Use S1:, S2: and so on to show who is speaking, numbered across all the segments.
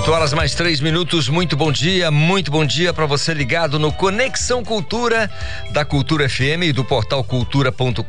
S1: 8 horas mais 3 minutos. Muito bom dia, muito bom dia para você ligado no Conexão Cultura da Cultura FM e do portal cultura.com.br.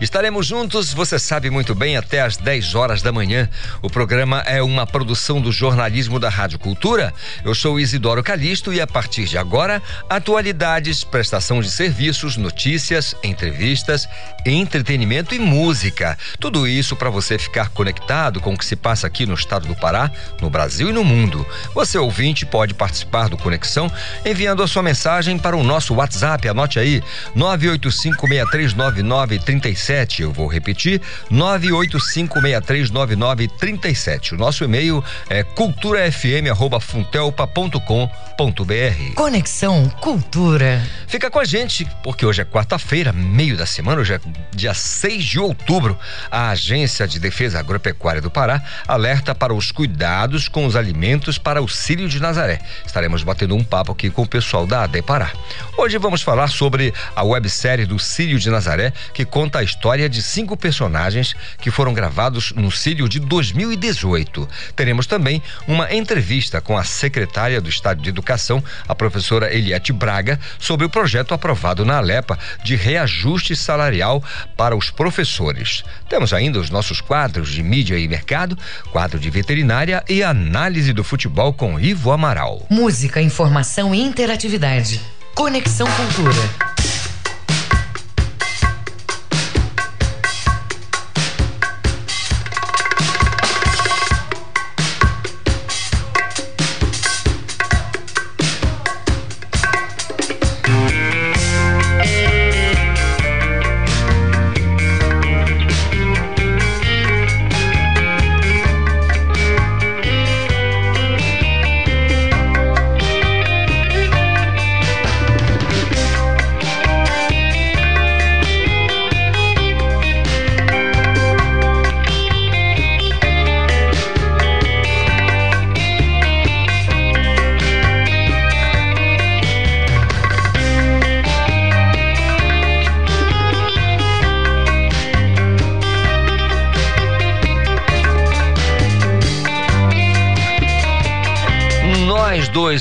S1: Estaremos juntos, você sabe muito bem, até às 10 horas da manhã. O programa é uma produção do jornalismo da Rádio Cultura. Eu sou Isidoro Calixto e a partir de agora, atualidades, prestação de serviços, notícias, entrevistas, entretenimento e música. Tudo isso para você ficar conectado com o que se passa aqui no estado do Pará no Brasil e no mundo. Você ouvinte pode participar do Conexão enviando a sua mensagem para o nosso WhatsApp. Anote aí: 985639937. Eu vou repetir: 985639937. O nosso e-mail é culturafm@funtelpa.com.br.
S2: Conexão Cultura.
S1: Fica com a gente, porque hoje é quarta-feira, meio da semana, hoje é dia 6 de outubro. A Agência de Defesa Agropecuária do Pará alerta para os cuidados com os alimentos para o Círio de Nazaré. Estaremos batendo um papo aqui com o pessoal da Adepará. Hoje vamos falar sobre a websérie do Círio de Nazaré, que conta a história de cinco personagens que foram gravados no Círio de 2018. Teremos também uma entrevista com a secretária do Estado de Educação, a professora Eliette Braga, sobre o projeto aprovado na Alepa de reajuste salarial para os professores. Temos ainda os nossos quadros de mídia e mercado, quadro de veterinária e análise do futebol com Ivo Amaral.
S2: Música, informação e interatividade. Conexão Cultura.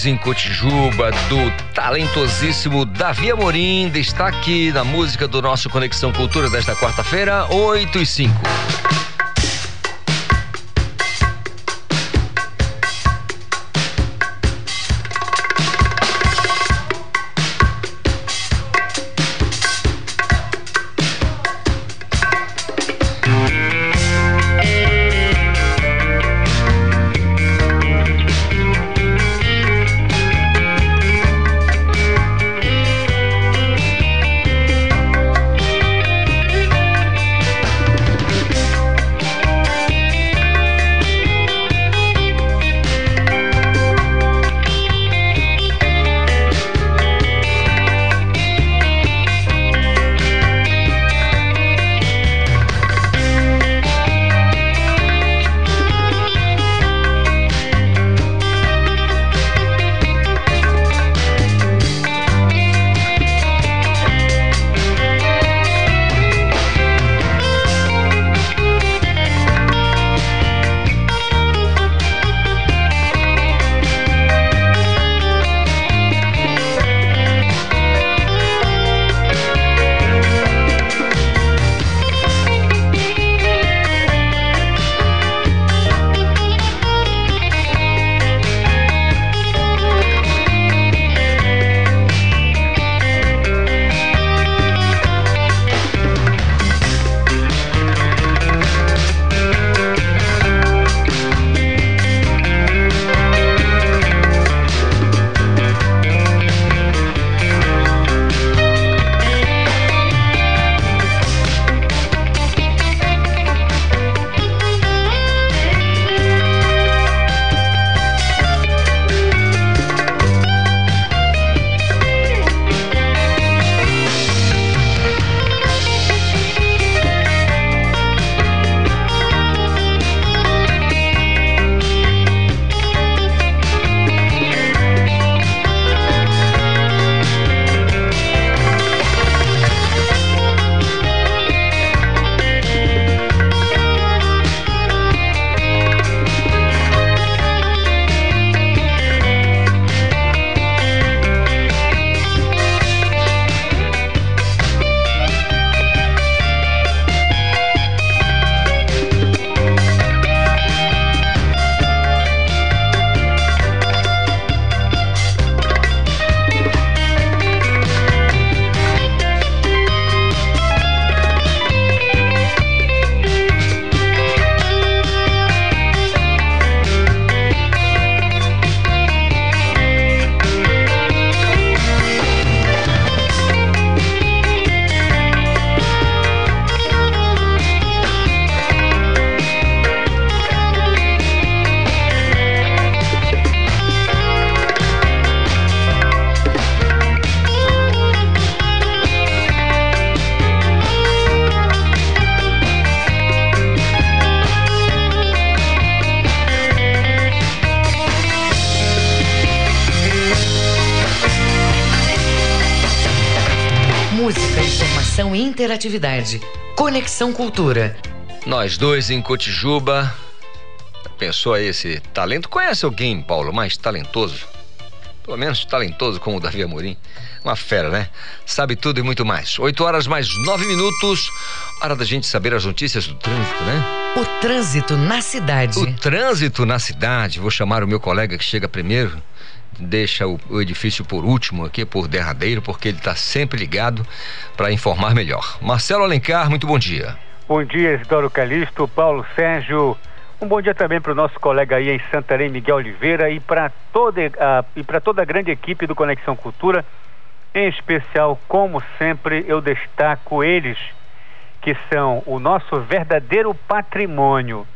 S1: Em Cotijuba, do talentosíssimo Davi Amorim, destaque na música do nosso Conexão Cultura desta quarta-feira, 8 e 5.
S2: Interatividade. Conexão Cultura.
S1: Nós dois em Cotijuba. Pensou aí esse talento? Conhece alguém, Paulo, mais talentoso? Pelo menos talentoso como o Davi Amorim. Uma fera, né? Sabe tudo e muito mais. 8 horas mais 9 minutos. Hora da gente saber as notícias do trânsito, né?
S2: O trânsito na cidade.
S1: O trânsito na cidade. Vou chamar o meu colega que chega primeiro deixa o, o, edifício por último aqui, por derradeiro, porque ele está sempre ligado para informar melhor. Marcelo Alencar, muito bom dia.
S3: Bom dia, Isidoro Calixto, Paulo Sérgio. Um bom dia também para o nosso colega aí em Santarém, Miguel Oliveira, e para toda, toda a grande equipe do Conexão Cultura. Em especial, como sempre, eu destaco eles, que são o nosso verdadeiro patrimônio.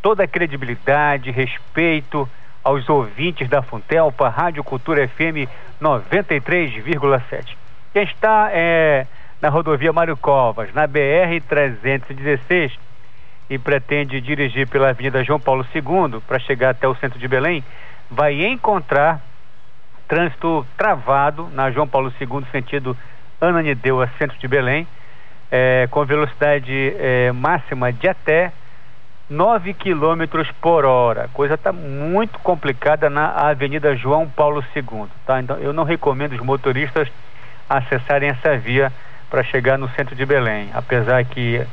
S3: Toda a credibilidade, respeito, aos ouvintes da Funtelpa, Rádio Cultura FM 93,7. Quem está é, na rodovia Mário Covas, na BR 316 e pretende dirigir pela Avenida João Paulo II para chegar até o centro de Belém, vai encontrar trânsito travado na João Paulo II, sentido Ananindeua, centro de Belém, é, com velocidade é, máxima de até 9 quilômetros por hora. Coisa está muito complicada na Avenida João Paulo II. Tá? Então, eu não recomendo os motoristas acessarem essa via para chegar no centro de Belém. Apesar que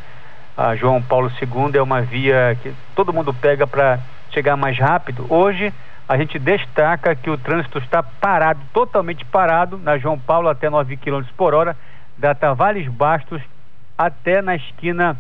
S3: a João Paulo II é uma via que todo mundo pega para chegar mais rápido. Hoje a gente destaca que o trânsito está parado, totalmente parado, na João Paulo até 9 km por hora, da Tavares Bastos até na esquina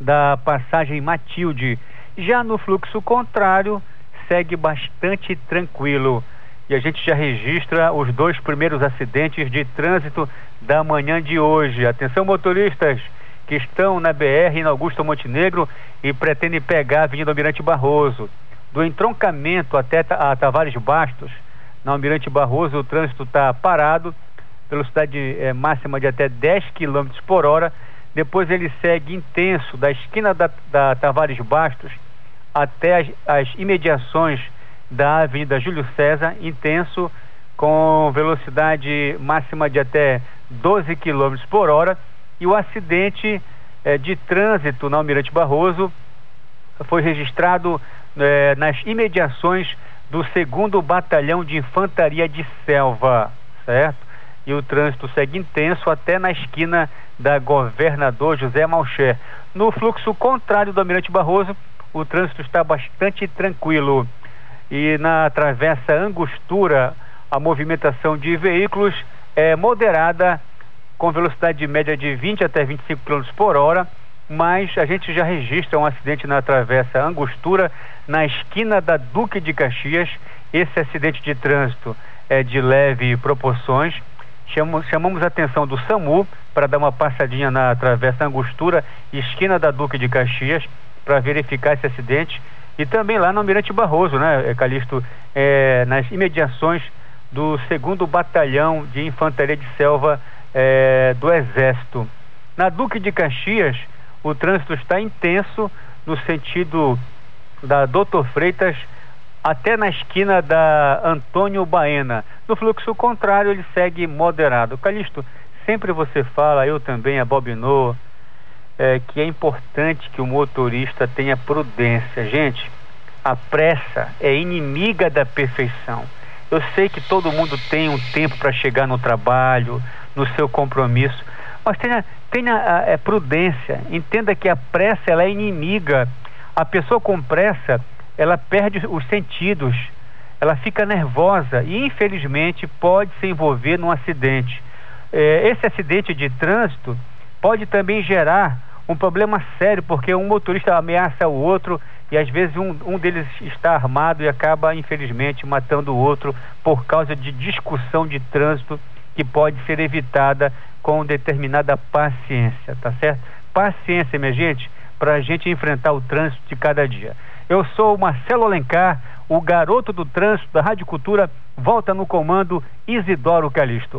S3: da passagem Matilde. Já no fluxo contrário, segue bastante tranquilo. E a gente já registra os dois primeiros acidentes de trânsito da manhã de hoje. Atenção, motoristas que estão na BR em Augusto Montenegro e pretendem pegar a Avenida Almirante Barroso. Do entroncamento até a Tavares Bastos, na Almirante Barroso, o trânsito está parado, velocidade é, máxima de até 10 km por hora depois ele segue intenso da esquina da, da Tavares Bastos até as, as imediações da Avenida Júlio César, intenso com velocidade máxima de até 12 km por hora. E o acidente eh, de trânsito na Almirante Barroso foi registrado eh, nas imediações do segundo Batalhão de Infantaria de Selva, certo? E o trânsito segue intenso até na esquina da Governador José Malcher. No fluxo contrário do Almirante Barroso, o trânsito está bastante tranquilo. E na travessa Angostura, a movimentação de veículos é moderada, com velocidade média de 20 até 25 km por hora, mas a gente já registra um acidente na travessa Angostura, na esquina da Duque de Caxias. Esse acidente de trânsito é de leve proporções chamamos, chamamos a atenção do SAMU para dar uma passadinha na Travessa Angostura, esquina da Duque de Caxias, para verificar esse acidente. E também lá no Almirante Barroso, né, Calixto, é, nas imediações do segundo Batalhão de Infantaria de Selva é, do Exército. Na Duque de Caxias, o trânsito está intenso no sentido da Doutor Freitas até na esquina da Antônio Baena. No fluxo contrário, ele segue moderado. Calixto, sempre você fala, eu também, a Bobinou, é, que é importante que o motorista tenha prudência. Gente, a pressa é inimiga da perfeição. Eu sei que todo mundo tem um tempo para chegar no trabalho, no seu compromisso, mas tenha, tenha a, é, prudência. Entenda que a pressa ela é inimiga. A pessoa com pressa ela perde os sentidos, ela fica nervosa e, infelizmente, pode se envolver num acidente. É, esse acidente de trânsito pode também gerar um problema sério, porque um motorista ameaça o outro e às vezes um, um deles está armado e acaba, infelizmente, matando o outro por causa de discussão de trânsito que pode ser evitada com determinada paciência, tá certo? Paciência, minha gente, para a gente enfrentar o trânsito de cada dia. Eu sou Marcelo Alencar, o garoto do trânsito da Rádio Cultura, volta no comando Isidoro Calixto.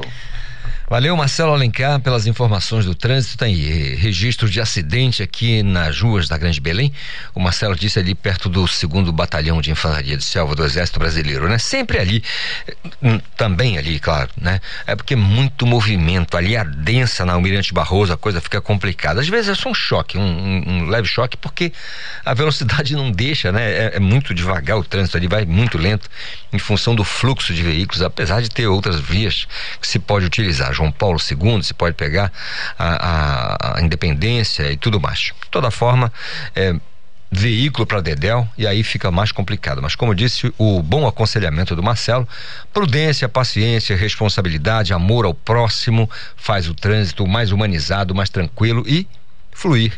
S1: Valeu, Marcelo Alencar, pelas informações do trânsito. Tem registro de acidente aqui nas ruas da Grande Belém. O Marcelo disse ali perto do segundo batalhão de infantaria de selva do Exército Brasileiro, né? Sempre ali, hum, também ali, claro, né? É porque muito movimento ali, a densa na Almirante Barroso, a coisa fica complicada. Às vezes é só um choque, um, um, um leve choque, porque a velocidade não deixa, né? É, é muito devagar o trânsito ali, vai muito lento em função do fluxo de veículos, apesar de ter outras vias que se pode utilizar. João Paulo II, se pode pegar a, a, a Independência e tudo mais. De toda forma, é, veículo para Dedel e aí fica mais complicado. Mas como disse o bom aconselhamento do Marcelo, prudência, paciência, responsabilidade, amor ao próximo faz o trânsito mais humanizado, mais tranquilo e fluir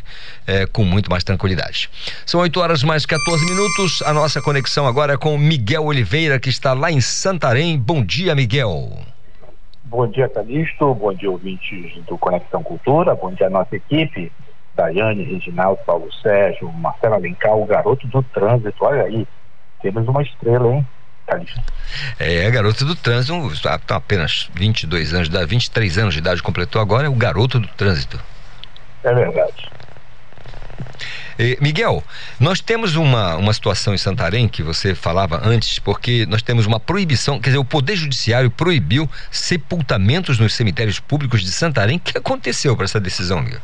S1: é, com muito mais tranquilidade. São 8 horas mais 14 minutos. A nossa conexão agora é com Miguel Oliveira, que está lá em Santarém. Bom dia, Miguel.
S4: Bom dia, Calixto. Bom dia, ouvintes do Conexão Cultura. Bom dia, nossa equipe. Daiane, Reginaldo, Paulo Sérgio, Marcelo Alencar, o garoto do trânsito. Olha aí, temos uma estrela, hein? Calixto.
S1: É, garoto do trânsito, está apenas 22 anos de idade, 23 anos de idade completou agora, é o garoto do trânsito.
S4: É verdade.
S1: Miguel, nós temos uma, uma situação em Santarém que você falava antes, porque nós temos uma proibição, quer dizer, o Poder Judiciário proibiu sepultamentos nos cemitérios públicos de Santarém. O que aconteceu para essa decisão, Miguel?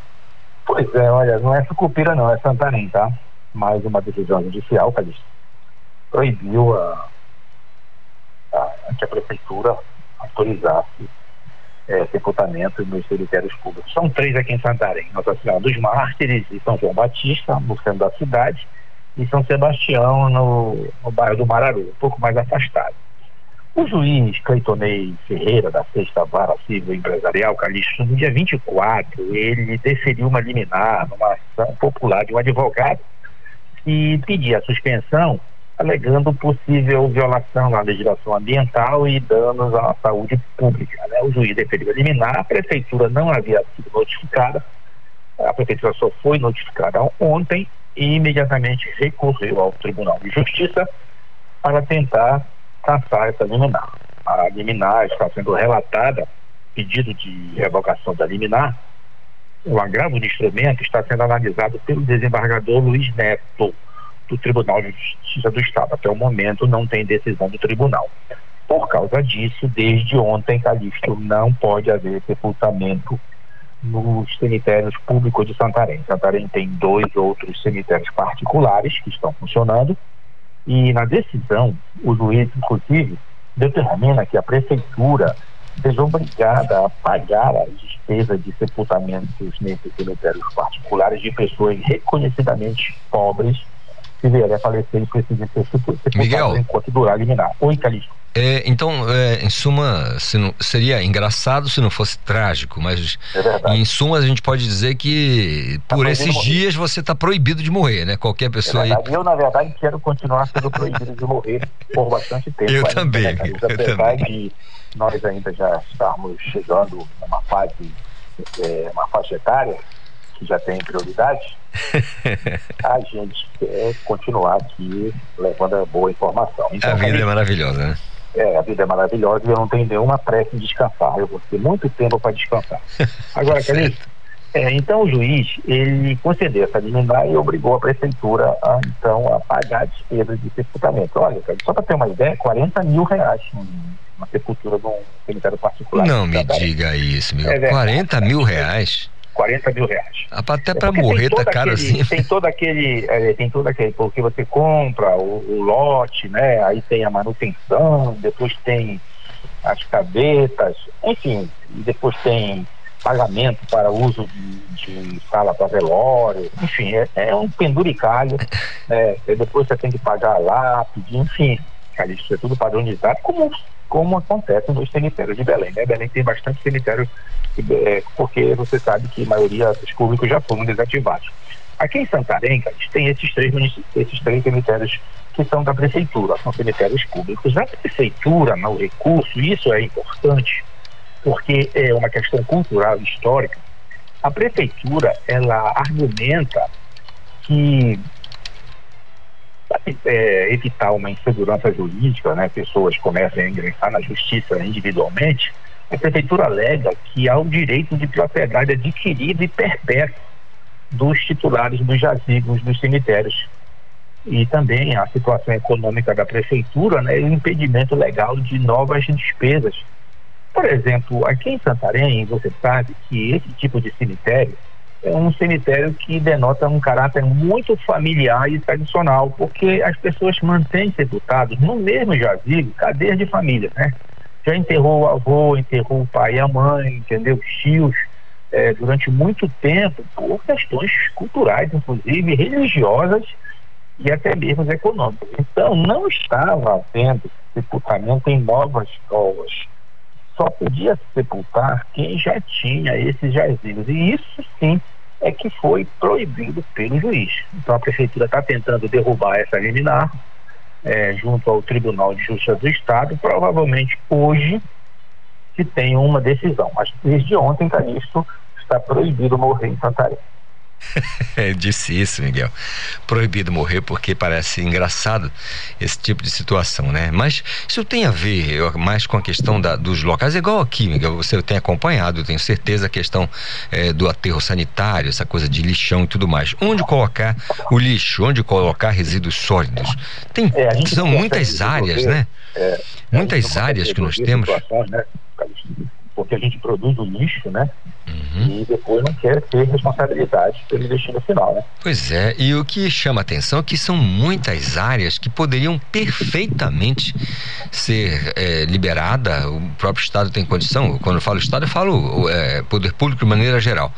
S4: Pois é, olha, não é Sucupira não, é Santarém, tá? Mais uma decisão judicial, Calixto, proibiu a, a, que a prefeitura autorizasse é, sepultamento nos cemitérios públicos. São três aqui em Santarém: Nossa Senhora dos Mártires e São João Batista, no centro da cidade, e São Sebastião, no, no bairro do Mararu, um pouco mais afastado. O juiz Cleitonei Ferreira, da Sexta Vara Civil Empresarial, Calixto, no dia 24, ele deferiu uma liminar numa ação popular de um advogado e pedia a suspensão alegando possível violação à legislação ambiental e danos à saúde pública. Né? O juiz deferiu eliminar, a prefeitura não havia sido notificada, a prefeitura só foi notificada ontem e imediatamente recorreu ao Tribunal de Justiça para tentar caçar essa liminar. A liminar está sendo relatada, pedido de revogação da liminar, o agravo do instrumento está sendo analisado pelo desembargador Luiz Neto do Tribunal de Justiça do Estado. Até o momento não tem decisão do tribunal. Por causa disso, desde ontem, Calixto, não pode haver sepultamento nos cemitérios públicos de Santarém. Santarém tem dois outros cemitérios particulares que estão funcionando e na decisão, o juiz, inclusive, determina que a prefeitura seja obrigada a pagar as despesas de sepultamentos nesses cemitérios particulares de pessoas reconhecidamente pobres se vier a falecer, ele precisa ser sepultado enquanto durar a liminar. Oi, Calixto.
S1: É, então, é, em suma, não, seria engraçado se não fosse trágico, mas é em suma a gente pode dizer que tá por esses dias você está proibido de morrer, né? Qualquer pessoa
S4: é aí. Eu, na verdade, quero continuar sendo proibido de morrer por bastante tempo.
S1: Eu ainda, também. Né,
S4: eu
S1: Apesar também.
S4: de nós ainda já estarmos chegando numa fase, é, uma faixa etária que já tem prioridade, a gente quer continuar aqui levando a boa informação.
S1: Então, a vida é maravilhosa, né?
S4: É, a vida é maravilhosa e eu não tenho nenhuma pressa em descansar. Eu vou ter muito tempo para descansar. Agora, Calixto, é, então o juiz, ele concedeu essa liminar e obrigou a prefeitura a, então, a pagar despesas de sepultamento. Olha, só para ter uma ideia, 40 mil reais uma sepultura de um cemitério particular.
S1: Não me diga isso, meu. É 40 mil reais?
S4: 40 mil reais.
S1: Até para é morrer tá caro
S4: assim. Tem todo aquele, é, tem todo aquele, porque você compra o, o, lote, né? Aí tem a manutenção, depois tem as cabeças, enfim, e depois tem pagamento para uso de, de sala para velório, enfim, é, é um penduricalho, né? E depois você tem que pagar lápide, enfim, é tudo padronizado, como, como acontece nos cemitérios de Belém, né? Belém tem bastante cemitério é, porque você sabe que a maioria dos públicos já foram desativados. Aqui em Santarém, tem esses três, esses três cemitérios que são da prefeitura, são cemitérios públicos. A prefeitura, no recurso, isso é importante, porque é uma questão cultural e histórica. A prefeitura, ela argumenta que é, evitar uma insegurança jurídica, né, pessoas começam a ingressar na justiça individualmente, a prefeitura alega que há o direito de propriedade adquirido e perpétuo dos titulares dos jazigos dos cemitérios. E também a situação econômica da prefeitura né, e o impedimento legal de novas despesas. Por exemplo, aqui em Santarém, você sabe que esse tipo de cemitério é um cemitério que denota um caráter muito familiar e tradicional, porque as pessoas mantêm sepultados no mesmo jazigo cadeias de família, né? Já enterrou o avô, enterrou o pai e a mãe, entendeu? Os tios, é, durante muito tempo, por questões culturais, inclusive religiosas e até mesmo econômicas. Então, não estava havendo sepultamento em novas escolas. Só podia sepultar quem já tinha esses jazigos. E isso sim é que foi proibido pelo juiz. Então a prefeitura está tentando derrubar essa liminar é, junto ao Tribunal de Justiça do Estado. Provavelmente hoje se tem uma decisão. Mas desde ontem, Calixto, está proibido morrer em Santarém.
S1: Disse isso, Miguel. Proibido morrer porque parece engraçado esse tipo de situação, né? Mas isso tem a ver mais com a questão da, dos locais, é igual aqui, Miguel. Você tem acompanhado, eu tenho certeza, a questão é, do aterro sanitário, essa coisa de lixão e tudo mais. Onde colocar o lixo, onde colocar resíduos sólidos? Tem, é, são muitas áreas, né? É, muitas áreas que nós temos. Né?
S4: Porque a gente produz o lixo, né? Uhum. E depois não quer ter responsabilidade pelo destino final, né?
S1: Pois é, e o que chama atenção é que são muitas áreas que poderiam perfeitamente ser é, liberada, o próprio Estado tem condição, quando eu falo Estado eu falo é, poder público de maneira geral.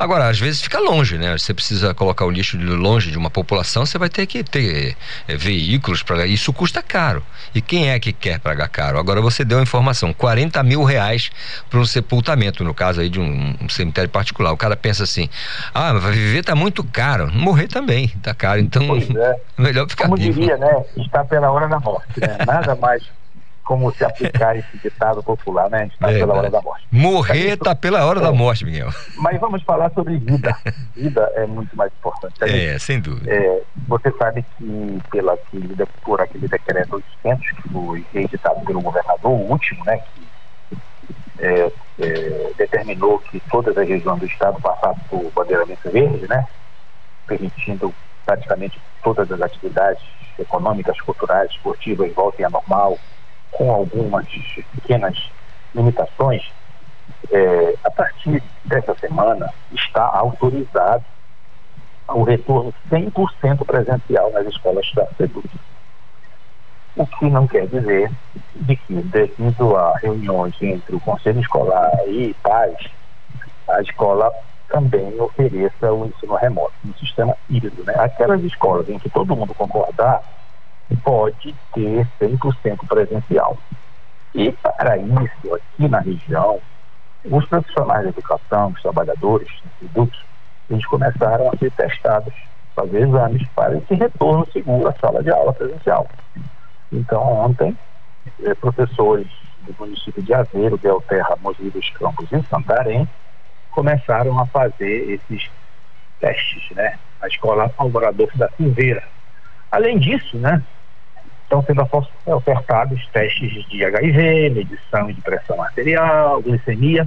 S1: Agora, às vezes fica longe, né? Você precisa colocar o lixo longe de uma população, você vai ter que ter é, veículos para isso custa caro. E quem é que quer pagar caro? Agora você deu a informação, 40 mil reais para um sepultamento, no caso aí de um, um, cemitério particular. O cara pensa assim, ah, viver tá muito caro, morrer também tá caro, então é. melhor ficar
S4: Como
S1: vivo.
S4: diria, né? Está pela hora da morte, né? Nada mais como se aplicar esse ditado popular, né? Está é, pela hora da morte.
S1: Morrer está pela hora é, da morte, Miguel.
S4: Mas vamos falar sobre vida. Vida é muito mais importante.
S1: É, sem dúvida.
S4: É, você sabe que pela, aquele, por aquele decreto 800 que foi reeditado pelo governador, o último, né? Que é, é, determinou que todas as regiões do estado passassem por bandeiramento verde, né? Permitindo praticamente todas as atividades econômicas, culturais, esportivas voltem à normal, com algumas pequenas limitações, é, a partir dessa semana está autorizado o retorno 100% presencial nas escolas da SEDUC. O que não quer dizer de que, devido a reuniões entre o conselho escolar e pais, a escola também ofereça o ensino remoto, no sistema híbrido. Né? Aquelas escolas em que todo mundo concordar, pode ter 100% presencial. E para isso, aqui na região, os profissionais de educação, os trabalhadores institutos, eles começaram a ser testados, fazer exames para esse retorno seguro à sala de aula presencial. Então, ontem, eh, professores do município de Aveiro, Belterra, Mogi dos Campos e Santarém começaram a fazer esses testes, né? A escola Alvorador da Silveira. Além disso, né, estão sendo ofertados testes de HIV, medição de pressão arterial, glicemia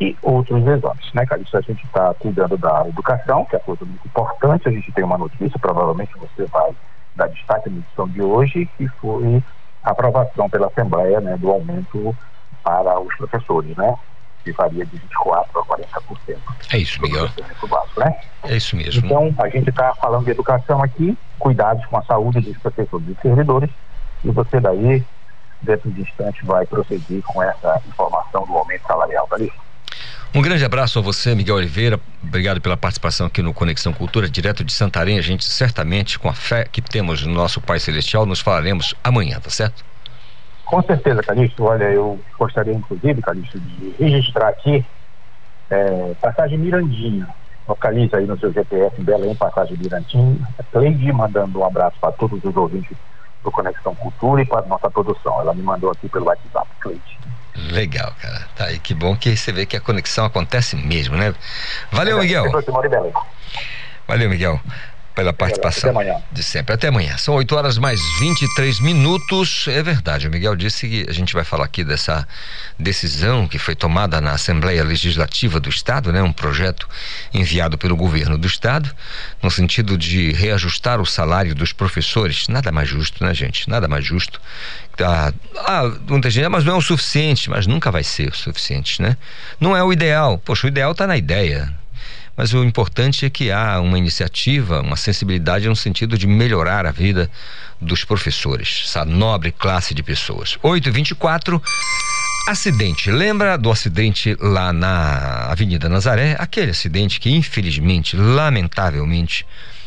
S4: e outros exames, né, cara? Isso a gente está cuidando da educação, que é coisa muito importante. A gente tem uma notícia, provavelmente você vai dar destaque na edição de hoje, que foi a aprovação pela Assembleia né, do aumento para os professores, né? Que varia de 24% a 40%.
S1: É isso, Miguel.
S4: Básico, né?
S1: É isso mesmo.
S4: Então, a gente está falando de educação aqui, cuidados com a saúde dos professores e servidores, e você daí, dentro de instante, vai prosseguir com essa informação do aumento salarial, tá ali?
S1: Um grande abraço a você, Miguel Oliveira. Obrigado pela participação aqui no Conexão Cultura, direto de Santarém. A gente certamente, com a fé que temos no nosso Pai Celestial, nos falaremos amanhã, tá certo?
S4: Com certeza, Calixto. Olha, eu gostaria, inclusive, Calixto, de registrar aqui é, passagem Mirandinha localiza aí no seu GPS Belém, passagem de Irantim. Cleide mandando um abraço para todos os ouvintes do Conexão Cultura e para a nossa produção. Ela me mandou aqui pelo WhatsApp, Cleide.
S1: Legal, cara. Tá aí, que bom que você vê que a conexão acontece mesmo, né? Valeu, Miguel.
S4: Valeu, Miguel.
S1: Pela participação
S4: Até amanhã.
S1: de sempre. Até amanhã. São 8 horas mais 23 minutos. É verdade, o Miguel disse que a gente vai falar aqui dessa decisão que foi tomada na Assembleia Legislativa do Estado, né? Um projeto enviado pelo governo do Estado, no sentido de reajustar o salário dos professores. Nada mais justo, né, gente? Nada mais justo. Ah, ah, muita gente, ah, mas não é o suficiente, mas nunca vai ser o suficiente, né? Não é o ideal. Poxa, o ideal está na ideia mas o importante é que há uma iniciativa, uma sensibilidade no sentido de melhorar a vida dos professores, essa nobre classe de pessoas. 8 e 24 Acidente. Lembra do acidente lá na Avenida Nazaré? Aquele acidente que, infelizmente, lamentavelmente,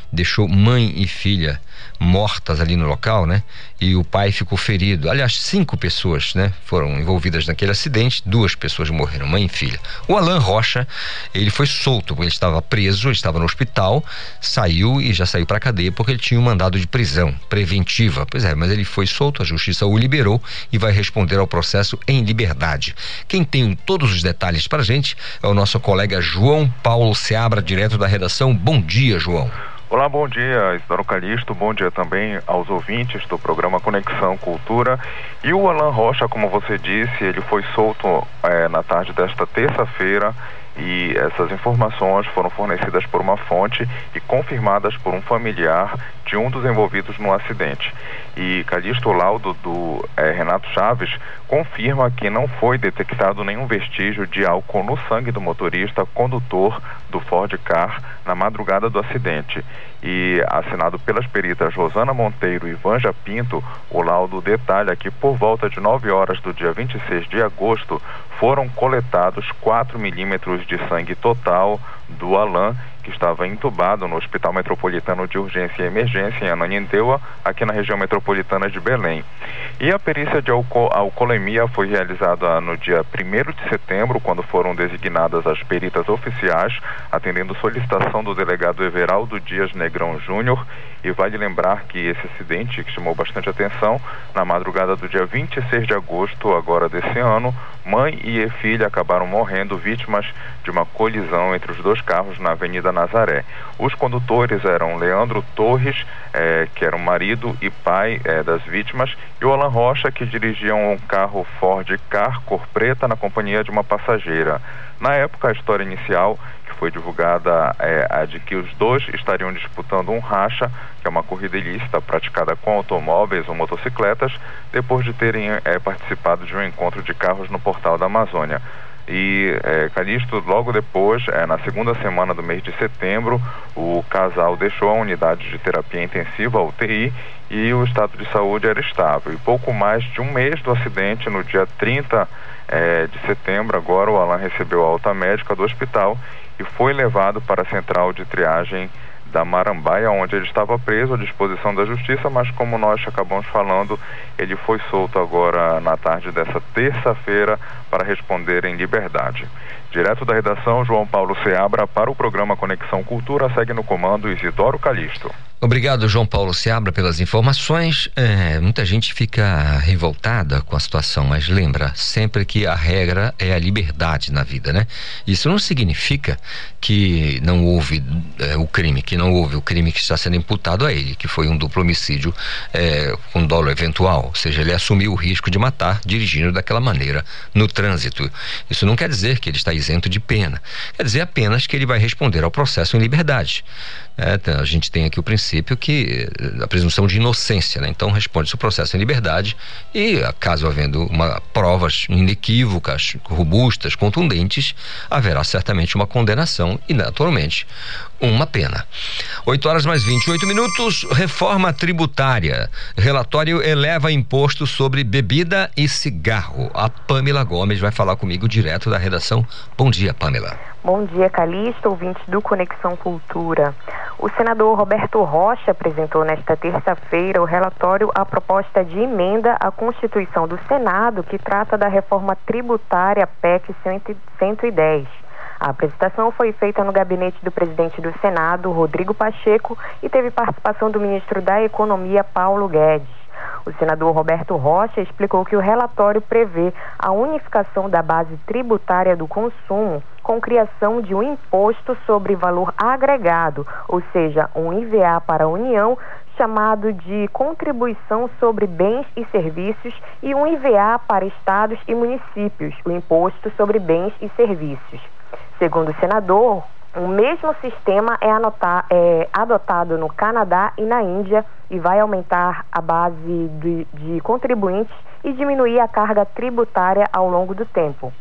S1: deixou mãe e filha mortas ali no local, né? E o pai ficou ferido. Aliás, cinco pessoas, né? Foram envolvidas naquele acidente. Duas pessoas morreram, mãe e filha. O Alan Rocha, ele foi solto, porque ele estava preso, ele estava no hospital, saiu e já saiu para cadeia porque ele tinha um mandado de prisão preventiva. Pois é, mas ele foi solto, a justiça o liberou e vai responder ao processo em liberdade. Quem tem todos os detalhes para gente é o nosso colega João Paulo Seabra, direto da redação. Bom dia, João.
S5: Olá, bom dia, Isidoro Calixto, bom dia também aos ouvintes do programa Conexão Cultura. E o Alan Rocha, como você disse, ele foi solto é, na tarde desta terça-feira e essas informações foram fornecidas por uma fonte e confirmadas por um familiar de um dos envolvidos no acidente. E Calixto, laudo do é, Renato Chaves confirma que não foi detectado nenhum vestígio de álcool no sangue do motorista condutor do Ford Car na madrugada do acidente. E assinado pelas peritas Rosana Monteiro e Vanja Pinto, o laudo detalha que por volta de 9 horas do dia 26 de agosto foram coletados 4 milímetros de sangue total do Alain que estava entubado no Hospital Metropolitano de Urgência e Emergência em Ananindeua, aqui na região metropolitana de Belém. E a perícia de alco alcoolemia foi realizada no dia 1 de setembro, quando foram designadas as peritas oficiais, atendendo solicitação do delegado Everaldo Dias Negrão Júnior. E vale lembrar que esse acidente, que chamou bastante atenção, na madrugada do dia 26 de agosto, agora desse ano, mãe e filha acabaram morrendo vítimas de uma colisão entre os dois carros na Avenida Nazaré. Os condutores eram Leandro Torres, eh, que era o marido e pai eh, das vítimas, e o Alan Rocha, que dirigia um carro Ford Car cor preta na companhia de uma passageira. Na época, a história inicial que foi divulgada é a de que os dois estariam disputando um racha, que é uma corrida ilícita praticada com automóveis ou motocicletas, depois de terem é, participado de um encontro de carros no portal da Amazônia. E é, Calixto, logo depois, é, na segunda semana do mês de setembro, o casal deixou a unidade de terapia intensiva, a UTI, e o estado de saúde era estável. E pouco mais de um mês do acidente, no dia 30 é, de setembro, agora o Alan recebeu alta médica do hospital e foi levado para a central de triagem da Marambaia, onde ele estava preso à disposição da justiça, mas como nós acabamos falando, ele foi solto agora na tarde dessa terça-feira para responder em liberdade. Direto da redação, João Paulo Seabra, para o programa Conexão Cultura, segue no comando Isidoro Calixto.
S1: Obrigado, João Paulo Seabra, pelas informações. É, muita gente fica revoltada com a situação, mas lembra sempre que a regra é a liberdade na vida, né? Isso não significa que não houve é, o crime, que não houve o crime que está sendo imputado a ele, que foi um duplo homicídio é, com dolo eventual, ou seja, ele assumiu o risco de matar dirigindo daquela maneira no trânsito. Isso não quer dizer que ele está isento de pena, quer dizer apenas que ele vai responder ao processo em liberdade. É, a gente tem aqui o princípio que eh, a presunção de inocência, né? então responde-se o processo em liberdade e, caso havendo uma, provas inequívocas, robustas, contundentes, haverá certamente uma condenação e, naturalmente, uma pena. 8 horas mais 28 minutos. Reforma tributária. Relatório eleva imposto sobre bebida e cigarro. A Pamela Gomes vai falar comigo direto da redação. Bom dia, Pamela.
S6: Bom dia, Calixto, ouvinte do Conexão Cultura. O senador Roberto Rocha apresentou nesta terça-feira o relatório à proposta de emenda à Constituição do Senado que trata da reforma tributária PEC 110. A apresentação foi feita no gabinete do presidente do Senado, Rodrigo Pacheco, e teve participação do ministro da Economia, Paulo Guedes. O senador Roberto Rocha explicou que o relatório prevê a unificação da base tributária do consumo com criação de um imposto sobre valor agregado, ou seja, um IVA para a União, chamado de Contribuição sobre Bens e Serviços, e um IVA para estados e municípios, o Imposto sobre Bens e Serviços. Segundo o senador, o mesmo sistema é, anotar, é, adotado no Canadá e na Índia e vai aumentar a base de, de contribuintes e diminuir a carga tributária ao longo do tempo.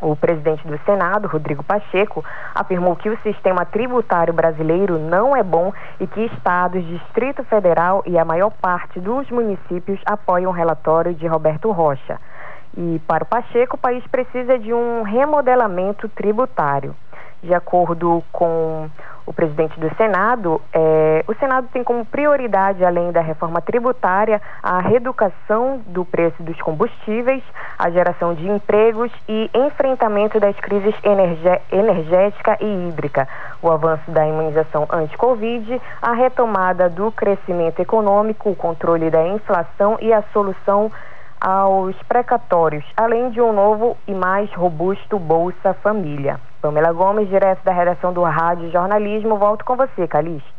S6: O presidente do Senado, Rodrigo Pacheco, afirmou que o sistema tributário brasileiro não é bom e que estados, Distrito Federal e a maior parte dos municípios apoiam o relatório de Roberto Rocha. E para o Pacheco, o país precisa de um remodelamento tributário. De acordo com o presidente do Senado, é, o Senado tem como prioridade, além da reforma tributária, a reeducação do preço dos combustíveis, a geração de empregos e enfrentamento das crises energética e hídrica, o avanço da imunização anti-Covid, a retomada do crescimento econômico, o controle da inflação e a solução aos precatórios, além de um novo e mais robusto Bolsa Família. Pamela Gomes, direto da redação do Rádio Jornalismo, volto com você, Calixto.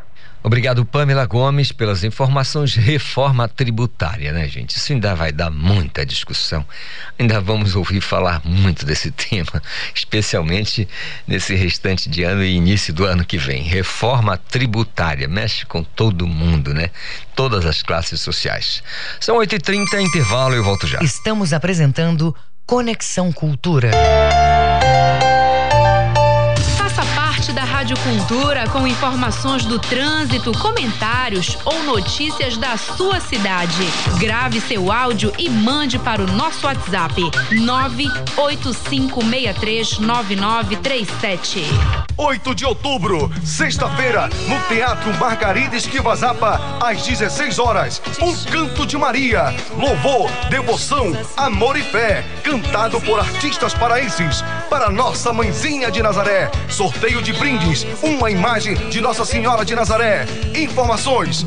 S1: Obrigado, Pamela Gomes, pelas informações. Reforma tributária, né, gente? Isso ainda vai dar muita discussão. Ainda vamos ouvir falar muito desse tema, especialmente nesse restante de ano e início do ano que vem. Reforma tributária mexe com todo mundo, né? Todas as classes sociais. São 8h30, intervalo eu volto já.
S2: Estamos apresentando Conexão Cultura.
S7: Rádio Cultura com informações do trânsito, comentários ou notícias da sua cidade. Grave seu áudio e mande para o nosso WhatsApp 985639937.
S8: 8 de outubro, sexta-feira, no Teatro Margarida Esquiva Zapa, às 16 horas. Um canto de Maria. Louvor, devoção, amor e fé. Cantado por artistas paraenses. Para nossa mãezinha de Nazaré. Sorteio de brindes uma imagem de Nossa Senhora de Nazaré. Informações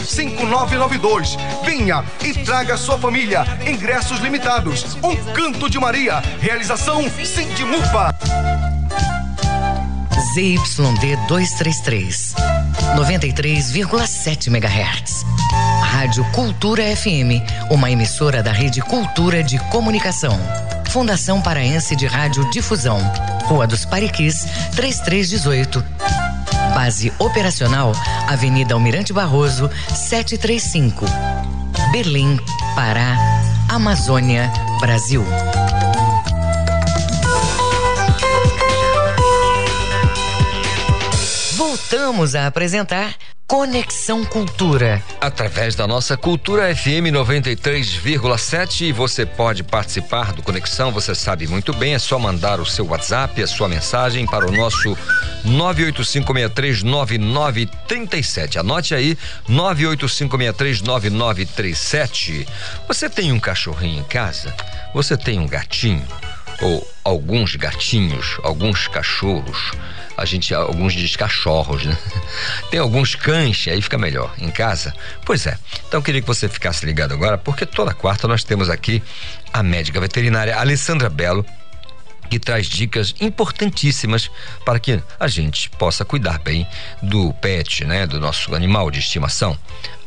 S8: 985415992. Venha e traga sua família. Ingressos limitados. Um canto de Maria. Realização Sindimupa.
S2: ZYD 233, 93,7 MHz. Rádio Cultura FM, uma emissora da Rede Cultura de Comunicação. Fundação Paraense de Rádio Difusão. Rua dos Pariquis, 3318. Base operacional, Avenida Almirante Barroso, 735. Berlim, Pará, Amazônia, Brasil. Voltamos a apresentar Conexão Cultura.
S1: Através da nossa Cultura FM 93,7 você pode participar do Conexão, você sabe muito bem, é só mandar o seu WhatsApp, a sua mensagem para o nosso 985639937. Anote aí, 985639937. Você tem um cachorrinho em casa? Você tem um gatinho? Ou alguns gatinhos, alguns cachorros? A gente, alguns diz cachorros, né? Tem alguns cães, aí fica melhor, em casa. Pois é. Então queria que você ficasse ligado agora, porque toda quarta nós temos aqui a médica veterinária Alessandra Belo, que traz dicas importantíssimas para que a gente possa cuidar bem do pet, né, do nosso animal de estimação.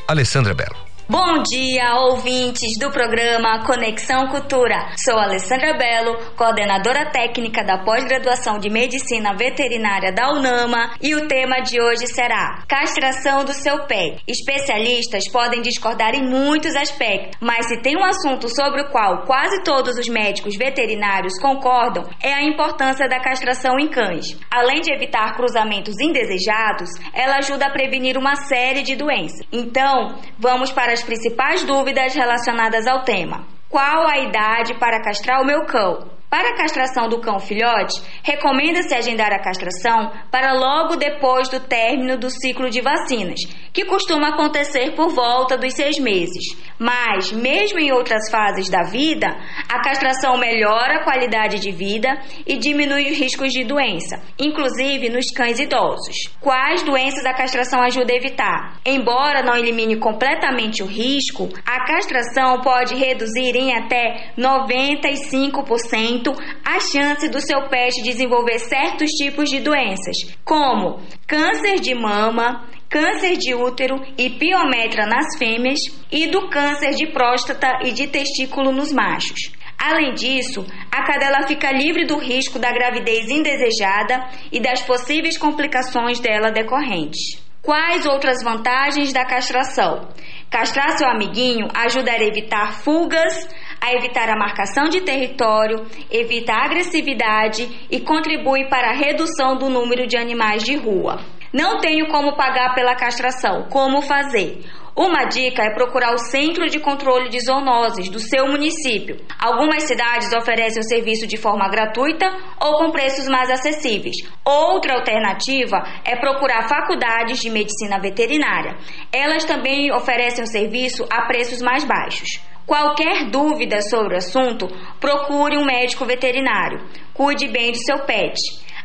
S1: Alessandra Belo.
S9: Bom dia, ouvintes do programa Conexão Cultura. Sou Alessandra Belo, coordenadora técnica da pós-graduação de Medicina Veterinária da UNAMA, e o tema de hoje será castração do seu pet. Especialistas podem discordar em muitos aspectos, mas se tem um assunto sobre o qual quase todos os médicos veterinários concordam, é a importância da castração em cães. Além de evitar cruzamentos indesejados, ela ajuda a prevenir uma série de doenças. Então, vamos para as principais dúvidas relacionadas ao tema. Qual a idade para castrar o meu cão? Para a castração do cão filhote, recomenda-se agendar a castração para logo depois do término do ciclo de vacinas, que costuma acontecer por volta dos seis meses. Mas, mesmo em outras fases da vida, a castração melhora a qualidade de vida e diminui os riscos de doença, inclusive nos cães idosos. Quais doenças a castração ajuda a evitar? Embora não elimine completamente o risco, a castração pode reduzir em até 95% aumento a chance do seu pet desenvolver certos tipos de doenças, como câncer de mama, câncer de útero e piometra nas fêmeas e do câncer de próstata e de testículo nos machos. Além disso, a cadela fica livre do risco da gravidez indesejada e das possíveis complicações dela decorrentes. Quais outras vantagens da castração? Castrar seu amiguinho ajuda a evitar fugas, a evitar a marcação de território, evita a agressividade e contribui para a redução do número de animais de rua. Não tenho como pagar pela castração. Como fazer? Uma dica é procurar o Centro de Controle de Zoonoses do seu município. Algumas cidades oferecem o serviço de forma gratuita ou com preços mais acessíveis. Outra alternativa é procurar faculdades de medicina veterinária. Elas também oferecem o serviço a preços mais baixos. Qualquer dúvida sobre o assunto, procure um médico veterinário. Cuide bem do seu pet.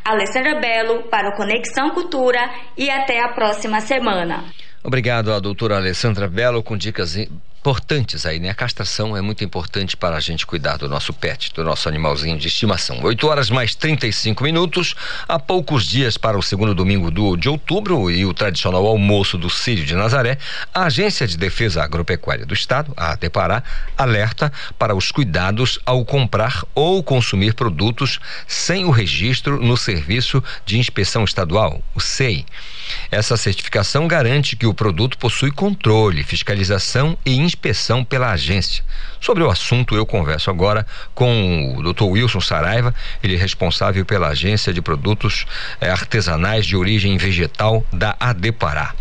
S9: Alessandra Belo para o Conexão Cultura e até a próxima semana.
S1: Obrigado à doutora Alessandra Belo com dicas importantes aí, né? A castração é muito importante para a gente cuidar do nosso pet, do nosso animalzinho de estimação. 8 horas mais 35 minutos, há poucos dias para o segundo domingo do, de outubro e o tradicional almoço do Círio de Nazaré, a Agência de Defesa Agropecuária do Estado, a ADEPARÁ, alerta para os cuidados ao comprar ou consumir produtos sem o registro no Serviço de Inspeção Estadual, o SEI. Essa certificação garante que o produto possui controle, fiscalização e inspeção pela agência. Sobre o assunto, eu converso agora com o Dr. Wilson Saraiva, ele é responsável pela Agência de Produtos eh, Artesanais de Origem Vegetal da ADEPARÁ.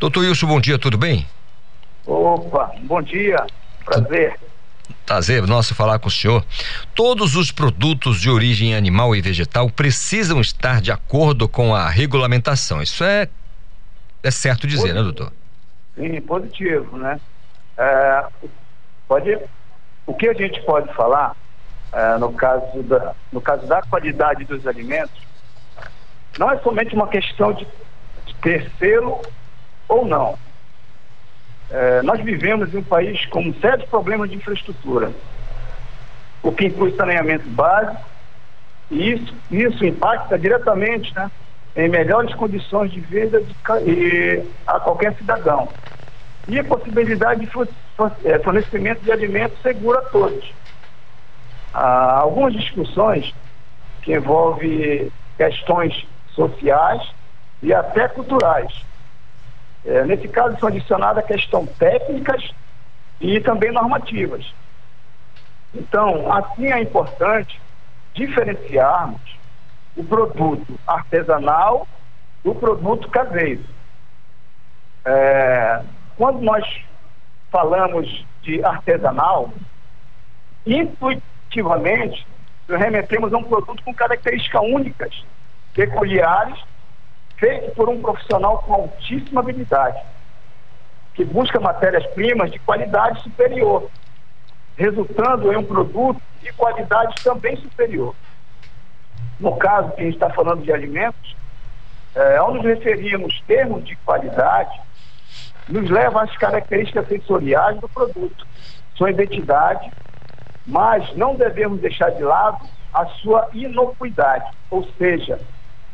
S1: Doutor Wilson, bom dia, tudo bem?
S10: Opa, bom dia, prazer.
S1: Prazer nosso falar com o senhor. Todos os produtos de origem animal e vegetal precisam estar de acordo com a regulamentação. Isso é, é certo dizer,
S10: positivo.
S1: né, doutor?
S10: Sim, positivo, né? É, pode, o que a gente pode falar é, no, caso da, no caso da qualidade dos alimentos não é somente uma questão de ter selo ou não. É, nós vivemos em um país com um sério problema de infraestrutura, o que inclui saneamento básico, e isso, isso impacta diretamente né, em melhores condições de vida de, e, a qualquer cidadão. E a possibilidade de é, fornecimento de alimentos seguro a todos. Há algumas discussões que envolvem questões sociais e até culturais é, nesse caso, são adicionadas questões técnicas e também normativas. Então, assim é importante diferenciarmos o produto artesanal do produto caseiro. É, quando nós falamos de artesanal, intuitivamente, remetemos a um produto com características únicas, peculiares feito por um profissional com altíssima habilidade, que busca matérias-primas de qualidade superior, resultando em um produto de qualidade também superior. No caso que a gente está falando de alimentos, é, ao nos referirmos termos de qualidade, nos leva às características sensoriais do produto, sua identidade, mas não devemos deixar de lado a sua inocuidade, ou seja,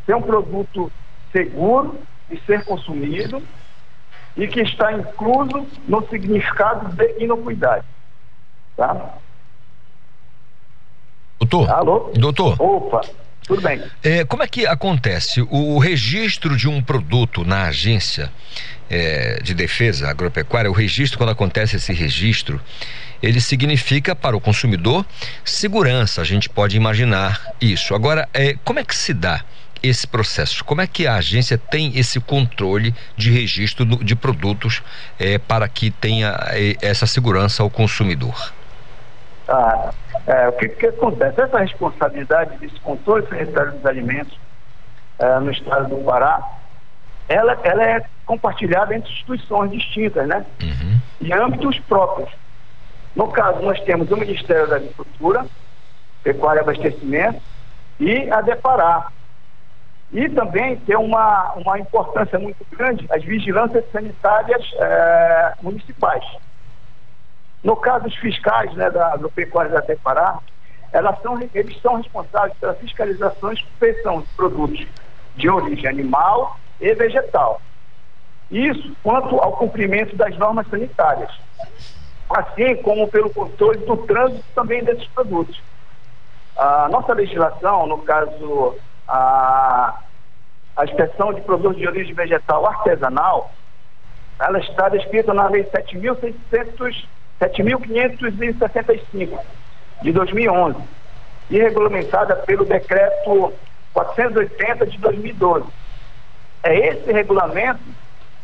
S10: ser um produto seguro de ser consumido e que está incluso no significado de inocuidade. Tá?
S1: Doutor?
S10: Alô?
S1: Doutor?
S10: Opa, tudo bem.
S1: É, como é que acontece o, o, registro de um produto na agência é, de defesa agropecuária? O registro, quando acontece esse registro, ele significa para o consumidor segurança. A gente pode imaginar isso. Agora, é, como é que se dá esse processo? Como é que a agência tem esse controle de registro de produtos é, para que tenha é, essa segurança ao consumidor?
S10: Ah, é, o que, que, acontece? Essa responsabilidade desse controle sanitário dos alimentos é, no estado do Pará, ela, ela é compartilhada entre instituições distintas, né? Uhum. E âmbitos próprios. No caso, nós temos o Ministério da Agricultura, Pecuária e Abastecimento e a DEPARÁ, e também tem uma, uma importância muito grande as vigilâncias sanitárias é, municipais. No caso dos fiscais né, da agropecuária da Pará, elas são, eles são responsáveis pela fiscalização e inspeção de produtos de origem animal e vegetal. Isso quanto ao cumprimento das normas sanitárias, assim como pelo controle do trânsito também desses produtos. A nossa legislação, no caso, a, a inspeção de produtos de origem vegetal artesanal, ela está descrita na Lei 7.565 de 2011 e regulamentada pelo Decreto 480 de 2012. É esse regulamento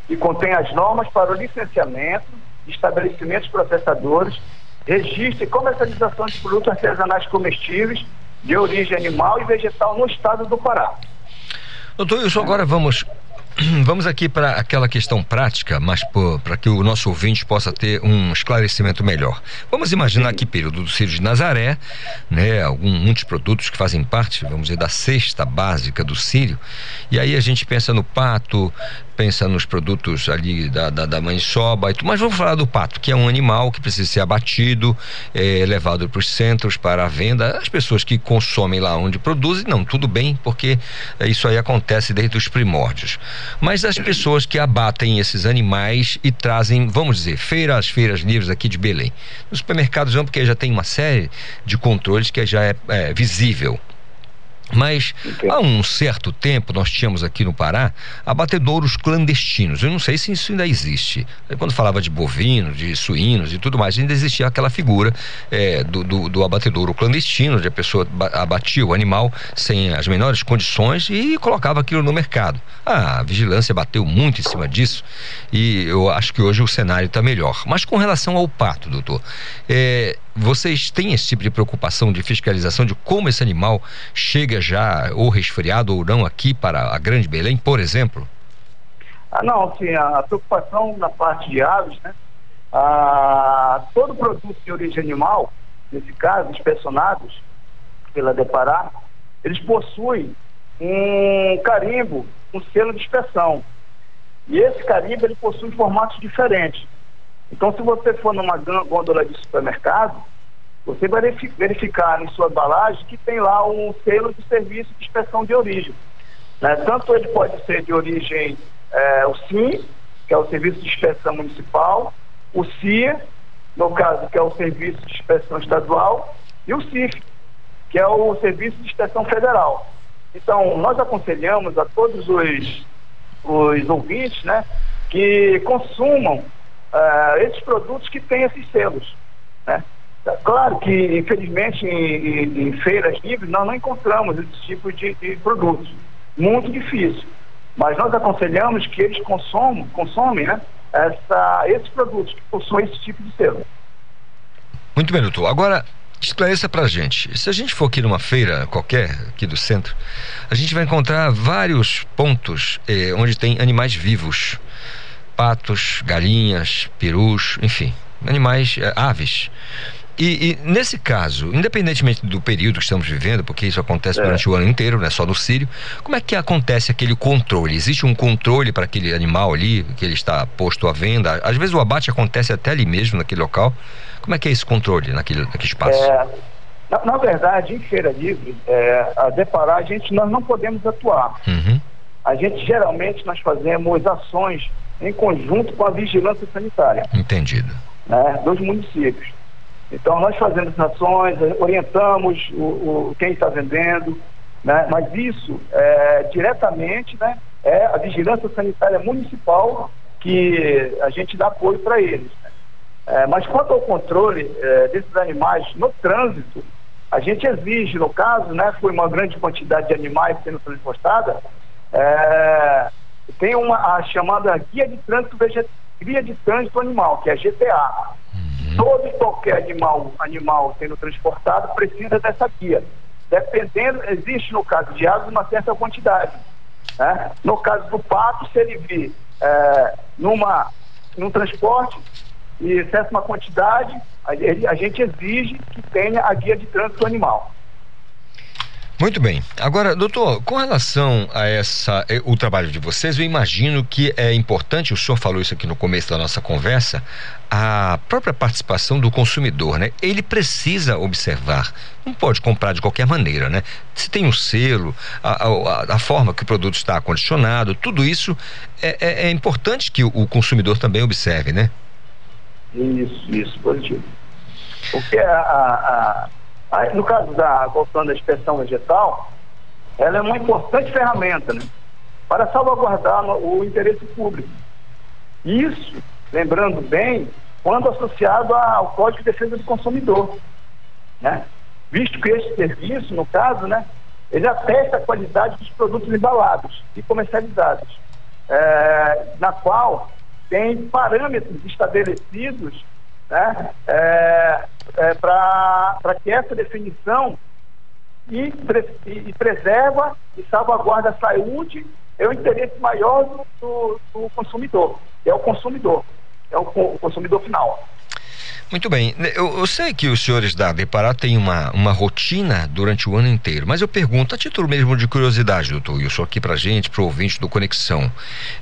S10: que contém as normas para o licenciamento de estabelecimentos processadores, registro e comercialização de produtos artesanais comestíveis de origem animal e vegetal no estado do Pará.
S1: Doutor Wilson, agora vamos Vamos aqui para aquela questão prática, mas para que o nosso ouvinte possa ter um esclarecimento melhor. Vamos imaginar que período do Círio de Nazaré, né, algum, muitos produtos que fazem parte, vamos dizer, da cesta básica do Sírio, e aí a gente pensa no pato, pensa nos produtos ali da, da, da mãe soba, mas vamos falar do pato, que é um animal que precisa ser abatido, é, levado para os centros para a venda. As pessoas que consomem lá onde produzem, não, tudo bem, porque isso aí acontece desde os primórdios. Mas as pessoas que abatem esses animais e trazem, vamos dizer, feiras, feiras livres aqui de Belém. Nos supermercados não, porque já tem uma série de controles que já é, é visível. Mas há um certo tempo nós tínhamos aqui no Pará abatedouros clandestinos. Eu não sei se isso ainda existe. Quando falava de bovinos, de suínos e tudo mais, ainda existia aquela figura é, do, do, do, abatedouro clandestino, onde a pessoa abatia o animal sem as menores condições e colocava aquilo no mercado. a vigilância bateu muito em cima disso e eu acho que hoje o cenário está melhor. Mas com relação ao pato, doutor, é, vocês têm esse tipo de preocupação de fiscalização de como esse animal chega já, ou resfriado ou não, aqui para a Grande Belém, por exemplo?
S10: Ah, não, sim, a preocupação na parte de aves, né? Ah, todo produto de origem animal, nesse caso, inspecionados pela Depará, eles possuem um carimbo, um selo de inspeção. E esse carimbo ele possui formatos diferentes. Então, se você for numa gôndola de supermercado, você vai verificar em sua embalagem que tem lá um selo de serviço de inspeção de origem. Né? Tanto ele pode ser de origem, é, o SIM, que é o Serviço de Inspeção Municipal, o CIA, no caso, que é o Serviço de Inspeção Estadual, e o CIF, que é o Serviço de Inspeção Federal. Então, nós aconselhamos a todos os, os ouvintes né, que consumam uh, esses produtos que têm esses selos. Né? Claro que, infelizmente, em, em, feiras livres nós não encontramos esse tipo de, de produtos. Muito difícil. Mas nós aconselhamos que eles consomem, consomem né, essa, esses produtos que possuem esse tipo de selo.
S1: Muito bem, doutor. Agora, esclareça pra gente. Se a gente for aqui numa feira qualquer, aqui do centro, a gente vai encontrar vários pontos eh, onde tem animais vivos patos, galinhas, perus, enfim, animais, eh, aves. E, e, nesse caso, independentemente do período que estamos vivendo, porque isso acontece é. durante o ano inteiro, não é só no Sírio, como é que acontece aquele controle? Existe um controle para aquele animal ali, que ele está posto à venda? Às vezes o abate acontece até ali mesmo, naquele local. Como é que é esse controle naquele, naquele espaço? É,
S10: na, na, verdade, em feira livre, é, a deparar, a gente, nós não podemos atuar. Uhum. A gente, geralmente, nós fazemos ações em conjunto com a vigilância sanitária.
S1: Entendido.
S10: Né, dos municípios. Então, nós fazemos ações, orientamos o, o quem está vendendo, né, mas isso é, diretamente né, é a vigilância sanitária municipal que a gente dá apoio para eles. É, mas quanto ao controle é, desses animais no trânsito, a gente exige, no caso, né, foi uma grande quantidade de animais sendo transportada, é, tem uma a chamada Guia de Trânsito Veget... Guia de Trânsito Animal, que é GTA. Uhum. Todo e qualquer animal, animal sendo transportado precisa dessa guia. Dependendo, existe no caso de aves uma certa quantidade. Né? No caso do pato, se ele vir é, numa, num transporte e certa uma quantidade, a, a gente exige que tenha a guia de trânsito animal.
S1: Muito bem. Agora, doutor, com relação a essa eh, o trabalho de vocês, eu imagino que é importante, o senhor falou isso aqui no começo da nossa conversa, a própria participação do consumidor, né? Ele precisa observar, não pode comprar de qualquer maneira, né? Se tem um selo, a, a, a forma que o produto está acondicionado, tudo isso é, é, é importante que o, consumidor também observe, né?
S10: Isso, isso, positivo. Porque a, a Aí, no caso da, voltando à inspeção vegetal, ela é uma importante ferramenta né, para salvaguardar o interesse público. Isso, lembrando bem, quando associado ao Código de Defesa do Consumidor. Né? Visto que esse serviço, no caso, né, ele atesta a qualidade dos produtos embalados e comercializados, é, na qual tem parâmetros estabelecidos né, é, é, para que essa definição e, e, preserva e salvaguarda a saúde é o interesse maior do, do consumidor, que é o consumidor, é o, o consumidor final.
S1: Muito bem. Eu, eu, sei que os senhores da Depará têm uma, uma rotina durante o ano inteiro, mas eu pergunto, a título mesmo de curiosidade, doutor Wilson, aqui pra gente, pro ouvinte do Conexão.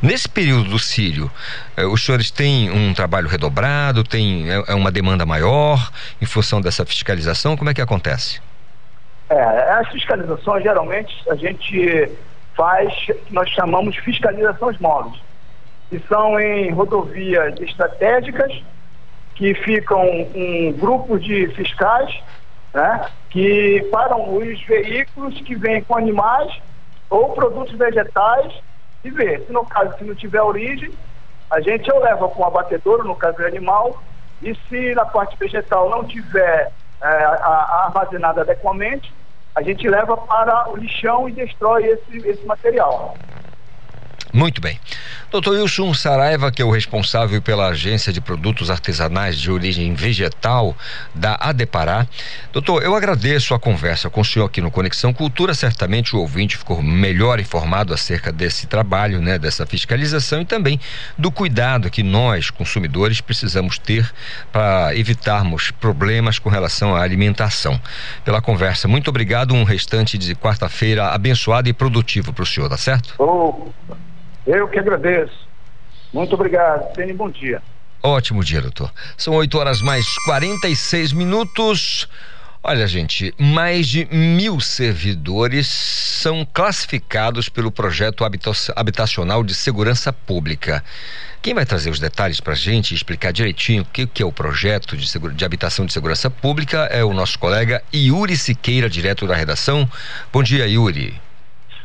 S1: Nesse período do Sírio, eh, os senhores têm um trabalho redobrado, tem é, é, uma demanda maior em função dessa fiscalização? Como é que acontece?
S10: É, as fiscalizações, geralmente, a gente faz, nós chamamos fiscalizações móveis, que são em rodovias estratégicas que ficam um grupo de fiscais né, que param os veículos que vêm com animais ou produtos vegetais e vê. Se no caso, se não tiver origem, a gente ou leva com um abatedouro, no caso do animal, e se na parte vegetal não tiver é, a, a armazenada adequadamente, a gente leva para o lixão e destrói esse, esse material.
S1: Muito bem. Doutor Wilson Saraiva, que é o responsável pela Agência de Produtos Artesanais de Origem Vegetal da Adepará. Doutor, eu agradeço a conversa com o senhor aqui no Conexão Cultura. Certamente o ouvinte ficou melhor informado acerca desse trabalho, né, dessa fiscalização e também do cuidado que nós, consumidores, precisamos ter para evitarmos problemas com relação à alimentação. Pela conversa, muito obrigado. Um restante de quarta-feira abençoado e produtivo para o senhor, tá certo?
S10: Oh. Eu que agradeço. Muito obrigado. Tenha um bom dia.
S1: Ótimo dia, doutor. São 8 horas mais 46 minutos. Olha, gente, mais de mil servidores são classificados pelo projeto habitacional de segurança pública. Quem vai trazer os detalhes para a gente e explicar direitinho o que, que, é o projeto de, de habitação de segurança pública é o nosso colega Yuri Siqueira, direto da redação. Bom dia, Yuri.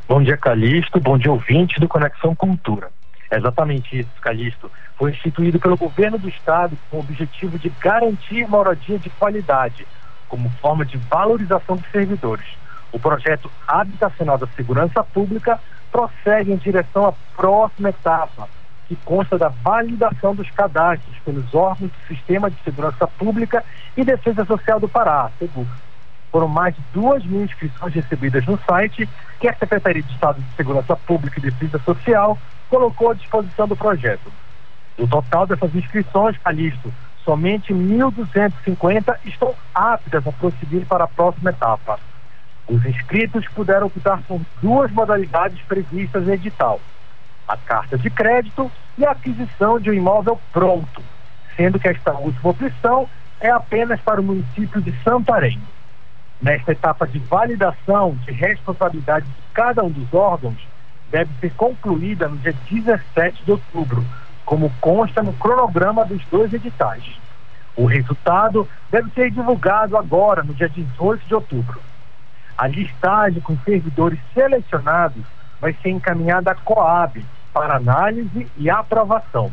S11: Bom dia, Calixto. Bom dia, ouvinte do Conexão Cultura. É exatamente isso, Calixto. Foi instituído pelo governo do estado com o objetivo de garantir moradia de qualidade, como forma de valorização dos servidores. O projeto habitacional da segurança pública prossegue em direção à próxima etapa, que consta da validação dos cadastros pelos órgãos do Sistema de Segurança Pública e Defesa Social do Pará, SEGUR. Foram mais de duas mil inscrições recebidas no site que a Secretaria de Estado de Segurança Pública e Defesa Social colocou à disposição do projeto. Do total dessas inscrições, Calixto, somente 1.250 estão aptas a prosseguir para a próxima etapa. Os inscritos puderam optar por duas modalidades previstas em edital: a carta de crédito e a aquisição de um imóvel pronto, sendo que esta última opção é apenas para o município de Santarém. Nesta etapa de validação de responsabilidade de cada um dos órgãos, deve ser concluída no dia 17 de outubro, como consta no cronograma dos dois editais. O resultado deve ser divulgado agora, no dia 18 de outubro. A listagem com servidores selecionados vai ser encaminhada à Coab para análise e aprovação.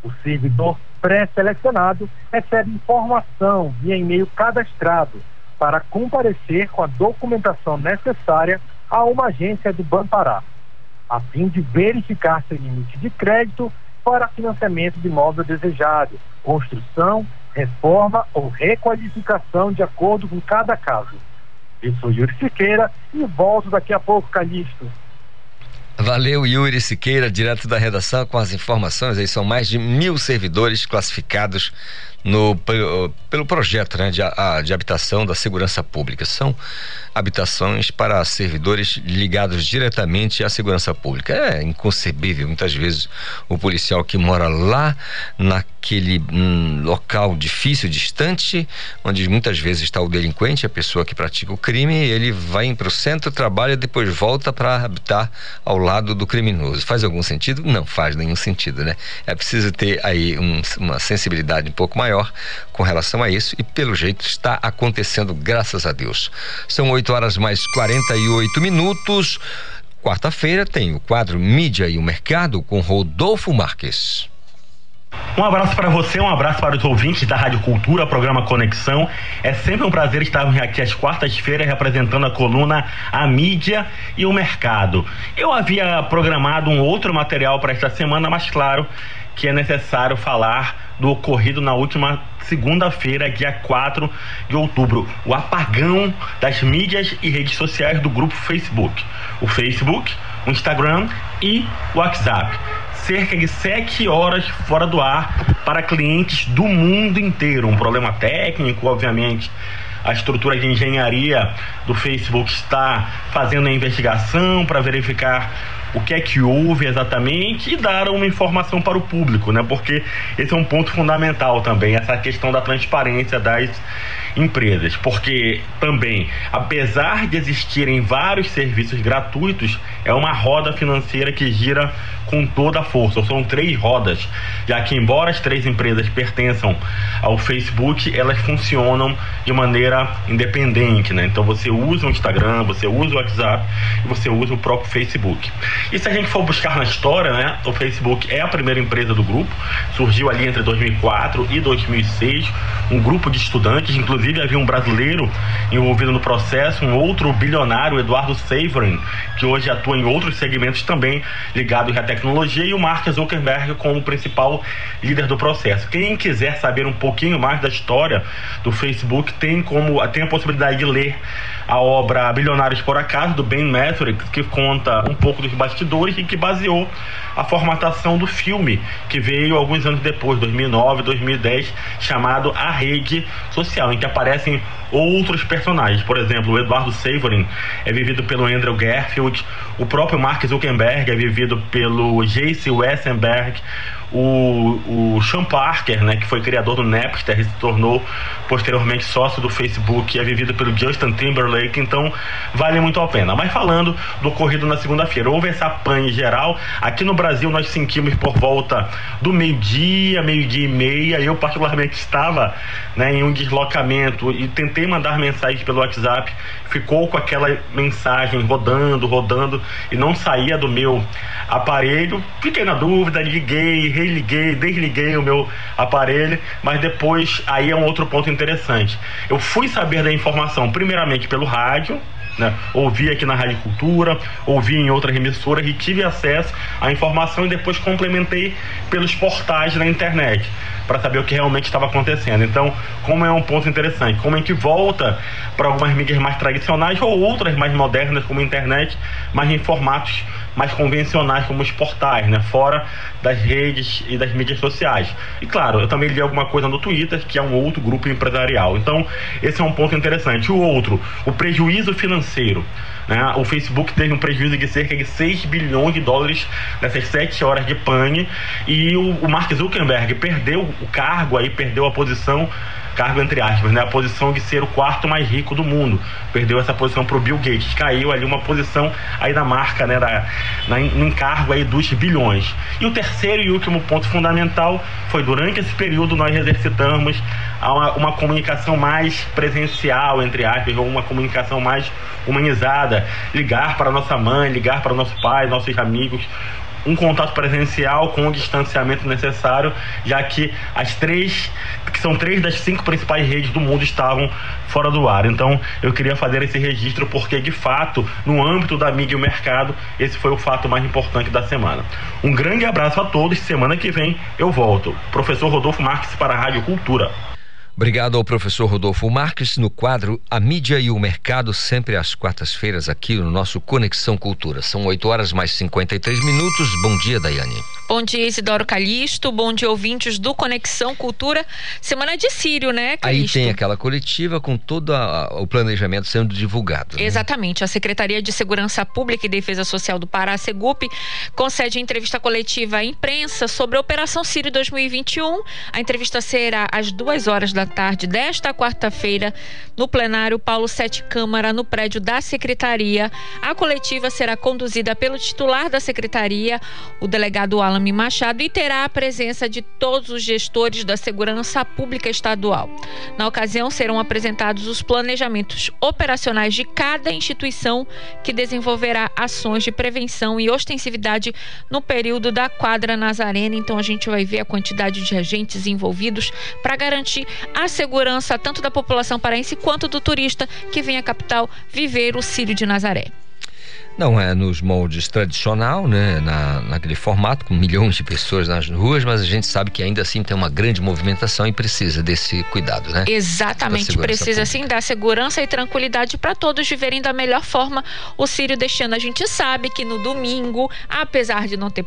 S11: O servidor pré-selecionado recebe informação via e-mail cadastrado para comparecer com a documentação necessária a uma agência do Banpará, a fim de verificar seu limite de crédito para financiamento de imóvel desejado, construção, reforma ou requalificação de acordo com cada caso. Eu sou Yuri Siqueira e volto daqui a pouco, Calixto.
S1: Valeu, Yuri Siqueira, direto da redação, com as informações. Aí são mais de mil servidores classificados no, pelo projeto né, de, a, de habitação da segurança pública. São habitações para servidores ligados diretamente à segurança pública. É inconcebível, muitas vezes, o policial que mora lá naquele hum, local difícil, distante, onde muitas vezes está o delinquente, a pessoa que pratica o crime, ele vai para o centro, trabalha, depois volta para habitar ao lado do criminoso. Faz algum sentido? Não faz nenhum sentido, né? É preciso ter aí um, uma sensibilidade um pouco maior com relação a isso e pelo jeito está acontecendo, graças a Deus. São 8 horas mais 48 minutos. Quarta-feira tem o quadro Mídia e o Mercado com Rodolfo Marques.
S12: Um abraço para você, um abraço para os ouvintes da Rádio Cultura, programa Conexão. É sempre um prazer estarmos aqui às quartas-feiras representando a coluna A Mídia e o Mercado. Eu havia programado um outro material para esta semana, mas claro que é necessário falar do ocorrido na última segunda-feira, dia 4 de outubro, o apagão das mídias e redes sociais do grupo Facebook. O Facebook, o Instagram e o WhatsApp cerca de sete horas fora do ar para clientes do mundo inteiro. Um problema técnico, obviamente. A estrutura de engenharia do Facebook está fazendo a investigação para verificar o que é que houve exatamente e dar uma informação para o público, né? Porque esse é um ponto fundamental também, essa questão da transparência das empresas, porque também, apesar de existirem vários serviços gratuitos, é uma roda financeira que gira com toda a força. São três rodas, já que embora as três empresas pertençam ao Facebook, elas funcionam de maneira independente, né? Então você usa o Instagram, você usa o WhatsApp e você usa o próprio Facebook. E se a gente for buscar na história, né, o Facebook é a primeira empresa do grupo, surgiu ali entre 2004 e 2006, um grupo de estudantes, inclusive havia um brasileiro envolvido no processo, um outro bilionário, Eduardo Saverin, que hoje atua em outros segmentos também ligados à tecnologia, e o Mark Zuckerberg como principal líder do processo. Quem quiser saber um pouquinho mais da história do Facebook tem como tem a possibilidade de ler a obra Bilionários por Acaso, do Ben Method, que conta um pouco dos e que baseou a formatação do filme, que veio alguns anos depois, 2009, 2010, chamado A Rede Social, em que aparecem outros personagens. Por exemplo, o Eduardo Savorin é vivido pelo Andrew Garfield, o próprio Mark Zuckerberg é vivido pelo J.C. Westenberg, o, o Sean Parker, né, que foi criador do Napster e se tornou posteriormente sócio do Facebook, é vivido pelo Justin Timberlake, então vale muito a pena. Mas falando do ocorrido na segunda-feira, houve essa pane geral. Aqui no Brasil nós sentimos por volta do meio-dia, meio-dia e meia. Eu particularmente estava né, em um deslocamento e tentei mandar mensagens pelo WhatsApp, ficou com aquela mensagem rodando, rodando e não saía do meu aparelho. Fiquei na dúvida, liguei, religuei, desliguei o meu aparelho, mas depois aí é um outro ponto interessante. Eu fui saber da informação primeiramente pelo rádio, né? Ouvi aqui na Rádio Cultura, ouvi em outras emissoras e tive acesso à informação e depois complementei pelos portais na internet para saber o que realmente estava acontecendo. Então, como é um ponto interessante, como é que volta para algumas mídias mais tradicionais ou outras mais modernas como a internet, mas em formatos mais convencionais como os portais, né? Fora das redes e das mídias sociais. E claro, eu também li alguma coisa no Twitter, que é um outro grupo empresarial. Então, esse é um ponto interessante. O outro, o prejuízo financeiro. Né? O Facebook teve um prejuízo de cerca de 6 bilhões de dólares nessas 7 horas de pane e o, o Mark Zuckerberg perdeu o cargo aí, perdeu a posição cargo entre aspas, né? A posição de ser o quarto mais rico do mundo. Perdeu essa posição para o Bill Gates. Caiu ali uma posição aí da marca, né? Da, na, no encargo aí dos bilhões. E o terceiro e último ponto fundamental foi durante esse período nós exercitamos uma, uma comunicação mais presencial, entre aspas, ou uma comunicação mais humanizada. Ligar para nossa mãe, ligar para nosso pai, nossos amigos, um contato presencial com o distanciamento necessário, já que as três, que são três das cinco principais redes do mundo, estavam fora do ar. Então eu queria fazer esse registro porque, de fato, no âmbito da mídia e o mercado, esse foi o fato mais importante da semana. Um grande abraço a todos. Semana que vem eu volto. Professor Rodolfo Marques para a Rádio Cultura.
S1: Obrigado ao professor Rodolfo Marques no quadro A Mídia e o Mercado, sempre às quartas-feiras aqui no nosso Conexão Cultura. São 8 horas mais 53 minutos. Bom dia, Daiane.
S13: Bom dia, Isidoro Calixto. Bom dia, ouvintes do Conexão Cultura. Semana de Sírio, né,
S1: Calixto? Aí tem aquela coletiva com todo a, o planejamento sendo divulgado.
S13: Né? Exatamente. A Secretaria de Segurança Pública e Defesa Social do Pará, Segup, concede entrevista coletiva à imprensa sobre a Operação Sírio 2021. A entrevista será às duas horas da tarde desta quarta-feira no plenário Paulo Sete Câmara, no prédio da Secretaria. A coletiva será conduzida pelo titular da Secretaria, o delegado Alan Machado e terá a presença de todos os gestores da segurança pública estadual. Na ocasião, serão apresentados os planejamentos operacionais de cada instituição que desenvolverá ações de prevenção e ostensividade no período da quadra Nazarena. Então, a gente vai ver a quantidade de agentes envolvidos para garantir a segurança tanto da população paraense quanto do turista que vem à capital viver o Círio de Nazaré.
S1: Não é nos moldes tradicional, né, na, naquele formato, com milhões de pessoas nas ruas, mas a gente sabe que ainda assim tem uma grande movimentação e precisa desse cuidado, né?
S13: Exatamente, precisa pública. sim dar segurança e tranquilidade para todos viverem da melhor forma o Sírio destino. A gente sabe que no domingo, apesar de não ter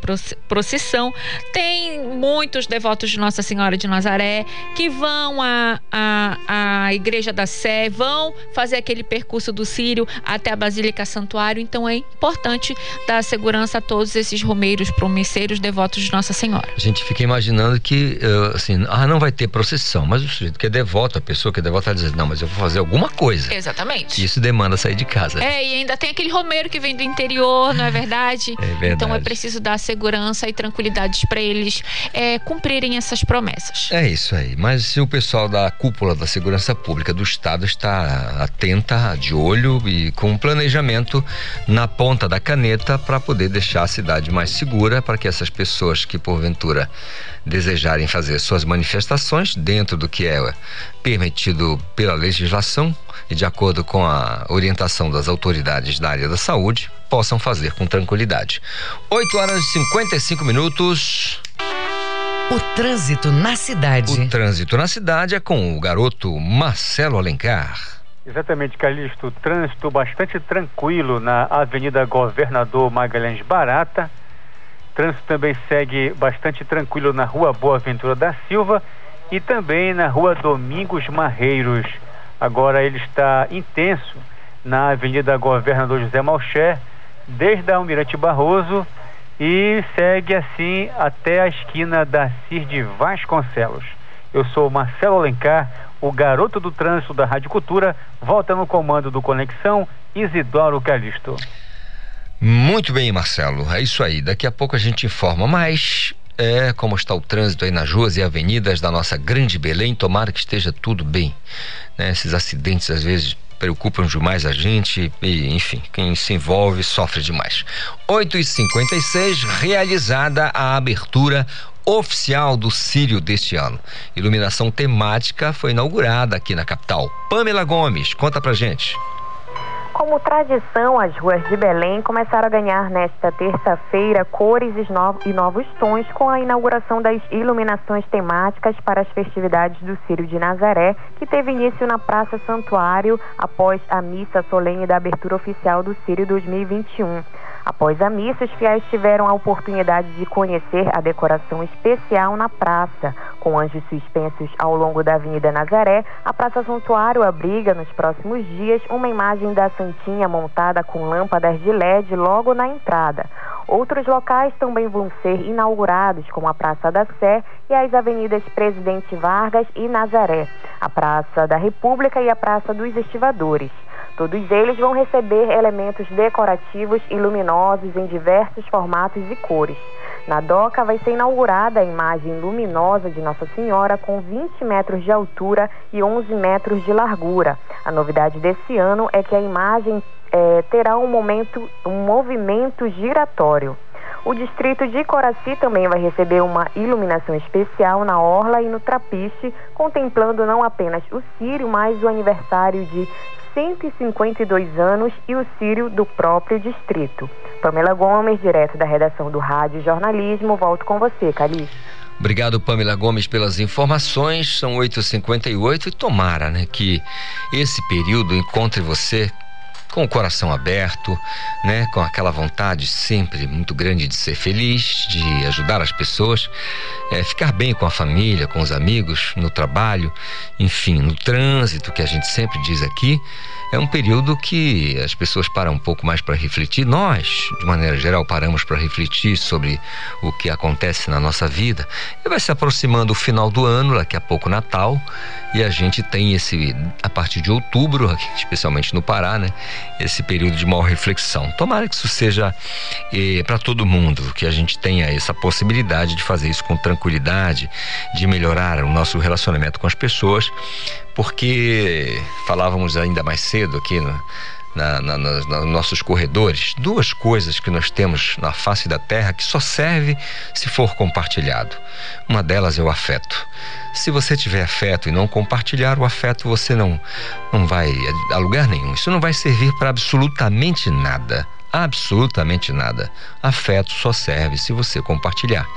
S13: procissão, tem muitos devotos de Nossa Senhora de Nazaré que vão à, à, à Igreja da Sé, vão fazer aquele percurso do Sírio até a Basílica Santuário, então é importante dar segurança a todos esses romeiros, promisseiros, devotos de Nossa Senhora.
S1: A gente fica imaginando que, eh, assim, ah, não vai ter procissão, mas o sujeito que é devoto, a pessoa que é devota, diz, não, mas eu vou fazer alguma coisa.
S13: Exatamente.
S1: Isso demanda sair de casa.
S13: É, e ainda tem aquele romeiro que vem do interior, não é verdade?
S1: É verdade.
S13: Então é preciso dar segurança e tranquilidade para eles é, cumprirem essas promessas.
S1: É isso aí. Mas se o pessoal da cúpula da segurança pública do Estado está atenta, de olho e com planejamento na ponta da caneta para poder deixar a cidade mais segura para que essas pessoas que porventura desejarem fazer suas manifestações dentro do que é permitido pela legislação e de acordo com a orientação das autoridades da área da saúde, possam fazer com tranquilidade. 8 horas e 55 minutos.
S2: O trânsito na cidade.
S1: O trânsito na cidade é com o garoto Marcelo Alencar.
S3: Exatamente, Calixto. Trânsito bastante tranquilo na Avenida Governador Magalhães Barata. Trânsito também segue bastante tranquilo na Rua Boa Ventura da Silva e também na Rua Domingos Marreiros. Agora ele está intenso na Avenida Governador José Malcher, desde a Almirante Barroso e segue assim até a esquina da Cir de Vasconcelos. Eu sou Marcelo Alencar, o garoto do trânsito da Rádio Cultura, volta no comando do Conexão, Isidoro Calixto.
S1: Muito bem, Marcelo. É isso aí. Daqui a pouco a gente informa mais. É como está o trânsito aí nas ruas e avenidas da nossa grande Belém. Tomara que esteja tudo bem. Né? Esses acidentes às vezes preocupam demais a gente e, enfim, quem se envolve sofre demais. 8 e 56 realizada a abertura oficial do Sírio deste ano. Iluminação temática foi inaugurada aqui na capital. Pamela Gomes, conta pra gente.
S6: Como tradição, as ruas de Belém começaram a ganhar nesta terça-feira cores e novos tons com a inauguração das iluminações temáticas para as festividades do Círio de Nazaré, que teve início na Praça Santuário após a missa solene da abertura oficial do Círio 2021. Após a missa, os fiéis tiveram a oportunidade de conhecer a decoração especial na praça. Com anjos suspensos ao longo da Avenida Nazaré, a Praça Santuário abriga nos próximos dias uma imagem da Santinha montada com lâmpadas de LED logo na entrada. Outros locais também vão ser inaugurados, como a Praça da Sé e as avenidas Presidente Vargas e Nazaré, a Praça da República e a Praça dos Estivadores. Todos eles vão receber elementos decorativos e luminosos em diversos formatos e cores. Na doca vai ser inaugurada a imagem luminosa de Nossa Senhora com 20 metros de altura e 11 metros de largura. A novidade desse ano é que a imagem é, terá um, momento, um movimento giratório. O distrito de Coraci também vai receber uma iluminação especial na orla e no trapiche, contemplando não apenas o Sírio, mas o aniversário de 152 anos e o Sírio do próprio distrito. Pamela Gomes, direto da redação do Rádio Jornalismo, volto com você, Calixto.
S1: Obrigado, Pamela Gomes, pelas informações. São 8h58 e tomara né, que esse período encontre você com o coração aberto, né, com aquela vontade sempre muito grande de ser feliz, de ajudar as pessoas, é, ficar bem com a família, com os amigos, no trabalho, enfim, no trânsito que a gente sempre diz aqui é um período que as pessoas param um pouco mais para refletir. Nós, de maneira geral, paramos para refletir sobre o que acontece na nossa vida. E vai se aproximando o final do ano, daqui a pouco Natal, e a gente tem esse, a partir de outubro, especialmente no Pará, né? Esse período de maior reflexão. Tomara que isso seja eh, para todo mundo, que a gente tenha essa possibilidade de fazer isso com tranquilidade, de melhorar o nosso relacionamento com as pessoas, porque falávamos ainda mais cedo aqui no, na, na, na, nos nossos corredores, duas coisas que nós temos na face da terra que só serve se for compartilhado. Uma delas é o afeto. Se você tiver afeto e não compartilhar o afeto, você não, não vai a lugar nenhum. Isso não vai servir para absolutamente nada. Absolutamente nada. Afeto só serve se você compartilhar.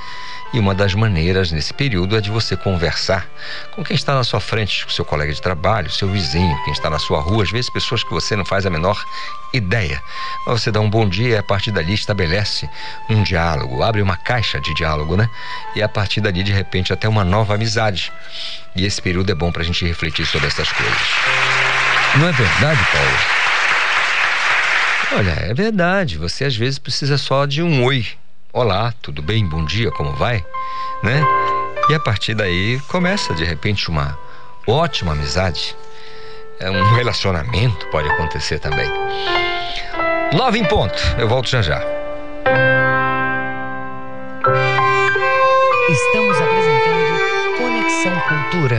S1: E uma das maneiras nesse período é de você conversar com quem está na sua frente, com seu colega de trabalho, seu vizinho, quem está na sua rua, às vezes pessoas que você não faz a menor ideia. Mas você dá um bom dia e a partir dali estabelece um diálogo, abre uma caixa de diálogo, né? E a partir dali, de repente, até uma nova amizade. E esse período é bom para a gente refletir sobre essas coisas. Não é verdade, Paulo? Olha, é verdade. Você às vezes precisa só de um oi Olá, tudo bem? Bom dia, como vai? Né? E a partir daí começa de repente uma ótima amizade. É um relacionamento pode acontecer também. Nove em ponto. Eu volto já já.
S2: Estamos apresentando Conexão Cultura.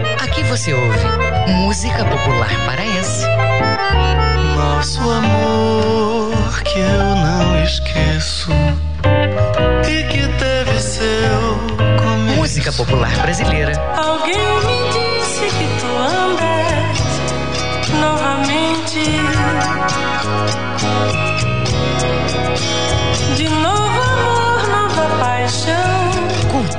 S2: Aqui você ouve música popular paraense.
S14: Nosso amor que eu não esqueço e que teve seu começo.
S2: Música popular brasileira.
S14: Alguém me disse que tu andas novamente. De novo amor, nova paixão.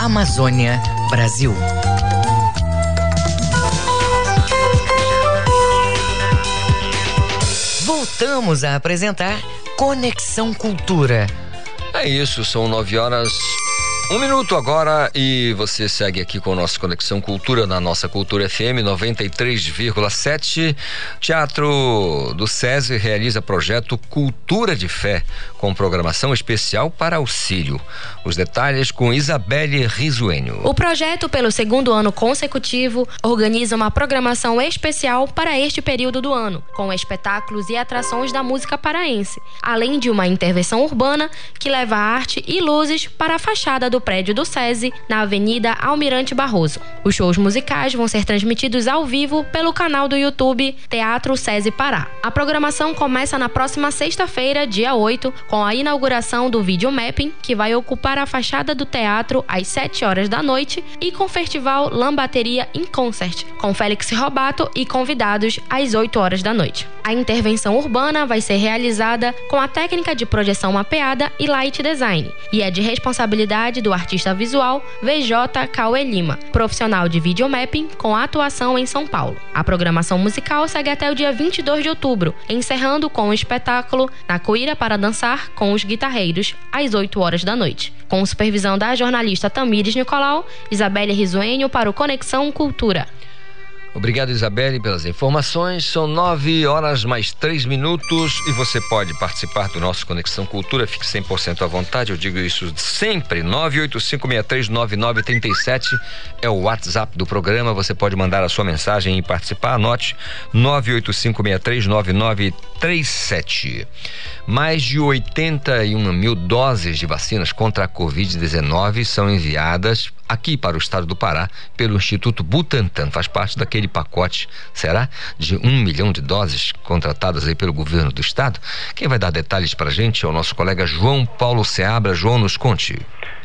S2: Amazônia, Brasil. Voltamos a apresentar Conexão Cultura.
S1: É isso, são nove horas um minuto agora e você segue aqui com a nossa Conexão Cultura na nossa Cultura FM 93,7. Teatro do SESI realiza projeto Cultura de Fé com programação especial para auxílio. Os detalhes com Isabelle Risuênio.
S15: O projeto, pelo segundo ano consecutivo, organiza uma programação especial para este período do ano, com espetáculos e atrações da música paraense, além de uma intervenção urbana que leva arte e luzes para a fachada do prédio do SESI, na Avenida Almirante Barroso. Os shows musicais vão ser transmitidos ao vivo pelo canal do YouTube Teatro SESI Pará. A programação começa na próxima sexta-feira, dia 8, com a inauguração do videomapping, que vai ocupar a fachada do teatro às 7 horas da noite, e com o festival Lambateria in Concert, com Félix Robato e convidados às 8 horas da noite. A intervenção urbana vai ser realizada com a técnica de projeção mapeada e light design, e é de responsabilidade do do artista visual VJ Cauê Lima, profissional de videomapping com atuação em São Paulo. A programação musical segue até o dia 22 de outubro, encerrando com o espetáculo Na Coíra para Dançar com os Guitarreiros, às 8 horas da noite. Com supervisão da jornalista Tamires Nicolau, Isabelle Risuênio para o Conexão Cultura.
S1: Obrigado, Isabelle, pelas informações. São nove horas mais três minutos e você pode participar do nosso Conexão Cultura. Fique 100% à vontade. Eu digo isso sempre. 985639937 é o WhatsApp do programa. Você pode mandar a sua mensagem e participar. Anote 985639937. Mais de 81 mil doses de vacinas contra a Covid-19 são enviadas aqui para o estado do Pará pelo Instituto Butantan. Faz parte daquele pacote, será? De um milhão de doses contratadas aí pelo governo do estado. Quem vai dar detalhes para a gente é o nosso colega João Paulo Seabra. João, nos conte.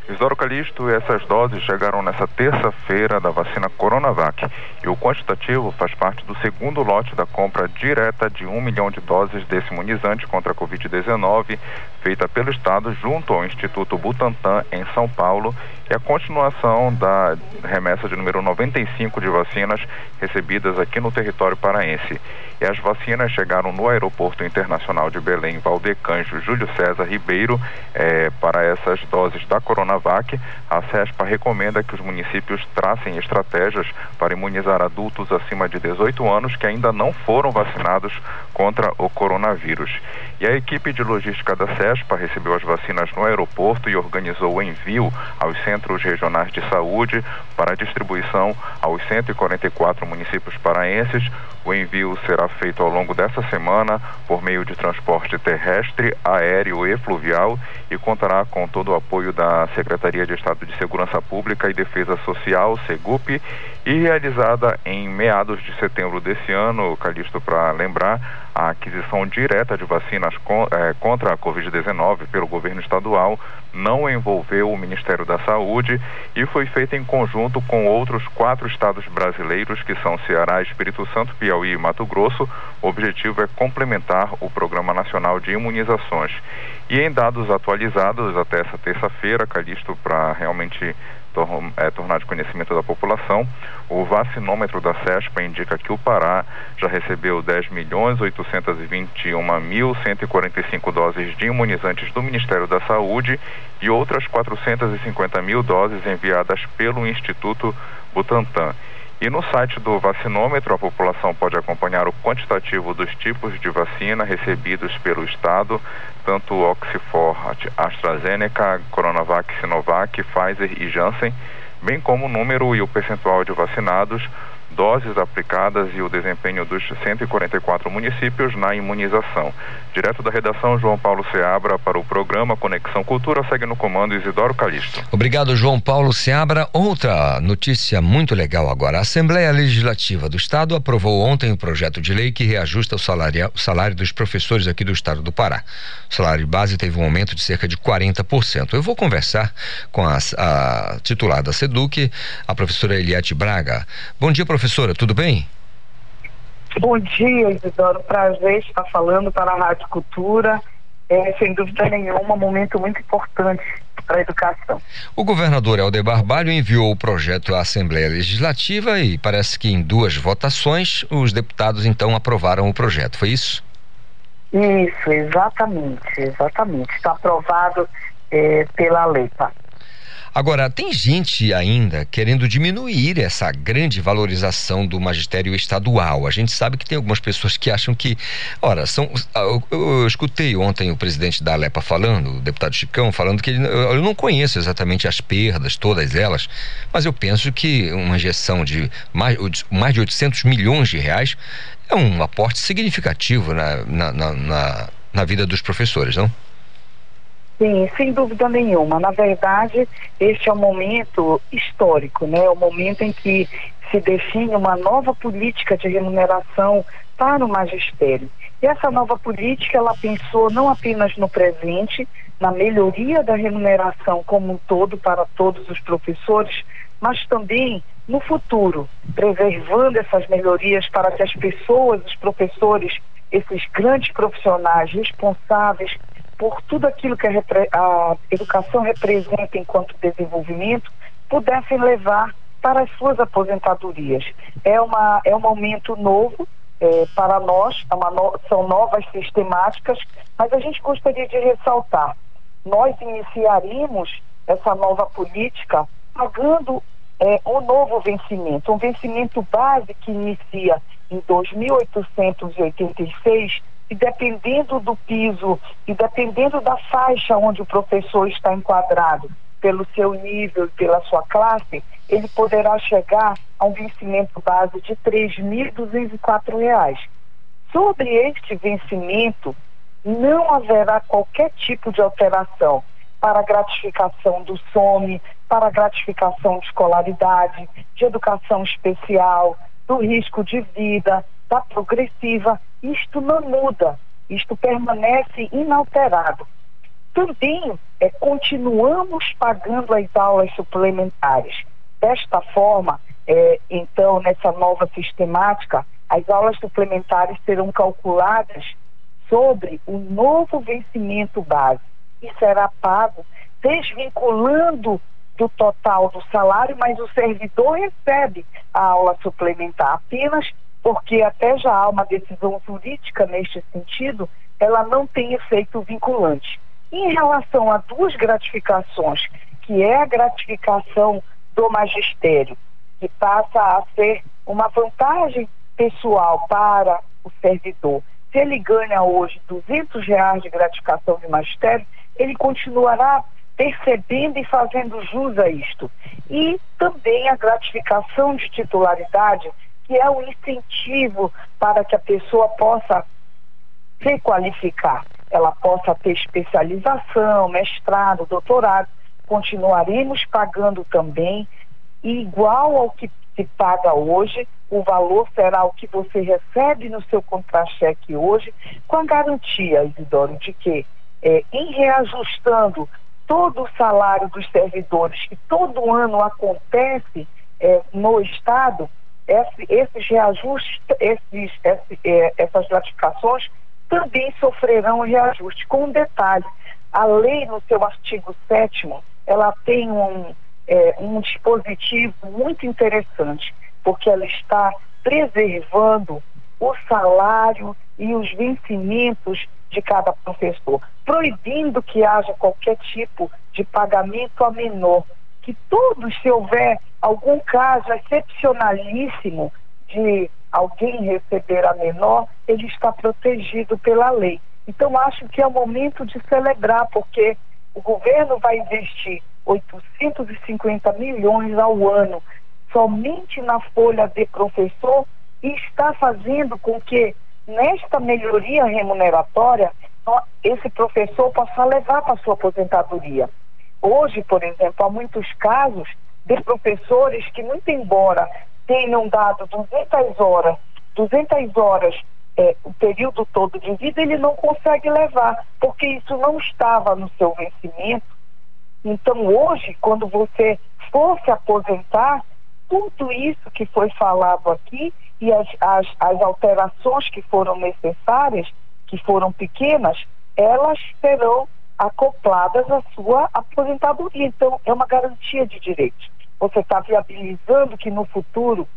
S5: Isidoro Calixto, essas doses chegaram nessa terça-feira da vacina Coronavac e o quantitativo faz parte do segundo lote da compra direta de um milhão de doses desse imunizante contra a Covid-19, feita pelo Estado junto ao Instituto Butantan, em São Paulo, e a continuação da remessa de número 95 de vacinas recebidas aqui no território paraense. E as vacinas chegaram no Aeroporto Internacional de Belém, Valdecanjo, Júlio César Ribeiro, eh, para essas doses da Coronavac. A CESPA recomenda que os municípios tracem estratégias para imunizar adultos acima de 18 anos que ainda não foram vacinados contra o coronavírus. E a equipe de logística da CESPA recebeu as vacinas no aeroporto e organizou o envio aos centros regionais de saúde para distribuição aos 144 municípios paraenses. O envio será feito ao longo dessa semana por meio de transporte terrestre, aéreo e fluvial e contará com todo o apoio da Secretaria de Estado de Segurança Pública e Defesa Social, SEGUP, e realizada em meados de setembro desse ano, Calixto, para lembrar, a aquisição direta de vacinas eh, contra a Covid-19 pelo governo estadual não envolveu o Ministério da Saúde e foi feita em conjunto com outros quatro estados brasileiros, que são Ceará, Espírito Santo, Piauí e Mato Grosso. O objetivo é complementar o Programa Nacional de Imunizações. E em dados atualizados até essa terça-feira, Calixto, para realmente é, tornar de conhecimento da população. O vacinômetro da CESPA indica que o Pará já recebeu 10 milhões 821 mil 145 doses de imunizantes do Ministério da Saúde e outras 450 mil doses enviadas pelo Instituto Butantan. E no site do vacinômetro, a população pode acompanhar o quantitativo dos tipos de vacina recebidos pelo Estado, tanto Oxford, AstraZeneca, Coronavac, Sinovac, Pfizer e Janssen, bem como o número e o percentual de vacinados doses aplicadas e o desempenho dos 144 municípios na imunização. Direto da redação, João Paulo Seabra, para o programa Conexão Cultura, segue no comando Isidoro Calixto.
S1: Obrigado, João Paulo Seabra. Outra notícia muito legal agora. A Assembleia Legislativa do Estado aprovou ontem o projeto de lei que reajusta o salário, o salário dos professores aqui do Estado do Pará. O salário base teve um aumento de cerca de 40%. Eu vou conversar com a, a titular da SEDUC, a professora Eliette Braga. Bom dia, professor professora, tudo bem?
S16: Bom dia, Isidoro. Prazer estar falando para a Rádio Cultura. É, sem dúvida nenhuma, um momento muito importante para a educação.
S1: O governador Helder Barbalho enviou o projeto à Assembleia Legislativa e parece que em duas votações os deputados então aprovaram o projeto, foi isso?
S16: Isso, exatamente, exatamente. Está aprovado é, pela LEPA.
S1: Agora, tem gente ainda querendo diminuir essa grande valorização do magistério estadual. A gente sabe que tem algumas pessoas que acham que, ora, são. Eu, eu, eu escutei ontem o presidente da Alepa falando, o deputado Chicão, falando que ele, eu não conheço exatamente as perdas, todas elas, mas eu penso que uma injeção de mais, mais de 800 milhões de reais é um aporte significativo na, na, na, na, na vida dos professores, não?
S16: Sim, sem dúvida nenhuma. Na verdade, este é um momento histórico, né? É o momento em que se define uma nova política de remuneração para o magistério. E essa nova política, ela pensou não apenas no presente, na melhoria da remuneração como um todo para todos os professores, mas também no futuro, preservando essas melhorias para que as pessoas, os professores, esses grandes profissionais responsáveis por tudo aquilo que a, a educação representa enquanto desenvolvimento, pudessem levar para as suas aposentadorias. É, uma, é um momento novo é, para nós, é no, são novas sistemáticas, mas a gente gostaria de ressaltar: nós iniciaríamos essa nova política pagando é, um novo vencimento, um vencimento base que inicia em 2.886 e dependendo do piso e dependendo da faixa onde o professor está enquadrado, pelo seu nível e pela sua classe, ele poderá chegar a um vencimento base de R$ 3.204. Sobre este vencimento, não haverá qualquer tipo de alteração para a gratificação do SOME, para a gratificação de escolaridade, de educação especial, do risco de vida, da progressiva. Isto não muda, isto permanece inalterado. Também é, continuamos pagando as aulas suplementares. Desta forma, é, então, nessa nova sistemática, as aulas suplementares serão calculadas sobre o novo vencimento base e será pago desvinculando do total do salário, mas o servidor recebe a aula suplementar apenas porque até já há uma decisão jurídica neste sentido, ela não tem efeito vinculante. Em relação a duas gratificações, que é a gratificação do magistério, que passa a ser uma vantagem pessoal para o servidor. Se ele ganha hoje 200 reais de gratificação de magistério, ele continuará percebendo e fazendo jus a isto. E também a gratificação de titularidade, que é um incentivo para que a pessoa possa se qualificar, ela possa ter especialização, mestrado, doutorado. Continuaremos pagando também igual ao que se paga hoje, o valor será o que você recebe no seu contra-cheque hoje, com a garantia, Isidoro, de que é, em reajustando todo o salário dos servidores que todo ano acontece é, no Estado, esse, esses reajustes, esses, esse, é, essas gratificações também sofrerão reajuste. Com um detalhe, a lei no seu artigo 7 ela tem um, é, um dispositivo muito interessante, porque ela está preservando o salário e os vencimentos de cada professor, proibindo que haja qualquer tipo de pagamento a menor. Que todos, se houver algum caso excepcionalíssimo de alguém receber a menor, ele está protegido pela lei. Então, acho que é o momento de celebrar, porque o governo vai investir 850 milhões ao ano somente na folha de professor e está fazendo com que nesta melhoria remuneratória esse professor possa levar para sua aposentadoria. Hoje, por exemplo, há muitos casos de professores que, muito embora tenham dado 200 horas, 200 horas é, o período todo de vida, ele não consegue levar, porque isso não estava no seu vencimento. Então, hoje, quando você for se aposentar, tudo isso que foi falado aqui e as, as, as alterações que foram necessárias, que foram pequenas, elas serão acopladas à sua aposentadoria. Então, é uma garantia de direitos. Você está viabilizando que no futuro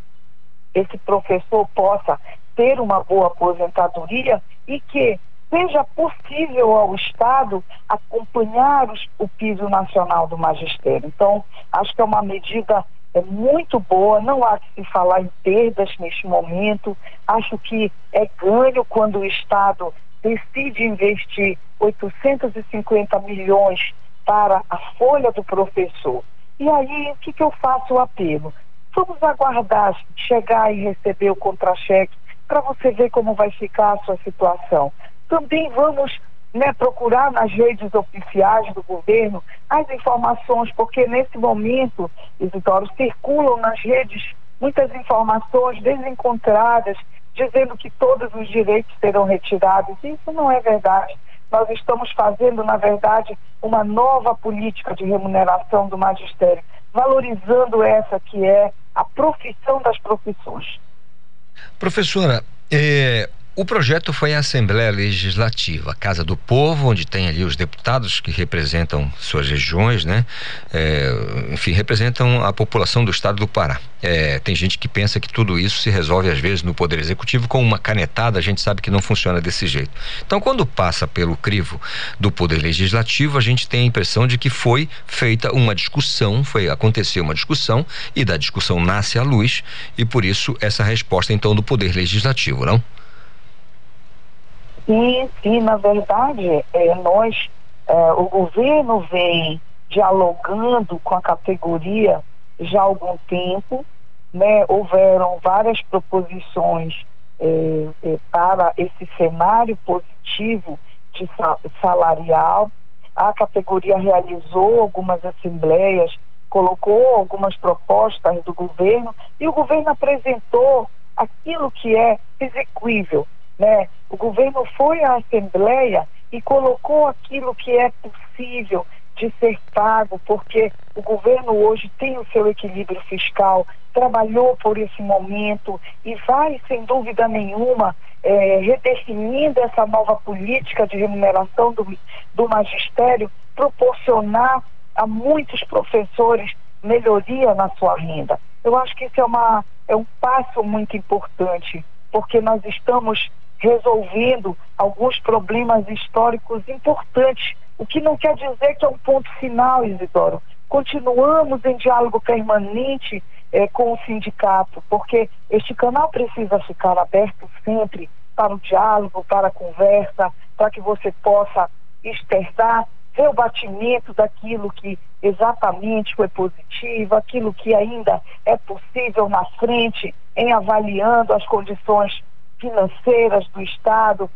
S16: esse professor possa ter uma boa aposentadoria e que seja possível ao Estado acompanhar os, o piso nacional do magistério. Então, acho que é uma medida é muito boa, não há que se falar em perdas neste momento. Acho que é ganho quando o Estado decide investir 850 milhões para a folha do professor. E aí, o que, que eu faço o apelo? Vamos aguardar chegar e receber o contra-cheque para você ver como vai ficar a sua situação. Também vamos né, procurar nas redes oficiais do governo as informações, porque nesse momento, Isidoro, circulam nas redes muitas informações desencontradas, dizendo que todos os direitos serão retirados. Isso não é verdade. Nós estamos fazendo, na verdade, uma nova política de remuneração do magistério, valorizando essa que é a profissão das profissões.
S1: Professora, é, O projeto foi a Assembleia Legislativa, a Casa do Povo, onde tem ali os deputados que representam suas regiões, né? É, enfim, representam a população do estado do Pará. É, tem gente que pensa que tudo isso se resolve às vezes no Poder Executivo com uma canetada, a gente sabe que não funciona desse jeito. Então, quando passa pelo crivo do Poder Legislativo, a gente tem a impressão de que foi feita uma discussão, foi aconteceu uma discussão e da discussão nasce a luz e por isso essa resposta então do Poder Legislativo, não?
S16: Sim, sim, na verdade, é, nós, é, o governo vem dialogando com a categoria já há algum tempo, né? Houveram várias proposições é, é, para esse cenário positivo de salarial. A categoria realizou algumas assembleias, colocou algumas propostas do governo e o governo apresentou aquilo que é execuível né? O governo foi à Assembleia e colocou aquilo que é possível de ser pago, porque o governo hoje tem o seu equilíbrio fiscal, trabalhou por esse momento e vai, sem dúvida nenhuma, é, redefinindo essa nova política de remuneração do, do magistério, proporcionar a muitos professores melhoria na sua renda. Eu acho que isso é, uma, é um passo muito importante, porque nós estamos resolvendo alguns problemas históricos importantes, o que não quer dizer que é um ponto final, Isidoro. Continuamos em diálogo permanente eh, com o sindicato, porque este canal precisa ficar aberto sempre para o diálogo, para a conversa, para que você possa externar, ver o batimento daquilo que exatamente foi positivo, aquilo que ainda é possível na frente, em avaliando as condições financeiras do Estado,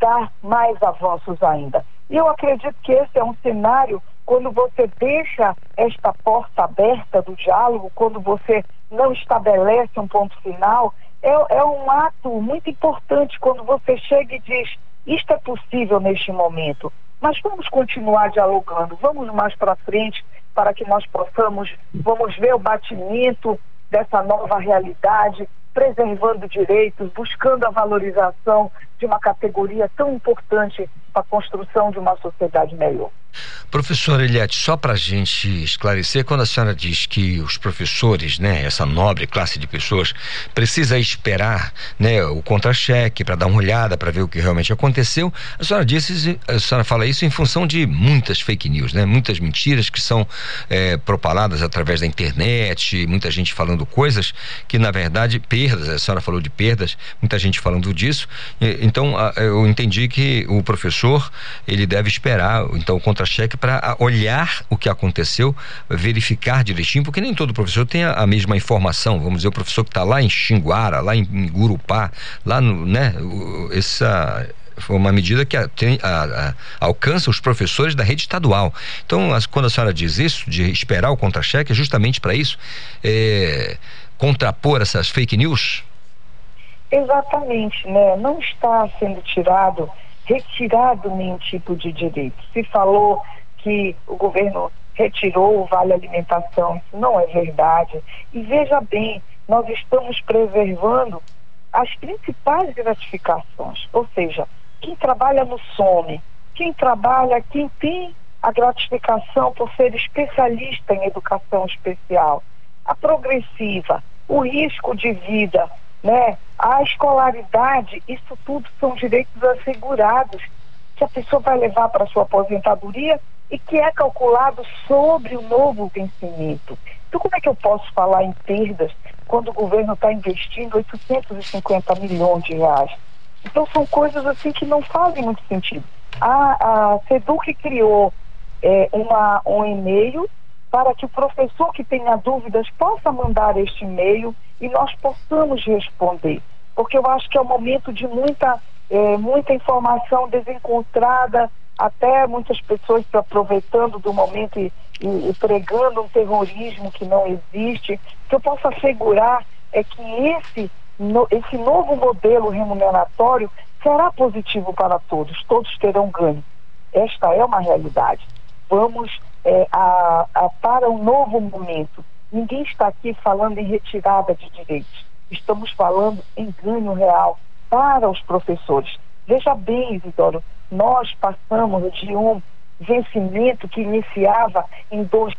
S16: dar mais avanços ainda. E eu acredito que esse é um cenário quando você deixa esta porta aberta do diálogo, quando você não estabelece um ponto final, é, é um ato muito importante quando você chega e diz: isto é possível neste momento, mas vamos continuar dialogando, vamos mais para frente para que nós possamos, vamos ver o batimento dessa nova realidade, preservando direitos, buscando a valorização de uma categoria tão importante para a construção de uma sociedade melhor.
S1: Professor Eliette, só para a gente esclarecer, quando a senhora diz que os professores, né, essa nobre classe de pessoas, precisa esperar né, o contra-cheque para dar uma olhada, para ver o que realmente aconteceu, a senhora disse, a senhora fala isso em função de muitas fake news, né, muitas mentiras que são é, propaladas através da internet, muita gente falando coisas que, na verdade, perdas, a senhora falou de perdas, muita gente falando disso, então eu entendi que o professor, ele deve esperar, então, o contra-cheque para olhar o que aconteceu, verificar direitinho, porque nem todo professor tem a, a mesma informação. Vamos dizer, o professor que está lá em Xinguara, lá em, Gurupá, lá no, né, essa foi uma medida que a, a, alcança os professores da rede estadual. Então, as, quando a senhora diz isso, de esperar o contra-cheque, é justamente para isso, é, contrapor essas fake news?
S16: Exatamente, né? Não está sendo tirado, retirado nenhum tipo de direito. Se falou que o governo retirou o vale alimentação. Isso não é verdade. E veja bem, nós estamos preservando as principais gratificações, ou seja, quem trabalha no SOME, quem trabalha, quem tem a gratificação por ser especialista em educação especial, a progressiva, o risco de vida, né? A escolaridade, isso tudo são direitos assegurados que a pessoa vai levar para sua aposentadoria e que é calculado sobre o novo vencimento. Então, como é que eu posso falar em perdas quando o governo está investindo 850 milhões de reais? Então, são coisas assim que não fazem muito sentido. A, a SEDUC criou é, uma, um e-mail para que o professor que tenha dúvidas possa mandar este e-mail e nós possamos responder. Porque eu acho que é um momento de muita, é, muita informação desencontrada, até muitas pessoas se aproveitando do momento e, e, e pregando um terrorismo que não existe. O que eu posso assegurar é que esse, no, esse novo modelo remuneratório será positivo para todos, todos terão ganho. Esta é uma realidade. Vamos é, a, a, para um novo momento. Ninguém está aqui falando em retirada de direitos. Estamos falando em ganho real para os professores. Veja bem, Isidoro, nós passamos de um vencimento que iniciava em dois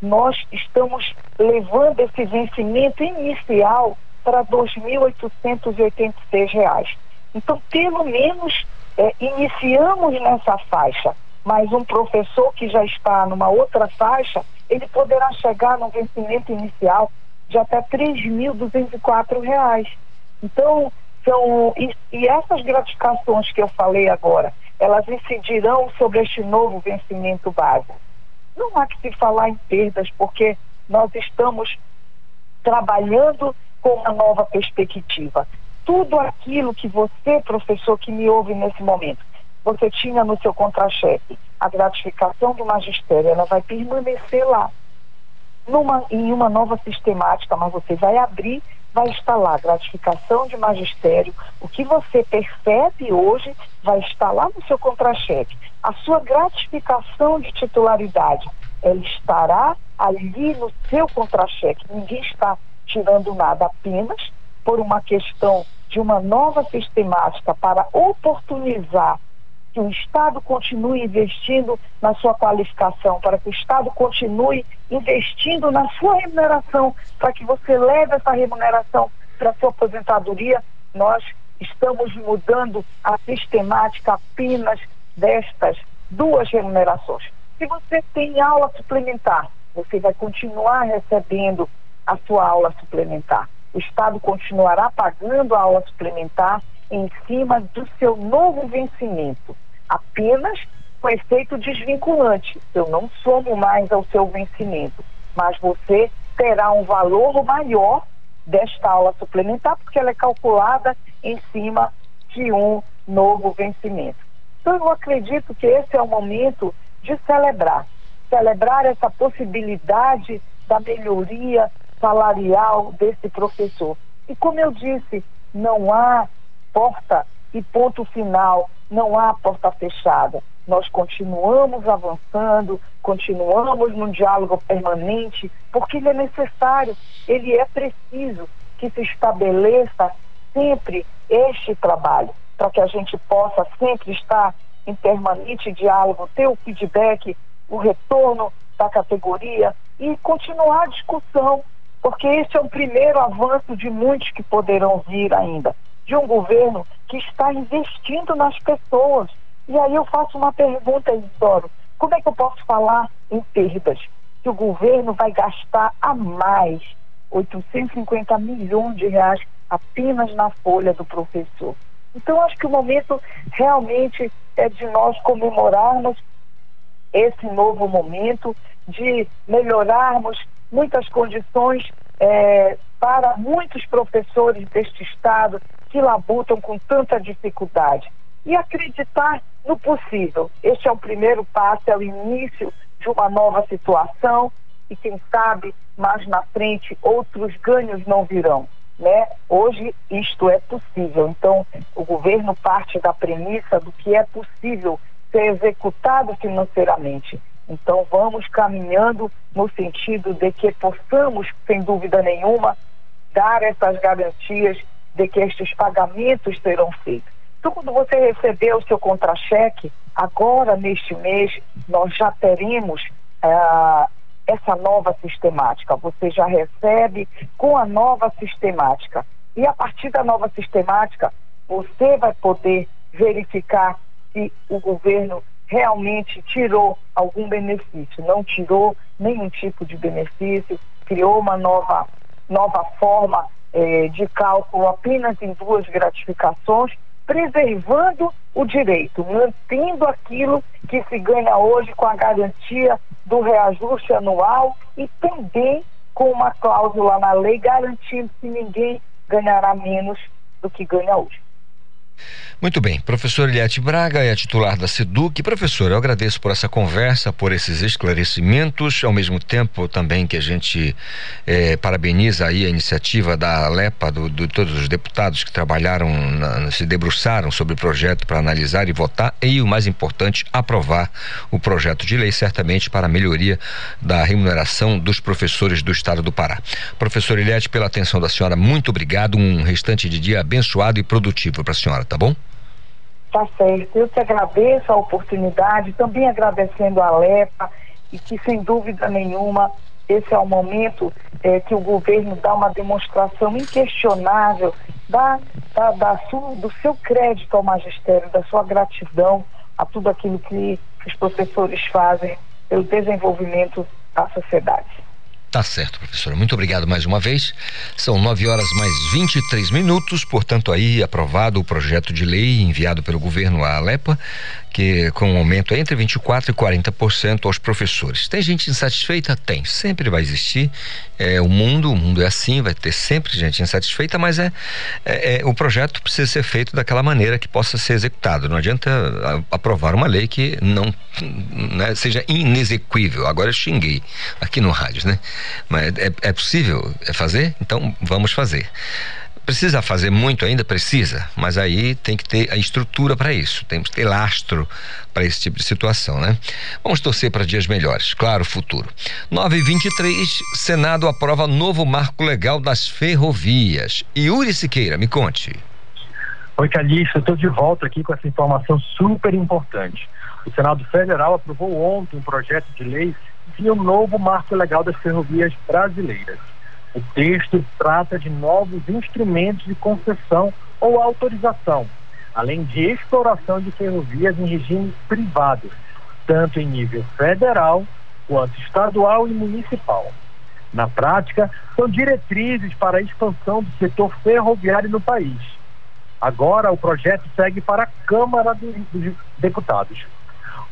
S16: nós estamos levando esse vencimento inicial para R$ 2.886. Então, pelo menos, é, iniciamos nessa faixa, mas um professor que já está numa outra faixa, ele poderá chegar no vencimento inicial de até R$ 3.204. Então, são, e, e essas gratificações que eu falei agora, elas incidirão sobre este novo vencimento básico. Não há que se falar em perdas, porque nós estamos trabalhando com uma nova perspectiva. Tudo aquilo que você, professor, que me ouve nesse momento, você tinha no seu contra-cheque, a gratificação do magistério, ela vai permanecer lá. Numa, em uma nova sistemática, mas você vai abrir vai estar lá gratificação de magistério, o que você percebe hoje vai estar lá no seu contra-cheque. A sua gratificação de titularidade, ela estará ali no seu contra-cheque. Ninguém está tirando nada, apenas por uma questão de uma nova sistemática para oportunizar que o Estado continue investindo na sua qualificação, para que o Estado continue investindo na sua remuneração, para que você leve essa remuneração para a sua aposentadoria, nós estamos mudando a sistemática apenas destas duas remunerações. Se você tem aula suplementar, você vai continuar recebendo a sua aula suplementar. O Estado continuará pagando a aula suplementar em cima do seu novo vencimento apenas com efeito desvinculante. Eu não somo mais ao seu vencimento, mas você terá um valor maior desta aula suplementar, porque ela é calculada em cima de um novo vencimento. Então, eu acredito que esse é o momento de celebrar celebrar essa possibilidade da melhoria salarial desse professor. E como eu disse, não há porta e ponto final não há porta fechada. Nós continuamos avançando, continuamos num diálogo permanente, porque ele é necessário, ele é preciso que se estabeleça sempre este trabalho, para que a gente possa sempre estar em permanente diálogo, ter o feedback, o retorno da categoria e continuar a discussão, porque esse é o primeiro avanço de muitos que poderão vir ainda de um governo que está investindo nas pessoas. E aí eu faço uma pergunta, Isidoro: como é que eu posso falar em perdas? Que o governo vai gastar a mais 850 milhões de reais apenas na folha do professor. Então, acho que o momento realmente é de nós comemorarmos esse novo momento, de melhorarmos muitas condições é, para muitos professores deste Estado que labutam com tanta dificuldade. E acreditar no possível. Este é o primeiro passo, é o início de uma nova situação e quem sabe mais na frente outros ganhos não virão. Né? Hoje isto é possível. Então, o governo parte da premissa do que é possível ser executado financeiramente. Então, vamos caminhando no sentido de que possamos, sem dúvida nenhuma, dar essas garantias de que estes pagamentos serão feitos. Então, quando você receber o seu contra-cheque, agora neste mês, nós já teremos ah, essa nova sistemática. Você já recebe com a nova sistemática. E a partir da nova sistemática, você vai poder verificar se o governo realmente tirou algum benefício, não tirou nenhum tipo de benefício, criou uma nova, nova forma eh, de cálculo apenas em duas gratificações, preservando o direito, mantendo aquilo que se ganha hoje com a garantia do reajuste anual e também com uma cláusula na lei garantindo que ninguém ganhará menos do que ganha hoje.
S1: Muito bem, professor Eliette Braga é titular da SEDUC. Professor, eu agradeço por essa conversa, por esses esclarecimentos, ao mesmo tempo também que a gente eh, parabeniza aí a iniciativa da Alepa, do, de todos os deputados que trabalharam, na, se debruçaram sobre o projeto para analisar e votar e, o mais importante, aprovar o projeto de lei, certamente para a melhoria da remuneração dos professores do estado do Pará. Professor Eliette, pela atenção da senhora, muito obrigado. Um restante de dia abençoado e produtivo para a senhora, tá bom?
S16: Tá certo. Eu te agradeço a oportunidade, também agradecendo a Lepa e que, sem dúvida nenhuma, esse é o momento é, que o governo dá uma demonstração inquestionável da, da, da sua, do seu crédito ao magistério, da sua gratidão a tudo aquilo que os professores fazem pelo desenvolvimento da sociedade.
S1: Tá certo, professora. Muito obrigado mais uma vez. São nove horas mais 23 minutos, portanto, aí aprovado o projeto de lei enviado pelo governo à Alepa, que com um aumento entre 24% e 40% aos professores. Tem gente insatisfeita? Tem. Sempre vai existir. É, o mundo, o mundo é assim, vai ter sempre gente insatisfeita, mas é, é, é o projeto precisa ser feito daquela maneira que possa ser executado. Não adianta aprovar uma lei que não né, seja inexequível. Agora eu xinguei aqui no rádio, né? Mas é, é possível fazer? Então vamos fazer. Precisa fazer muito ainda? Precisa, mas aí tem que ter a estrutura para isso, tem que ter lastro para esse tipo de situação, né? Vamos torcer para dias melhores, claro, futuro. 9 e 23 Senado aprova novo marco legal das ferrovias. Yuri Siqueira, me conte.
S11: Oi, Calixto, estou de volta aqui com essa informação super importante. O Senado Federal aprovou ontem um projeto de lei e um novo marco legal das ferrovias brasileiras. O texto trata de novos instrumentos de concessão ou autorização, além de exploração de ferrovias em regime privado, tanto em nível federal quanto estadual e municipal. Na prática, são diretrizes para a expansão do setor ferroviário no país. Agora, o projeto segue para a Câmara dos Deputados.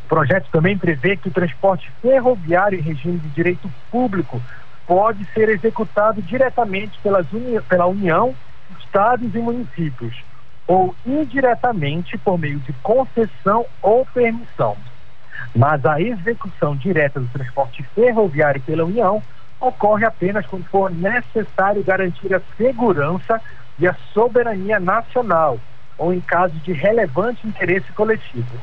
S11: O projeto também prevê que o transporte ferroviário em regime de direito público pode ser executado diretamente uni pela União, estados e municípios, ou indiretamente por meio de concessão ou permissão. Mas a execução direta do transporte ferroviário pela União ocorre apenas quando for necessário garantir a segurança e a soberania nacional, ou em caso de relevante interesse coletivo.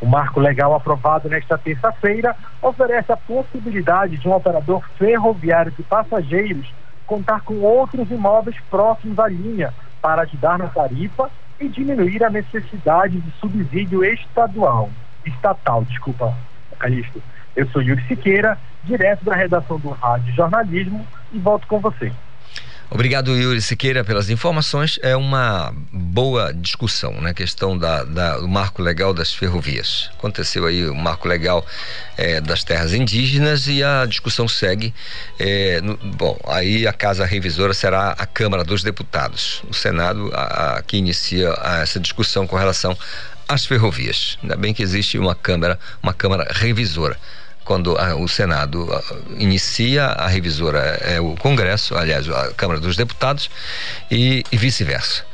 S11: O marco legal aprovado nesta terça-feira oferece a possibilidade de um operador ferroviário de passageiros contar com outros imóveis próximos à linha para ajudar na tarifa e diminuir a necessidade de subsídio estadual, estatal, desculpa, Calixto. Eu sou Yuri Siqueira, direto da redação do Rádio Jornalismo e volto com você.
S1: Obrigado, Yuri Siqueira, pelas informações. É uma boa discussão, né? Questão da, da, do marco legal das ferrovias. Aconteceu aí o marco legal é, das terras indígenas e a discussão segue. É, no, bom, aí a casa revisora será a Câmara dos Deputados. O Senado a, a, que inicia a, essa discussão com relação às ferrovias. Ainda bem que existe uma Câmara, uma Câmara revisora quando a, o Senado inicia, a revisora é o Congresso, aliás, a Câmara dos Deputados, e, e vice-versa.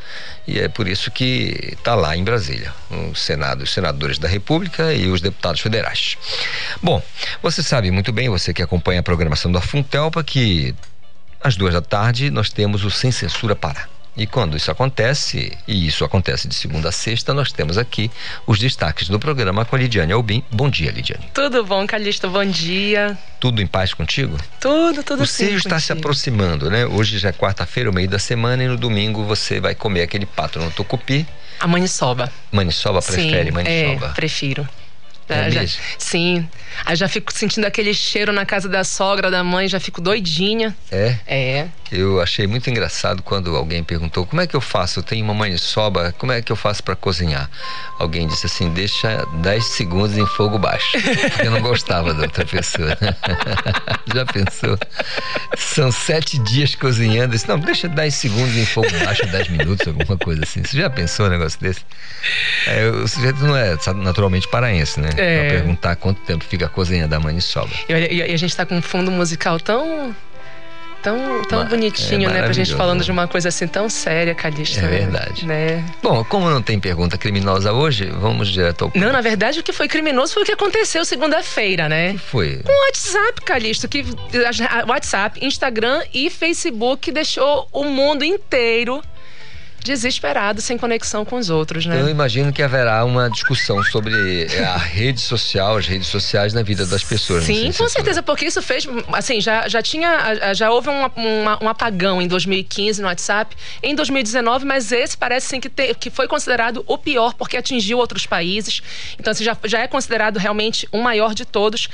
S1: E é por isso que está lá em Brasília, o Senado, os senadores da República e os deputados federais. Bom, você sabe muito bem, você que acompanha a programação da Funtelpa, que às duas da tarde nós temos o Sem Censura Pará. E quando isso acontece, e isso acontece de segunda a sexta, nós temos aqui os destaques do programa com a Lidiane Albim. Bom dia, Lidiane.
S17: Tudo bom, Calixto? Bom dia.
S1: Tudo em paz contigo?
S17: Tudo, tudo
S1: O Sejo está se aproximando, né? Hoje já é quarta-feira, o meio da semana, e no domingo você vai comer aquele pato no tucupi.
S17: A maniçoba.
S1: Maniçoba prefere
S17: Sim,
S1: maniçoba?
S17: É, prefiro.
S1: É
S17: já, sim. Aí já fico sentindo aquele cheiro na casa da sogra, da mãe, já fico doidinha.
S1: É?
S17: É.
S1: Eu achei muito engraçado quando alguém perguntou como é que eu faço? Eu tenho uma maniçoba, como é que eu faço para cozinhar? Alguém disse assim: deixa 10 segundos em fogo baixo. Eu não gostava da outra pessoa. Já pensou? São sete dias cozinhando. Disse, não, deixa 10 segundos em fogo baixo, 10 minutos, alguma coisa assim. Você já pensou um negócio desse? É, o sujeito não é sabe, naturalmente paraense, né?
S17: É.
S1: Pra perguntar quanto tempo fica cozinhando a maniçoba.
S17: E, olha, e a gente tá com um fundo musical tão tão, tão
S1: Mas
S17: bonitinho,
S1: é
S17: né? Pra gente falando de uma coisa assim tão séria, Calixto.
S1: É
S17: né?
S1: verdade.
S17: Né?
S1: Bom, como não tem pergunta criminosa hoje, vamos direto ao
S17: Não, na verdade, o que foi criminoso foi o que aconteceu segunda-feira, né?
S1: foi.
S17: Com o WhatsApp, Calixto, que WhatsApp, Instagram e Facebook deixou o mundo inteiro desesperado, sem conexão com os outros, né?
S1: Eu imagino que haverá uma discussão sobre eh, a rede social, as redes sociais na vida das pessoas.
S17: Sim, com certeza, porque isso fez, assim, já, já tinha, já houve um, uma- um apagão em 2015 no WhatsApp, em 2019, mas esse parece sim que, te- que foi considerado o pior, porque atingiu outros países, então assim, já, já é considerado realmente o maior de todos,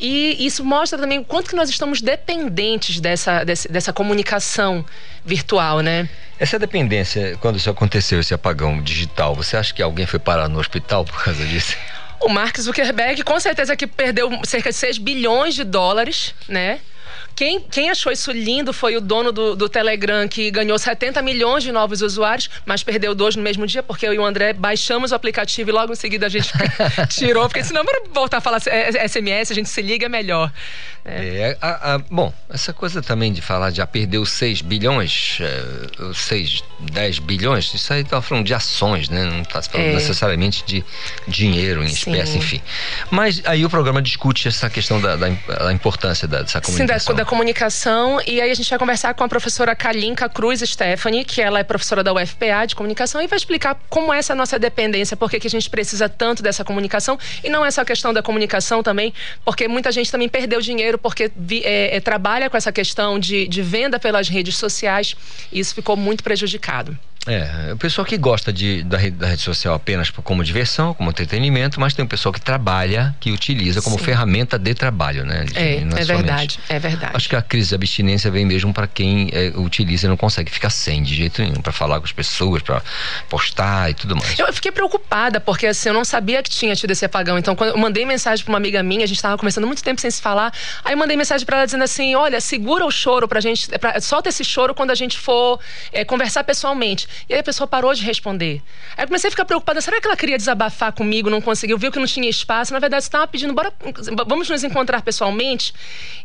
S17: e isso mostra também o quanto que nós estamos dependentes dessa, desse- dessa comunicação virtual, né?
S1: Essa dependência, quando isso aconteceu, esse apagão digital, você acha que alguém foi parar no hospital por causa disso?
S17: O Mark Zuckerberg, com certeza que perdeu cerca de 6 bilhões de dólares, né? Quem, quem achou isso lindo foi o dono do, do Telegram, que ganhou 70 milhões de novos usuários, mas perdeu dois no mesmo dia, porque eu e o André baixamos o aplicativo e logo em seguida a gente tirou, porque senão, para voltar a falar é, SMS, a gente se liga melhor.
S1: É, a- a- bom, essa coisa também de falar de já perdeu 6 bilhões, é, 6, 10 bilhões, isso aí tá falando de ações, né? Não está falando
S17: É.
S1: necessariamente de dinheiro em
S17: Sim.
S1: espécie, enfim. Mas aí o programa discute essa questão da, da, da importância da- dessa
S17: Sim, da,
S1: comunicação.
S17: Da comunicação. E aí a gente vai conversar com a professora Kalinka Cruz Stephanie, que ela é professora da UFPA de comunicação, e vai explicar como é essa nossa dependência, por que a gente precisa tanto dessa comunicação. E não é só a questão da comunicação também, porque muita gente também perdeu dinheiro porque vi- é, é, trabalha com essa questão de, de venda pelas redes sociais e isso ficou muito prejudicado.
S1: É, o pessoal que gosta de, da, rede, da rede social apenas como diversão, como entretenimento, mas tem o pessoal que trabalha, que utiliza como
S17: Sim.
S1: ferramenta de trabalho, né? De-
S17: É, é
S1: somente-
S17: verdade, é verdade.
S1: Acho que a crise de abstinência vem mesmo para quem é, utiliza e não consegue ficar sem de jeito nenhum, para falar com as pessoas, para postar e tudo mais.
S17: Eu fiquei preocupada, porque assim, eu não sabia que tinha tido esse apagão. Então, quando eu mandei mensagem pra uma amiga minha, a gente tava conversando muito tempo sem se falar. Aí eu mandei mensagem pra ela dizendo assim: olha, segura o choro pra gente. Pra, solta esse choro quando a gente for é, conversar pessoalmente. E aí a pessoa parou de responder. Aí eu comecei a ficar preocupada: será que ela queria desabafar comigo, não conseguiu, viu que não tinha espaço? Na verdade, você tava pedindo, bora, vamos nos encontrar pessoalmente.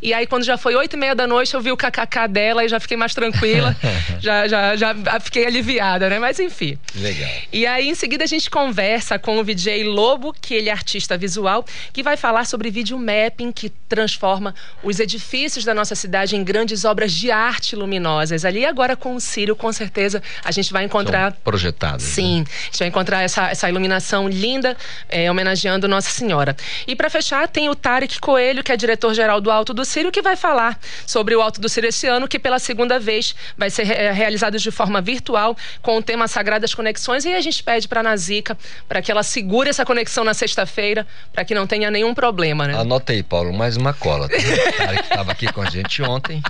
S17: E aí, quando já foi oito e meia da noite, eu vi o kkk dela e já fiquei mais tranquila. já, já, já fiquei aliviada, né? Mas enfim.
S1: Legal.
S17: E aí, em seguida, a gente conversa com o VJ Lobo, que ele é artista visual, que vai falar sobre vídeo mapping, que transforma os edifícios da nossa cidade em grandes obras de arte luminosas. Ali, agora com o Círio, com certeza, a gente vai encontrar.
S1: Projetadas. né?
S17: Sim, a gente vai encontrar essa, essa iluminação linda, eh, homenageando Nossa Senhora. E para fechar, tem o Tarek Coelho, que é diretor-geral do Alto do Círio, que vai falar sobre o Alto do Círio esse ano, que pela segunda vez vai ser eh, realizado de forma virtual, com o tema Sagradas Conexões. E a gente pede para a Nazica para que ela segure essa conexão na sexta-feira, para que não tenha nenhum problema, né?
S1: Anota aí, Paulo, mais uma cola. Tá? O Tarek estava aqui com a gente ontem.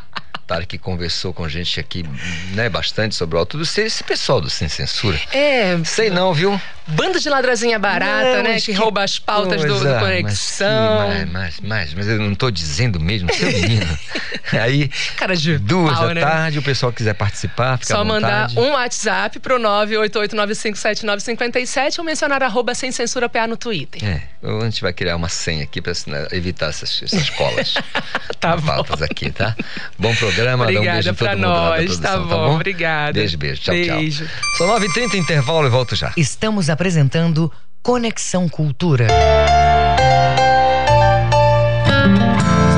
S1: Tarek conversou com a gente aqui, né, bastante sobre o Alto do Círio. Esse pessoal do Sem Censura.
S17: É.
S1: Sei não, viu?
S17: Bando de ladrazinha barata,
S1: Não,
S17: né? Que,
S1: que
S17: rouba as pautas do, do
S1: coisa,
S17: Conexão.
S1: Mas, que- mas, mas, mas eu não estou dizendo mesmo, seu menino. Aí,
S17: Cara de
S1: duas
S17: pau,
S1: da
S17: né?
S1: tarde, o pessoal quiser participar, fica
S17: Só mandar um WhatsApp pro 988957957 ou mencionar arroba sem censura PA no Twitter.
S1: É, a gente vai criar uma senha aqui para evitar essas, essas colas.
S17: tá
S1: Faltas aqui, tá? Bom programa, um
S17: Obrigada
S1: todo
S17: pra
S1: mundo lá da
S17: nós, tá bom, obrigada.
S1: Beijo, beijo, tchau,
S17: Beijo.
S1: tchau. São 9h30, intervalo e volto já.
S2: Estamos apresentando Conexão Cultura.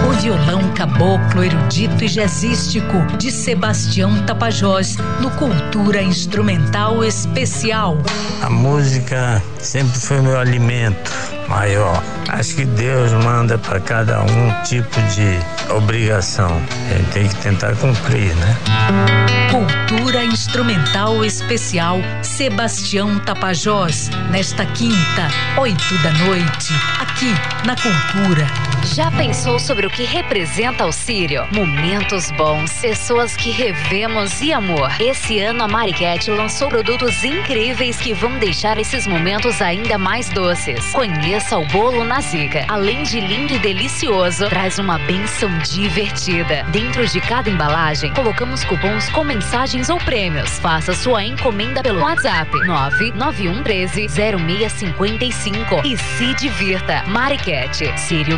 S2: O violão caboclo, erudito e jazzístico de Sebastião Tapajós no Cultura Instrumental Especial.
S18: A música sempre foi meu alimento maior. Acho que Deus manda para cada um tipo de obrigação. A gente tem que tentar cumprir, né?
S2: Cultura Instrumental Especial Sebastião Tapajós, nesta quinta, oito da noite, aqui na Cultura.
S19: Já pensou sobre o que representa o Sírio? Momentos bons, pessoas que revemos e amor. Esse ano a Maricat lançou produtos incríveis que vão deixar esses momentos ainda mais doces. Conheça o bolo na Zica. Além de lindo e delicioso, traz uma benção divertida. Dentro de cada embalagem, colocamos cupons com mensagens ou prêmios. Faça sua encomenda pelo WhatsApp 99113 0655 e se divirta. Maricat, Sírio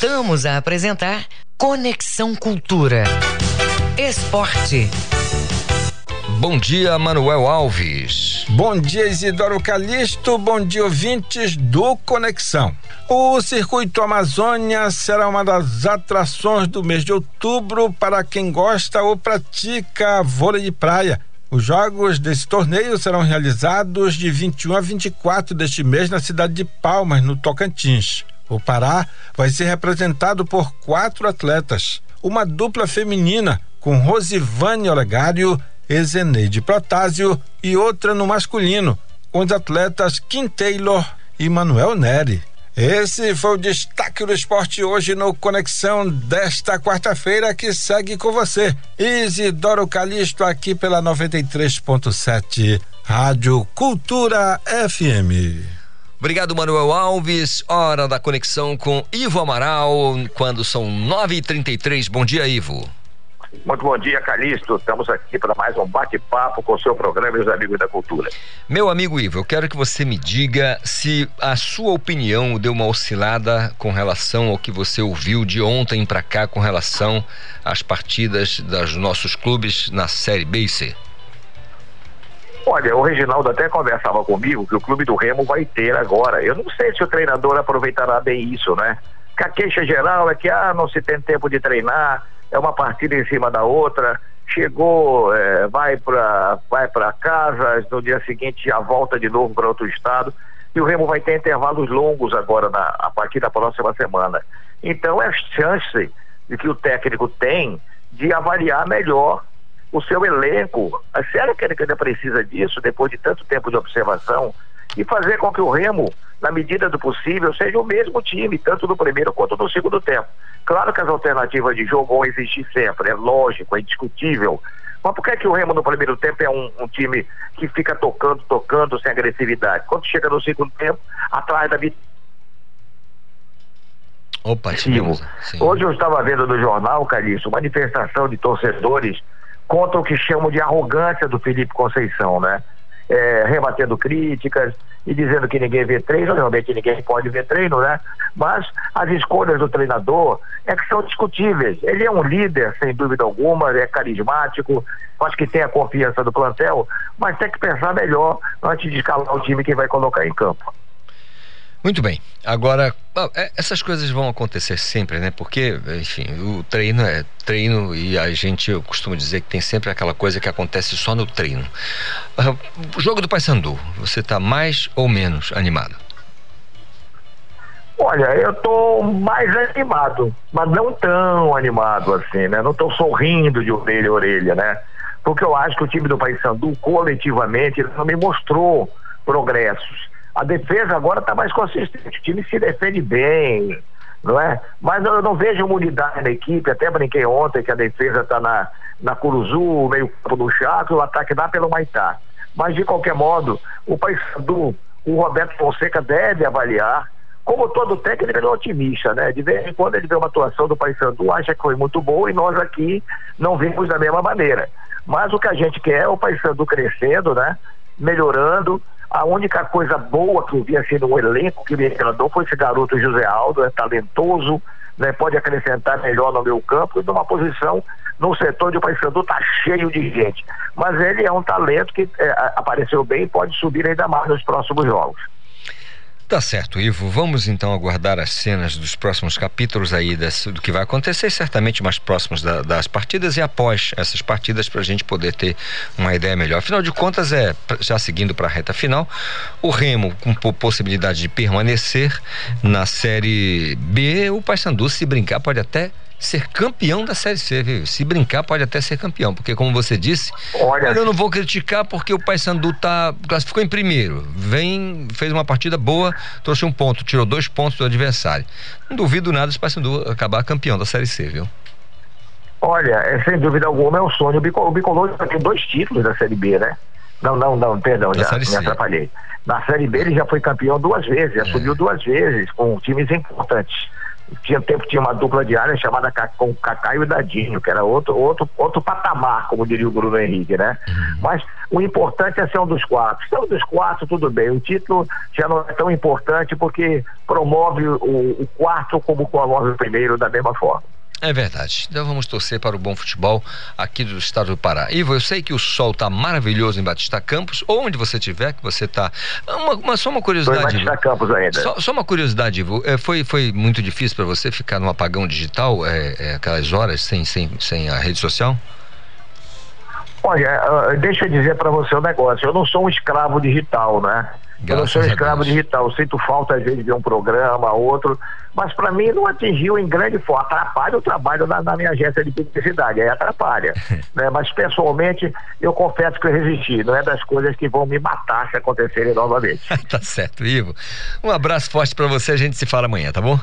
S2: Voltamos a apresentar Conexão Cultura. Esporte.
S1: Bom dia, Manuel Alves.
S20: Bom dia, Isidoro Calixto. Bom dia, ouvintes do Conexão. O Circuito Amazônia será uma das atrações do mês de outubro para quem gosta ou pratica vôlei de praia. Os jogos desse torneio serão realizados de 21 a 24 deste mês na cidade de Palmas, no Tocantins. O Pará vai ser representado por quatro atletas, uma dupla feminina com Rosivane Olegário Ezeneide Protásio e outra no masculino, com os atletas Kim Taylor e Manuel Neri. Esse foi o destaque do esporte hoje no Conexão desta quarta-feira que segue com você. Isidoro Calixto aqui pela 93.7 Rádio Cultura FM.
S1: Obrigado, Manuel Alves. Hora da conexão com Ivo Amaral, quando são 9h33. Bom dia, Ivo.
S21: Muito bom dia, Calixto. Estamos aqui para mais um bate-papo com o seu programa e os amigos da cultura.
S1: Meu amigo Ivo, eu quero que você me diga se a sua opinião deu uma oscilada com relação ao que você ouviu de ontem para cá com relação às partidas dos nossos clubes na Série B e C.
S21: Olha, o Reginaldo até conversava comigo que o clube do Remo vai ter agora. Eu não sei se o treinador aproveitará bem isso, né? Que a queixa geral é que ah, não se tem tempo de treinar, é uma partida em cima da outra, chegou, é, vai para vai para casa, no dia seguinte já volta de novo para outro estado. E o Remo vai ter intervalos longos agora na, a partir da próxima semana. Então é chance de que o técnico tem de avaliar melhor o seu elenco. A sério que ainda precisa disso, depois de tanto tempo de observação, e fazer com que o Remo, na medida do possível, seja o mesmo time, tanto no primeiro quanto no segundo tempo. Claro que as alternativas de jogo vão existir sempre, é lógico, é indiscutível. Mas por que, é que o Remo no primeiro tempo é um, um, time que fica tocando, tocando, sem agressividade? Quando chega no segundo tempo, atrás da.
S1: Opa,
S21: Hoje eu estava vendo no jornal, Calixto, manifestação de torcedores contra o que chamam de arrogância do Felipe Conceição, né? É, rebatendo críticas e dizendo que ninguém vê treino, realmente ninguém pode ver treino, né? Mas as escolhas do treinador é que são discutíveis. Ele é um líder, sem dúvida alguma, é carismático, acho que tem a confiança do plantel, mas tem que pensar melhor antes de escalar o time que vai colocar em campo.
S1: Muito bem. Agora, é, essas coisas vão acontecer sempre, né? Porque, enfim, o treino é treino e a gente, eu costumo dizer que tem sempre aquela coisa que acontece só no treino. Ah, o jogo do Paysandu, você está mais ou menos animado?
S21: Olha, eu tô mais animado, mas não tão animado assim, né? Não tô sorrindo de orelha a orelha, né? Porque eu acho que o time do Paysandu, coletivamente, ele não me mostrou progressos a defesa agora está mais consistente, o time se defende bem, não é? Mas eu não vejo uma unidade na equipe, até brinquei ontem que a defesa está na, na Curuzu, meio campo do Chaco, o ataque dá pelo Maitá. Mas de qualquer modo, o Paysandu, o Roberto Fonseca deve avaliar, como todo técnico ele é otimista, né? De vez em quando ele vê uma atuação do Paysandu, acha que foi muito boa e nós aqui não vimos da mesma maneira. Mas o que a gente quer é o Paysandu crescendo, né? Melhorando, a única coisa boa que eu vi assim no elenco que me agradou foi esse garoto José Aldo, é talentoso, né, pode acrescentar melhor no meu campo e numa posição no setor de o Paysandu tá cheio de gente. Mas ele é um talento que é, apareceu bem e pode subir ainda mais nos próximos jogos.
S1: Tá certo, Ivo. Vamos então aguardar as cenas dos próximos capítulos aí desse, do que vai acontecer, certamente mais próximos da, das partidas e após essas partidas para a gente poder ter uma ideia melhor. Afinal de contas, é já seguindo para a reta final, o Remo com possibilidade de permanecer na série B, o Paysandu se brincar pode até ser campeão da Série C, viu? Se brincar, pode até ser campeão, porque como você disse,
S21: Olha,
S1: eu não vou criticar porque o Paysandu tá classificou em primeiro, vem, fez uma partida boa, trouxe um ponto, tirou dois pontos do adversário. Não duvido nada se o Paysandu acabar campeão da Série C, viu?
S21: Olha, é, sem dúvida alguma é um sonho. O Bicolor, o Bicolor já tem dois títulos da Série B, né? Não, não, não, perdão,
S1: Da
S21: já me atrapalhei. Na Série B ele já foi campeão duas vezes, já subiu duas vezes com times importantes. Tinha tempo tinha uma dupla de área chamada com Cacá e o Dadinho, que era outro, outro, outro patamar, como diria o Bruno Henrique, né? Mas o importante é ser um dos quatro. Se é um dos quatro, tudo bem. O título já não é tão importante porque promove o, o quarto como promove o primeiro da mesma forma.
S1: É verdade. Então vamos torcer para o bom futebol aqui do estado do Pará. Ivo, eu sei que o sol tá maravilhoso em Batista Campos, ou onde você estiver, que você tá. Uma, uma- só uma
S21: Estou em
S1: curiosidade.
S21: Batista. Campos ainda.
S1: Só, só uma curiosidade, Ivo. É, foi, foi muito difícil para você ficar num apagão digital, é, é, aquelas horas sem, sem, sem a rede social?
S21: Olha, ah, deixa eu dizer para você um negócio. Eu não sou um escravo digital, né? Eu não
S1: Graças
S21: sou escravo digital. Sinto falta, às vezes, de um programa, outro. Mas, para mim, não atingiu em grande forma. Atrapalha o trabalho na, na minha agência de publicidade. Aí atrapalha. né? Mas, pessoalmente, eu confesso que eu resisti. Não é das coisas que vão me matar se acontecerem novamente.
S1: tá certo, Ivo. Um abraço forte para você, a gente se fala amanhã, tá bom?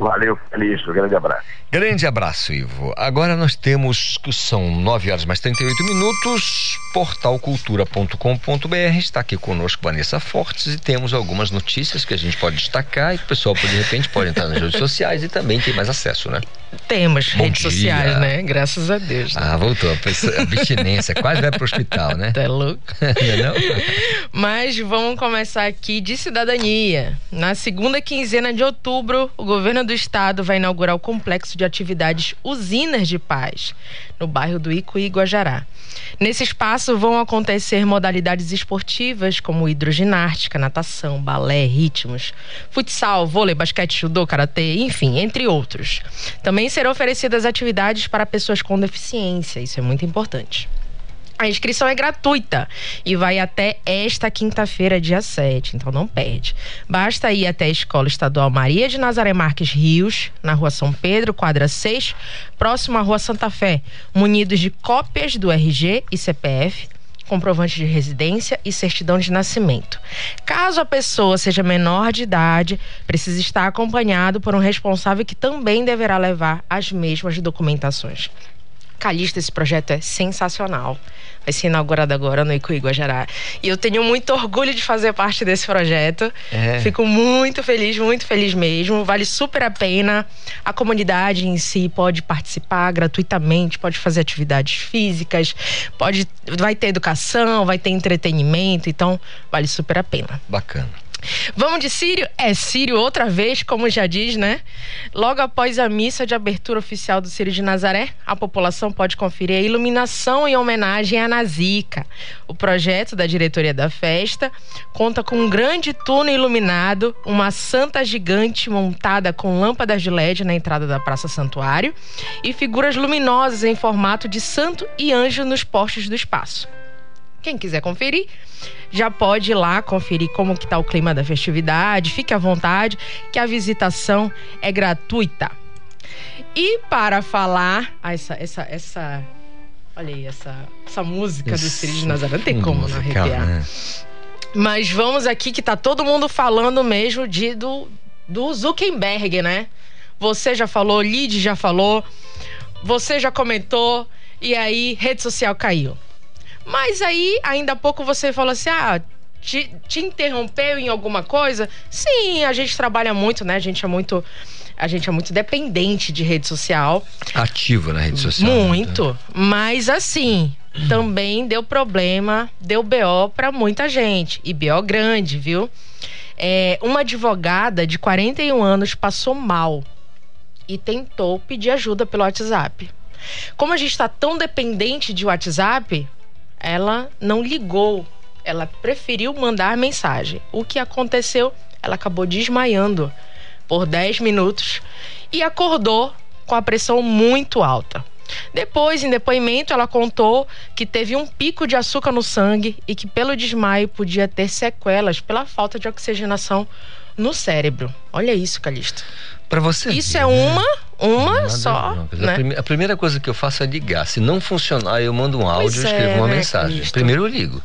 S21: Valeu, feliz. Um grande abraço.
S1: Grande abraço, Ivo. Agora nós temos que são 9 horas mais 38 minutos. Portalcultura.com.br está aqui conosco Vanessa Fortes e temos algumas notícias que a gente pode destacar e o pessoal de repente pode entrar nas redes sociais e também tem mais acesso, né?
S22: Temos
S1: Bom
S22: redes
S1: dia.
S22: sociais, né? Graças a Deus. né?
S1: Ah, voltou. A abstinência quase vai pro hospital, né?
S22: Tá louco?
S1: Não é não?
S22: Mas vamos começar aqui de cidadania. Na segunda quinzena de outubro, o governo do estado vai inaugurar o complexo de atividades Usinas de Paz, no bairro do Icuí, Guajará. Nesse espaço vão acontecer modalidades esportivas como hidroginástica, natação, balé, ritmos, futsal, vôlei, basquete, judô, karatê, enfim, entre outros. Também serão oferecidas atividades para pessoas com deficiência, isso é muito importante. A inscrição é gratuita e vai até esta quinta-feira, dia 7, então não perde. Basta ir até a Escola Estadual Maria de Nazaré Marques Rios, na rua São Pedro, quadra 6, próximo à rua Santa Fé, munidos de cópias do RG e CPF, comprovante de residência e certidão de nascimento. Caso a pessoa seja menor de idade, precisa estar acompanhado por um responsável que também deverá levar as mesmas documentações. Calista, esse projeto é sensacional. Vai ser inaugurado agora no Icuí Guajará. E eu tenho muito orgulho de fazer parte desse projeto.
S1: É.
S22: Fico muito feliz, muito feliz mesmo. Vale super a pena. A comunidade em si pode participar gratuitamente, pode fazer atividades físicas, pode, vai ter educação, vai ter entretenimento. Então, vale super a pena.
S1: Bacana.
S22: Vamos de Sírio? É Sírio outra vez, como já diz, né? Logo após a missa de abertura oficial do Sírio de Nazaré, a população pode conferir a iluminação em homenagem à Nazica. O projeto da diretoria da festa conta com um grande túnel iluminado, uma santa gigante montada com lâmpadas de LED na entrada da Praça Santuário e figuras luminosas em formato de santo e anjo nos postes do espaço. Quem quiser conferir, já pode ir lá conferir como que tá o clima da festividade. Fique à vontade, que a visitação é gratuita. E para falar, ah, essa, essa, essa, olha aí, essa, essa música do Ciro de Nazaré, não tem como não
S1: Musical,
S22: arrepiar.
S1: né?
S22: Mas vamos aqui que tá todo mundo falando mesmo de do, do Zuckerberg, né? Você já falou, Lid já falou, você já comentou, e aí rede social caiu. Mas aí, ainda há pouco você falou assim: ah, te, te interrompeu em alguma coisa? Sim, a gente trabalha muito, né? A gente é muito. A gente é muito dependente de rede social.
S1: Ativo na rede social. né?
S22: Muito. Mas assim, também deu problema, deu BO pra muita gente. E BO grande, viu? É, uma advogada de 41 anos passou mal e tentou pedir ajuda pelo WhatsApp. Como a gente está tão dependente de WhatsApp, ela não ligou. Ela preferiu mandar mensagem. O que aconteceu? Ela acabou desmaiando por 10 minutos e acordou com a pressão muito alta. Depois, em depoimento, ela contou que teve um pico de açúcar no sangue e que, pelo desmaio, podia ter sequelas pela falta de oxigenação no cérebro. Olha isso, Calixto.
S1: Para você.
S22: Isso
S1: ver,
S22: é uma, uma
S1: Nada,
S22: só, né?
S1: A, prime- a primeira coisa que eu faço é ligar. Se não funcionar, eu mando um áudio
S22: Pois
S1: e escrevo
S22: é,
S1: uma
S22: né,
S1: mensagem.
S22: Cristo?
S1: Primeiro eu ligo.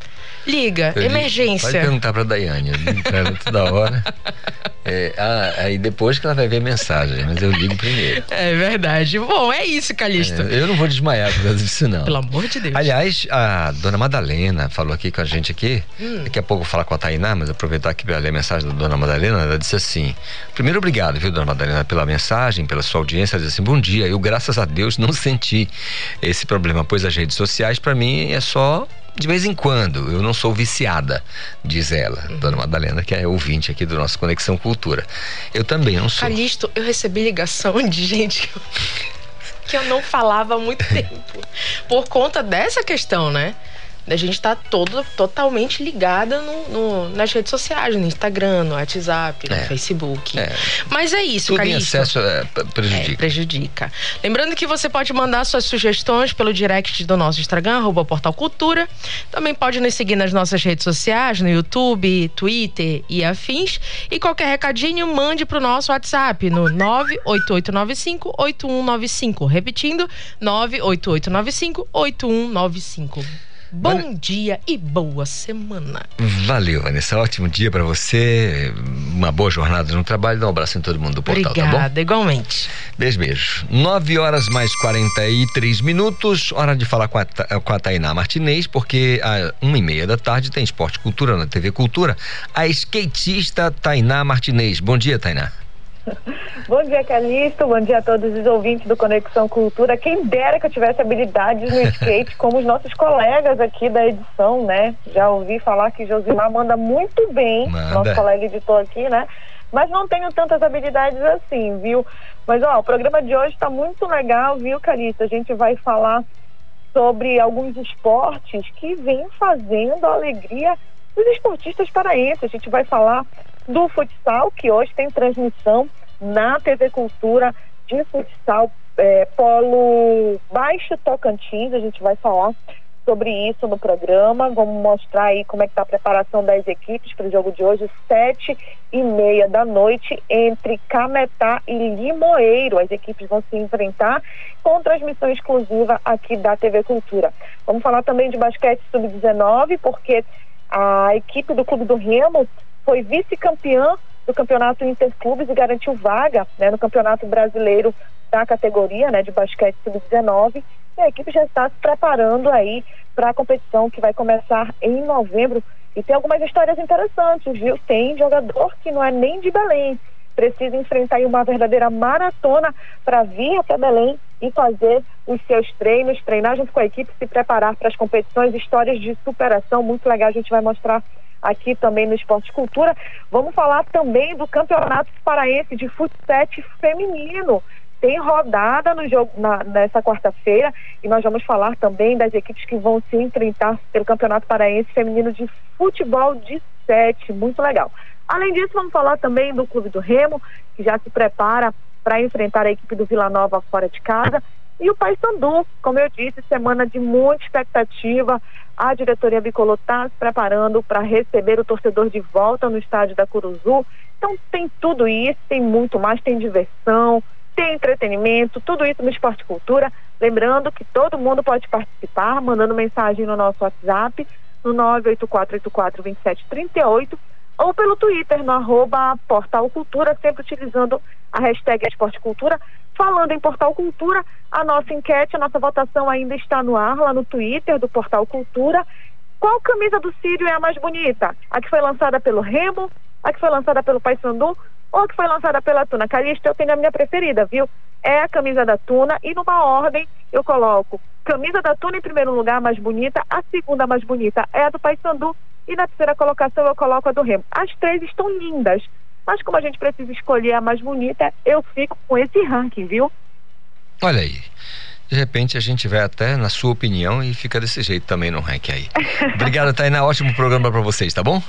S22: Liga,
S1: Eu ligo. Pode
S22: emergência.
S1: perguntar pra Daiane, eu ligo pra ela toda hora. É, ah, aí depois que ela vai ver a mensagem, mas eu ligo primeiro.
S22: É verdade. Bom, é isso, Calixto.
S1: É, eu não vou desmaiar por causa disso, não.
S22: Pelo amor de Deus.
S1: Aliás, a dona Madalena falou aqui com a gente aqui.
S22: Hum.
S1: Daqui a pouco eu vou falar com a Tainá, mas aproveitar aqui para ler a mensagem da dona Madalena. Ela disse assim: primeiro, obrigado, viu, dona Madalena, pela mensagem, pela sua audiência. Ela disse assim: bom dia. Eu, graças a Deus, não senti esse problema, pois as redes sociais, para mim, é só de vez em quando. Eu não sou viciada, diz ela,
S22: Uhum.
S1: dona Madalena, que é ouvinte aqui do nosso Conexão Cultura. Eu também não sou.
S22: Calixto, eu recebi ligação de gente que eu, que eu não falava há muito tempo. Por conta dessa questão, né? Da gente estar todo, totalmente ligada no, no- nas redes sociais, no Instagram, no WhatsApp, no
S1: É.
S22: Facebook.
S1: É.
S22: Mas é isso,
S1: Tudo em
S22: Calixto.
S1: excesso é, prejudica.
S22: É, prejudica. Lembrando que você pode mandar suas sugestões pelo direct do nosso Instagram, arroba Portal Cultura. Também pode nos seguir nas nossas redes sociais, no YouTube, Twitter e afins. E qualquer recadinho, mande pro nosso WhatsApp no 98895-8195. Repetindo, 98895-8195. Bom dia e boa semana.
S1: Valeu, Vanessa. Ótimo dia pra você. Uma boa jornada no trabalho. Dá um abraço em todo mundo do portal, tá bom?
S22: Obrigada, igualmente.
S1: Beijo, beijo. 9 horas mais 43 minutos. Hora de falar com a, com a Tainá Martinez, porque às uma e meia da tarde tem Esporte Cultura na TV Cultura. A skatista Tainá Martinez. Bom dia, Tainá.
S16: Bom dia, Calixto. Bom dia a todos os ouvintes do Conexão Cultura. Quem dera que eu tivesse habilidades no skate, como os nossos colegas aqui da edição, né? Já ouvi falar que Josimar manda muito bem,
S23: Manda.
S16: nosso colega editor aqui, né? Mas não tenho tantas habilidades assim, viu? Mas, ó, o programa de hoje está muito legal, viu, Calixto? A gente vai falar sobre alguns esportes que vêm fazendo a alegria dos esportistas paraenses. A gente vai falar do futsal, que hoje tem transmissão na TV Cultura de futsal é, Polo Baixo Tocantins. A gente vai falar sobre isso no programa. Vamos mostrar aí como é que está a preparação das equipes para o jogo de hoje, sete e meia da noite, entre Cametá e Limoeiro. As equipes vão se enfrentar com transmissão exclusiva aqui da TV Cultura. Vamos falar também de basquete sub-19, porque a equipe do Clube do Remo foi vice-campeã do campeonato Interclubes e garantiu vaga né, no campeonato brasileiro da categoria né, de basquete sub-19 e a equipe já está se preparando aí para a competição que vai começar em novembro. E tem algumas histórias interessantes, viu? Tem jogador que não é nem de Belém, precisa enfrentar uma verdadeira maratona para vir até Belém e fazer os seus treinos, treinar junto com a equipe, se preparar para as competições, histórias de superação muito legal, a gente vai mostrar aqui também no Esporte Cultura. Vamos falar também do Campeonato Paraense de Futsal Feminino. Tem rodada no jogo na- nessa quarta-feira e nós vamos falar também das equipes que vão se enfrentar pelo Campeonato Paraense Feminino de Futebol de Sete. Muito legal. Além disso, vamos falar também do Clube do Remo, que já se prepara para enfrentar a equipe do Vila Nova fora de casa. E o Paysandu, como eu disse, semana de muita expectativa. A diretoria bicolor está se preparando para receber o torcedor de volta no estádio da Curuzu. Então tem tudo isso, tem muito mais, tem diversão, tem entretenimento, tudo isso no Esporte Cultura. Lembrando que todo mundo pode participar, mandando mensagem no nosso WhatsApp, no 984842738 ou pelo Twitter, no arroba Portal Cultura, sempre utilizando a hashtag Esporte Cultura. Falando em Portal Cultura, a nossa enquete, a nossa votação ainda está no ar, lá no Twitter do Portal Cultura. Qual camisa do Sírio é a mais bonita? A que foi lançada pelo Remo? A que foi lançada pelo Paysandu? Ou a que foi lançada pela Tuna? Calixto, eu tenho a minha preferida, viu? É a camisa da Tuna e numa ordem eu coloco camisa da Tuna em primeiro lugar, mais bonita. A segunda mais bonita é a do Paysandu e na terceira colocação eu coloco a do Remo. As três estão lindas, mas como a gente precisa escolher a mais bonita, eu fico com esse ranking, viu?
S1: Olha aí. De repente a gente vai até na sua opinião e fica desse jeito também no ranking aí. Obrigado, Tainá. Ótimo programa pra vocês, tá bom?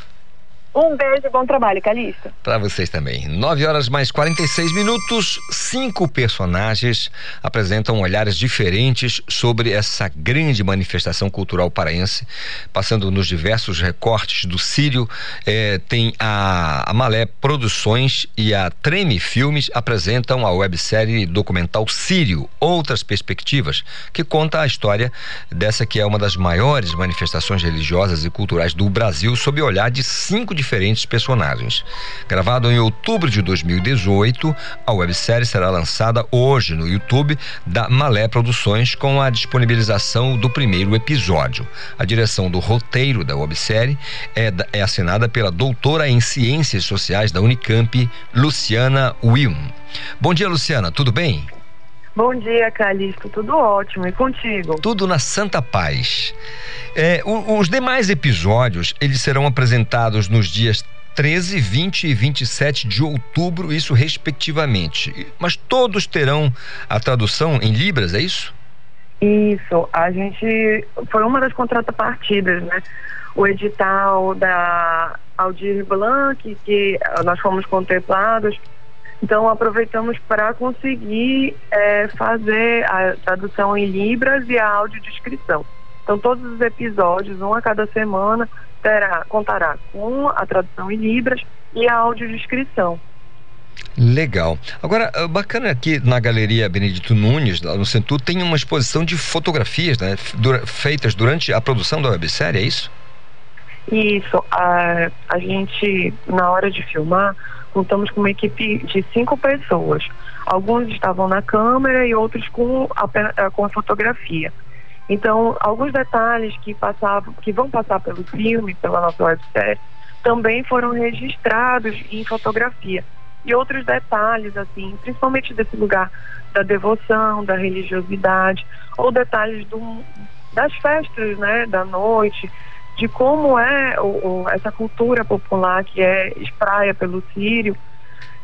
S24: Um beijo e bom trabalho, Calista.
S1: Para vocês também. 9 horas mais 46 minutos. Cinco personagens apresentam olhares diferentes sobre essa grande manifestação cultural paraense, passando nos diversos recortes do Sírio. Eh, tem a, a Malé Produções e a Treme Filmes apresentam a websérie documental Sírio, Outras Perspectivas, que conta a história dessa que é uma das maiores manifestações religiosas e culturais do Brasil, sob o olhar de cinco diferentes personagens. Gravado em outubro de 2018, a websérie será lançada hoje no YouTube da Malé Produções com a disponibilização do primeiro episódio. A direção do roteiro da websérie é, é assinada pela doutora em Ciências Sociais da Unicamp, Luciana Wilm. Bom dia, Luciana, tudo bem?
S25: Bom dia, Calixto. Tudo ótimo. E contigo?
S1: Tudo na Santa Paz. É, os demais episódios, eles serão apresentados nos dias 13, 20 e 27 de outubro, isso respectivamente. Mas todos terão a tradução em Libras, é isso?
S25: Isso. A gente. Foi uma das contrapartidas, né? O edital da Aldir Blanc, que nós fomos contemplados então, aproveitamos para conseguir é, fazer a tradução em Libras e a audiodescrição. Então, todos os episódios, um a cada semana, terá, contará com a tradução em Libras e a audiodescrição.
S1: Legal. Agora, ah, bacana aqui na Galeria Benedito Nunes, lá no Centro, tem uma exposição de fotografias né, feitas durante a produção da websérie, é isso?
S25: Isso. A, a gente, na hora de filmar, contamos com uma equipe de cinco pessoas. Alguns estavam na câmera e outros com a, eh, com a fotografia. Então, alguns detalhes que passavam, que vão passar pelo filme, pela nossa websérie, também foram registrados em fotografia. E outros detalhes, assim, principalmente desse lugar da devoção, da religiosidade, ou detalhes do, das festas, né, da noite, de como é o, o, essa cultura popular que é espraia pelo Sírio,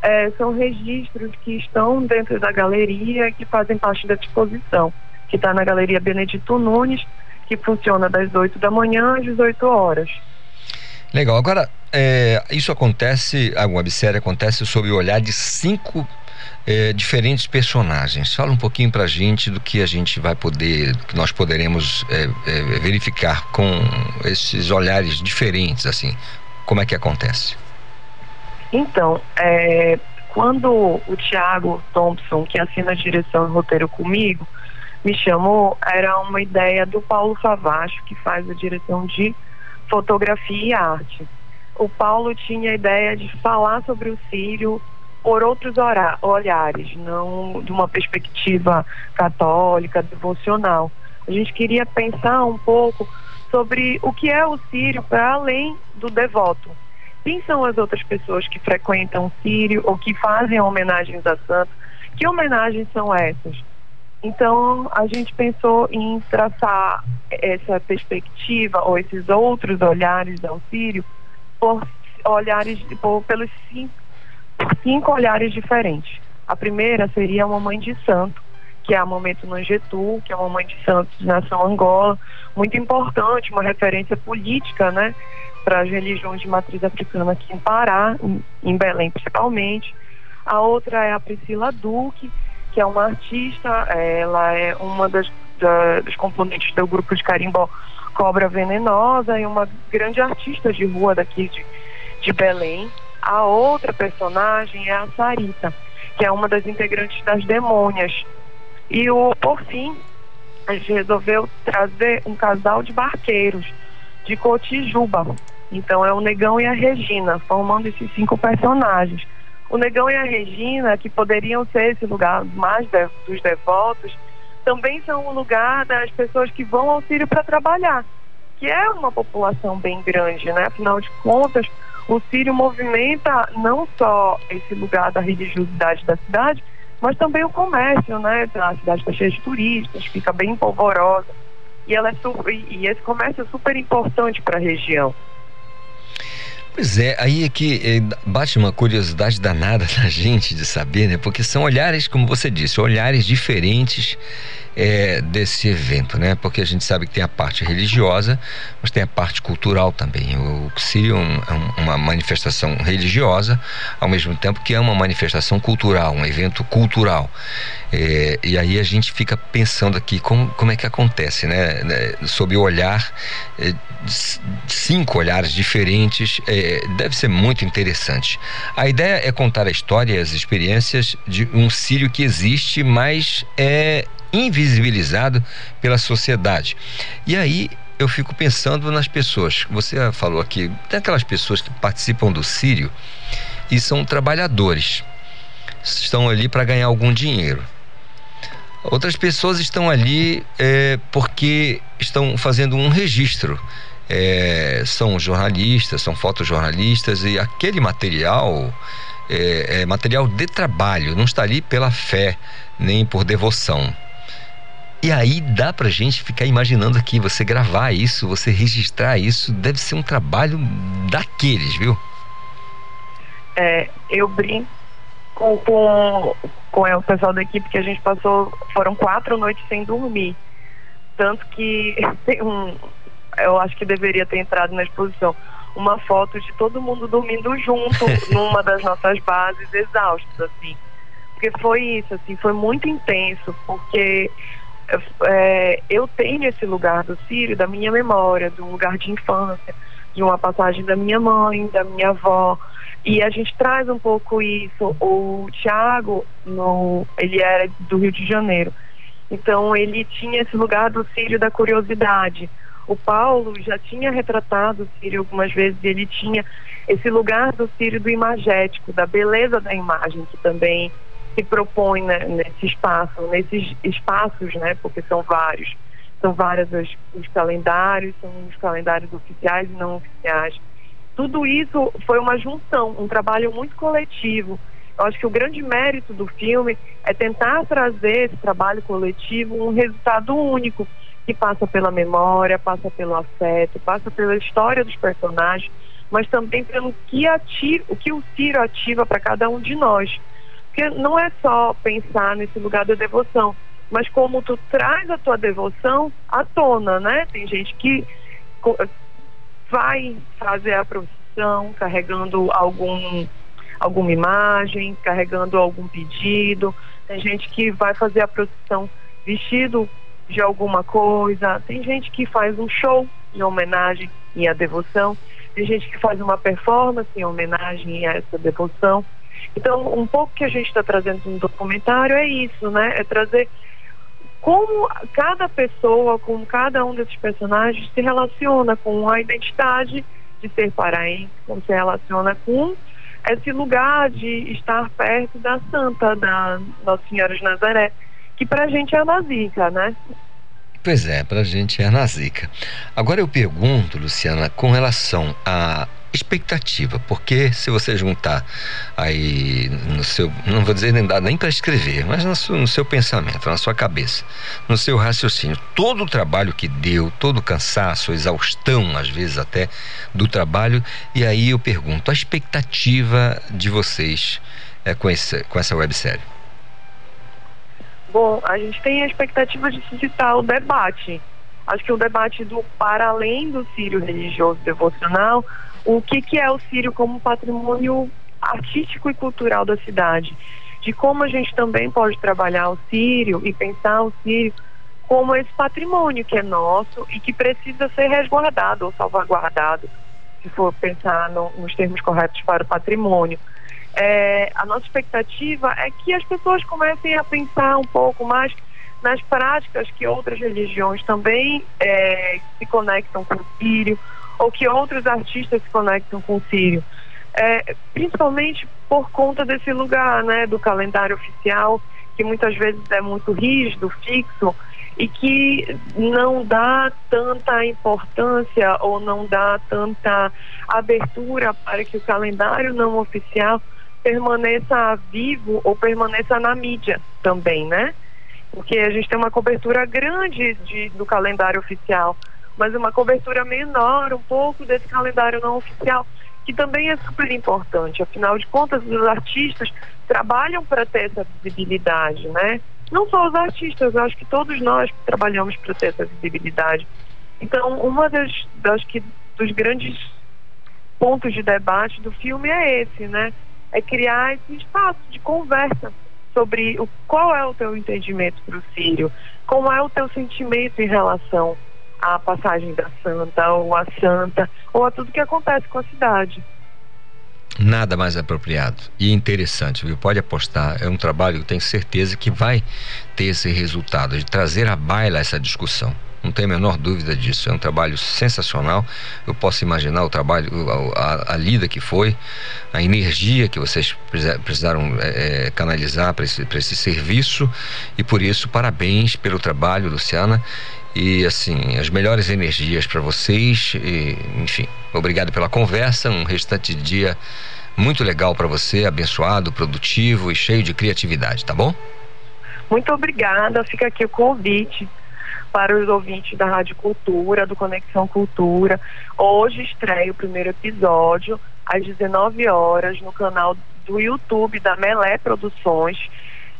S25: é, são registros que estão dentro da galeria que fazem parte da exposição, que está na Galeria Benedito Nunes, que funciona das 8 da manhã às 18 horas.
S1: Legal. Agora, é, isso acontece, a websérie acontece sob o olhar de cinco é, diferentes personagens. Fala um pouquinho pra gente do que a gente vai poder, que nós poderemos é, é, verificar com esses olhares diferentes, assim. Como é que acontece?
S25: Então, é, quando o Tiago Thompson, que assina a direção e roteiro comigo, me chamou, era uma ideia do Paulo Favacho, que faz a direção de fotografia e arte. O Paulo tinha a ideia de falar sobre o Sírio por outros olhares, não de uma perspectiva católica, devocional. A gente queria pensar um pouco sobre o que é o Sírio para além do devoto. Quem são as outras pessoas que frequentam o Sírio ou que fazem homenagens a santos? Que homenagens são essas? Então, a gente pensou em traçar essa perspectiva ou esses outros olhares ao Sírio por olhares por, pelos cinco cinco olhares diferentes. A primeira seria uma mãe de santo, que é a Momento Nangetu, que é uma mãe de santos nação Angola, muito importante, uma referência política, né, para as religiões de matriz africana aqui em Pará, em, Belém principalmente. A outra é a Priscila Duque, que é uma artista, ela é uma das, da, dos componentes do grupo de carimbó Cobra Venenosa e uma grande artista de rua daqui de, de Belém. A outra personagem é a Sarita, que é uma das integrantes das Demônias. E o, por fim, a gente resolveu trazer um casal de barqueiros de Cotijuba. Então é o Negão e a Regina, formando esses cinco personagens. O Negão e a Regina, que poderiam ser esse lugar mais de, dos devotos, também são o lugar das pessoas que vão ao Sírio para trabalhar, que é uma população bem grande, né? Afinal de contas, o Sírio movimenta não só esse lugar da religiosidade da cidade, mas também o comércio, né? A cidade está cheia de turistas, fica bem polvorosa. E, ela é super, e esse comércio é super importante para a região.
S1: Pois é, aí é que é, bate uma curiosidade danada na gente de saber, né? Porque são olhares, como você disse, olhares diferentes é, desse evento, né? Porque a gente sabe que tem a parte religiosa, mas tem a parte cultural também. O Sírio é um, uma manifestação religiosa, ao mesmo tempo que é uma manifestação cultural, um evento cultural. É, e aí a gente fica pensando aqui como, como é que acontece, né? sob o olhar, é, cinco olhares diferentes, é, deve ser muito interessante. A ideia é contar a história e as experiências de um Sírio que existe, mas é invisibilizado pela sociedade. E aí eu fico pensando nas pessoas. Você falou aqui, tem aquelas pessoas que participam do Sírio e são trabalhadores, estão ali para ganhar algum dinheiro. Outras pessoas estão ali é, porque estão fazendo um registro. É, são jornalistas, são fotojornalistas e aquele material é, é material de trabalho, não está ali pela fé nem por devoção. E aí dá pra gente ficar imaginando aqui, você gravar isso, você registrar isso, deve ser um trabalho daqueles, viu?
S25: É, eu brinco com, com, com o pessoal da equipe que a gente passou, foram quatro noites sem dormir. Tanto que tem um, eu acho que deveria ter entrado na exposição, uma foto de todo mundo dormindo junto numa das nossas bases, exaustos, assim. Porque foi isso, assim, foi muito intenso, porque é, eu tenho esse lugar do Sírio, da minha memória, um lugar de infância, de uma passagem da minha mãe, da minha avó. E a gente traz um pouco isso. O Tiago, ele era do Rio de Janeiro. Então ele tinha esse lugar do Sírio da curiosidade. O Paulo já tinha retratado o Sírio algumas vezes e ele tinha esse lugar do Sírio do imagético, da beleza da imagem, que também se propõe né, nesse espaço, nesses espaços, né, porque são vários, são vários os, os calendários, são os calendários oficiais e não oficiais. Tudo isso foi uma junção, um trabalho muito coletivo. Eu acho que o grande mérito do filme é tentar trazer esse trabalho coletivo um resultado único, que passa pela memória, passa pelo afeto, passa pela história dos personagens, mas também pelo que, ativa, o que o Ciro ativa para cada um de nós. Porque não é só pensar nesse lugar da devoção, mas como tu traz a tua devoção à tona, né? Tem gente que vai fazer a procissão carregando algum alguma imagem, carregando algum pedido. Tem gente que vai fazer a procissão vestido de alguma coisa. Tem gente que faz um show em homenagem e à devoção. Tem gente que faz uma performance em homenagem a essa devoção. Então, um pouco que a gente está trazendo no documentário é isso, né? É trazer como cada pessoa, como cada um desses personagens se relaciona com a identidade de ser paraense, como se relaciona com esse lugar de estar perto da Santa, da Nossa Senhora de Nazaré, que para a gente é Nazica, né?
S1: Pois é, para a gente é Nazica. Agora eu pergunto, Luciana, com relação a expectativa, porque se você juntar aí no seu, não vou dizer nem dá nem para escrever, mas no seu, no seu, pensamento, na sua cabeça, no seu raciocínio, todo o trabalho que deu, todo o cansaço, exaustão às vezes até do trabalho, e aí eu pergunto, a expectativa de vocês é, com, esse, com essa websérie?
S25: Bom, a gente tem a expectativa de suscitar o debate. Acho que o debate do para além do sírio religioso devocional o que, que é o Sírio como patrimônio artístico e cultural da cidade, de como a gente também pode trabalhar o Sírio e pensar o Sírio como esse patrimônio que é nosso e que precisa ser resguardado ou salvaguardado, se for pensar no, nos termos corretos para o patrimônio. É, a nossa expectativa é que as pessoas comecem a pensar um pouco mais nas práticas que outras religiões também é, se conectam com o Sírio, ou que outros artistas se conectam com o Sírio. É, principalmente por conta desse lugar, né, do calendário oficial, que muitas vezes é muito rígido, fixo, e que não dá tanta importância ou não dá tanta abertura para que o calendário não oficial permaneça vivo ou permaneça na mídia também, né? Porque a gente tem uma cobertura grande de, do calendário oficial, mas uma cobertura menor, um pouco desse calendário não oficial, que também é super importante. Afinal de contas, os artistas trabalham para ter essa visibilidade, né? Não só os artistas, acho que todos nós trabalhamos para ter essa visibilidade. Então, uma das, das que, dos grandes pontos de debate do filme é esse, né? É criar esse espaço de conversa sobre o, qual é o teu entendimento para o Sírio, como é o teu sentimento em relação à passagem da Santa ou à Santa ou a tudo que acontece com a cidade.
S1: Nada mais apropriado e interessante, viu? Pode apostar, é um trabalho que tenho certeza que vai ter esse resultado de trazer à baila essa discussão. Não tenho a menor dúvida disso. É um trabalho sensacional. Eu posso imaginar o trabalho, a, a, lida que foi, a energia que vocês precisaram é, canalizar para esse, esse serviço. E por isso, parabéns pelo trabalho, Luciana. E assim, as melhores energias para vocês. E, enfim, obrigado pela conversa. Um restante de dia muito legal para você, abençoado, produtivo e cheio de criatividade, tá bom?
S25: Muito obrigada. Fica aqui o convite para os ouvintes da Rádio Cultura, do Conexão Cultura. Hoje estreia o primeiro episódio às 19 horas no canal do YouTube da Melé Produções.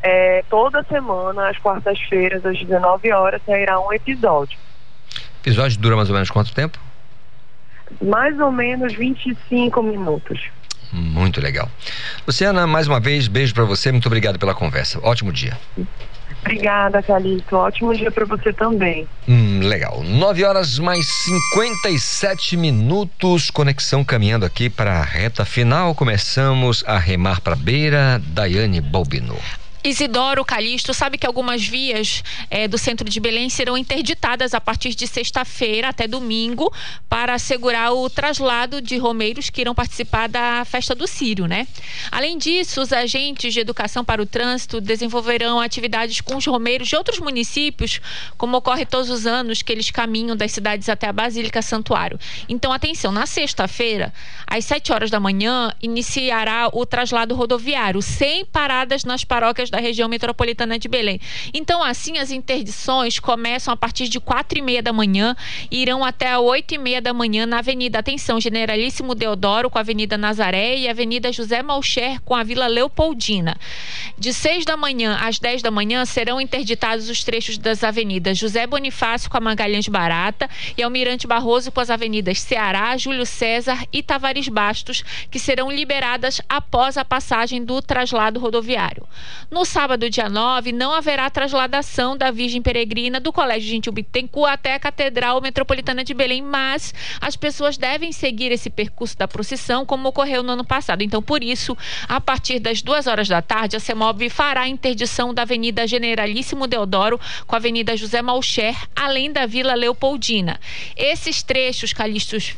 S25: É, toda semana, às quartas-feiras, às 19 horas, sairá um episódio.
S1: O episódio dura mais ou menos quanto tempo?
S25: Mais ou menos 25 minutos.
S1: Muito legal. Luciana, mais uma vez, beijo para você, muito obrigado pela conversa. Ótimo dia.
S25: Obrigada, Calixto. Ótimo dia para você também.
S1: Hum, legal. 9 horas mais 57 minutos. Conexão caminhando aqui para a reta final. Começamos a remar para a beira. Daiane Balbino.
S13: Isidoro Calixto sabe que algumas vias é, do centro de Belém serão interditadas a partir de sexta-feira até domingo para assegurar o traslado de romeiros que irão participar da festa do Sírio, né? Além disso, os agentes de educação para o trânsito desenvolverão atividades com os romeiros de outros municípios, como ocorre todos os anos que eles caminham das cidades até a Basílica Santuário. Então, atenção, na sexta-feira, às 7 horas da manhã, iniciará o traslado rodoviário, sem paradas nas paróquias da região metropolitana de Belém. Então, assim, as interdições começam a partir de quatro e meia da manhã e irão até oito e meia da manhã na Avenida Atenção Generalíssimo Deodoro com a Avenida Nazaré e a Avenida José Malcher com a Vila Leopoldina. De seis da manhã às dez da manhã serão interditados os trechos das avenidas José Bonifácio com a Magalhães Barata e Almirante Barroso com as avenidas Ceará, Júlio César e Tavares Bastos, que serão liberadas após a passagem do traslado rodoviário. No no sábado, dia 9, não haverá trasladação da Virgem Peregrina do Colégio Gentil Bittencourt até a Catedral Metropolitana de Belém, mas as pessoas devem seguir esse percurso da procissão como ocorreu no ano passado. Então, por isso, a partir das duas horas da tarde, a CEMOB fará a interdição da Avenida Generalíssimo Deodoro com a Avenida José Malcher, além da Vila Leopoldina. Esses trechos, Calixtos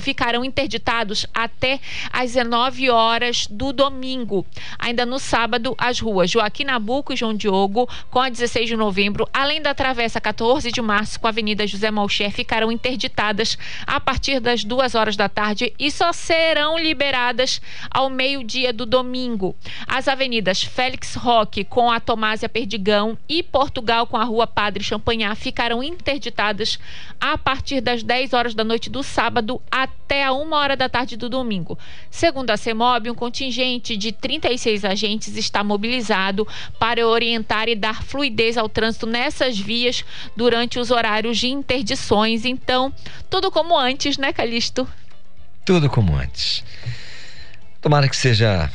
S13: Ficarão interditados até às 19 horas do domingo. Ainda no sábado, as ruas Joaquim Nabuco e João Diogo, com a 16 de novembro, além da Travessa 14 de março com a Avenida José Malcher, ficarão interditadas a partir das duas horas da tarde e só serão liberadas ao meio-dia do domingo. As avenidas Félix Roque com a Tomásia Perdigão e Portugal com a Rua Padre Champanhar ficarão interditadas a partir das 10 horas da noite do sábado sábado até a uma hora da tarde do domingo. Segundo a CEMOB, um contingente de 36 agentes está mobilizado para orientar e dar fluidez ao trânsito nessas vias durante os horários de interdições. Então, tudo como antes, né, Calixto?
S1: Tudo como antes. Tomara que seja,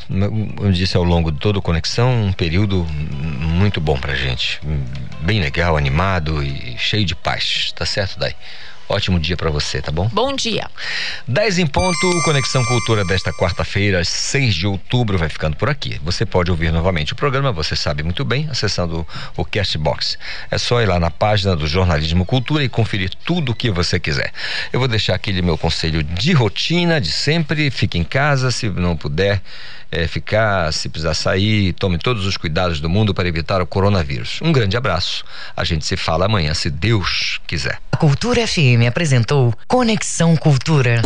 S1: eu disse ao longo de toda a conexão, um período muito bom pra gente. Bem legal, animado e cheio de paz. Tá certo, Dai? Ótimo dia para você, tá bom?
S13: Bom dia.
S1: 10 em ponto, Conexão Cultura desta quarta-feira, 6 de outubro, vai ficando por aqui. Você pode ouvir novamente o programa, você sabe muito bem, acessando o Castbox. É só ir lá na página do Jornalismo Cultura e conferir tudo o que você quiser. Eu vou deixar aquele meu conselho de rotina, de sempre, fique em casa, se não puder é, ficar, se precisar sair, tome todos os cuidados do mundo para evitar o coronavírus. Um grande abraço. A gente se fala amanhã, se Deus quiser.
S2: A Cultura FM apresentou Conexão Cultura.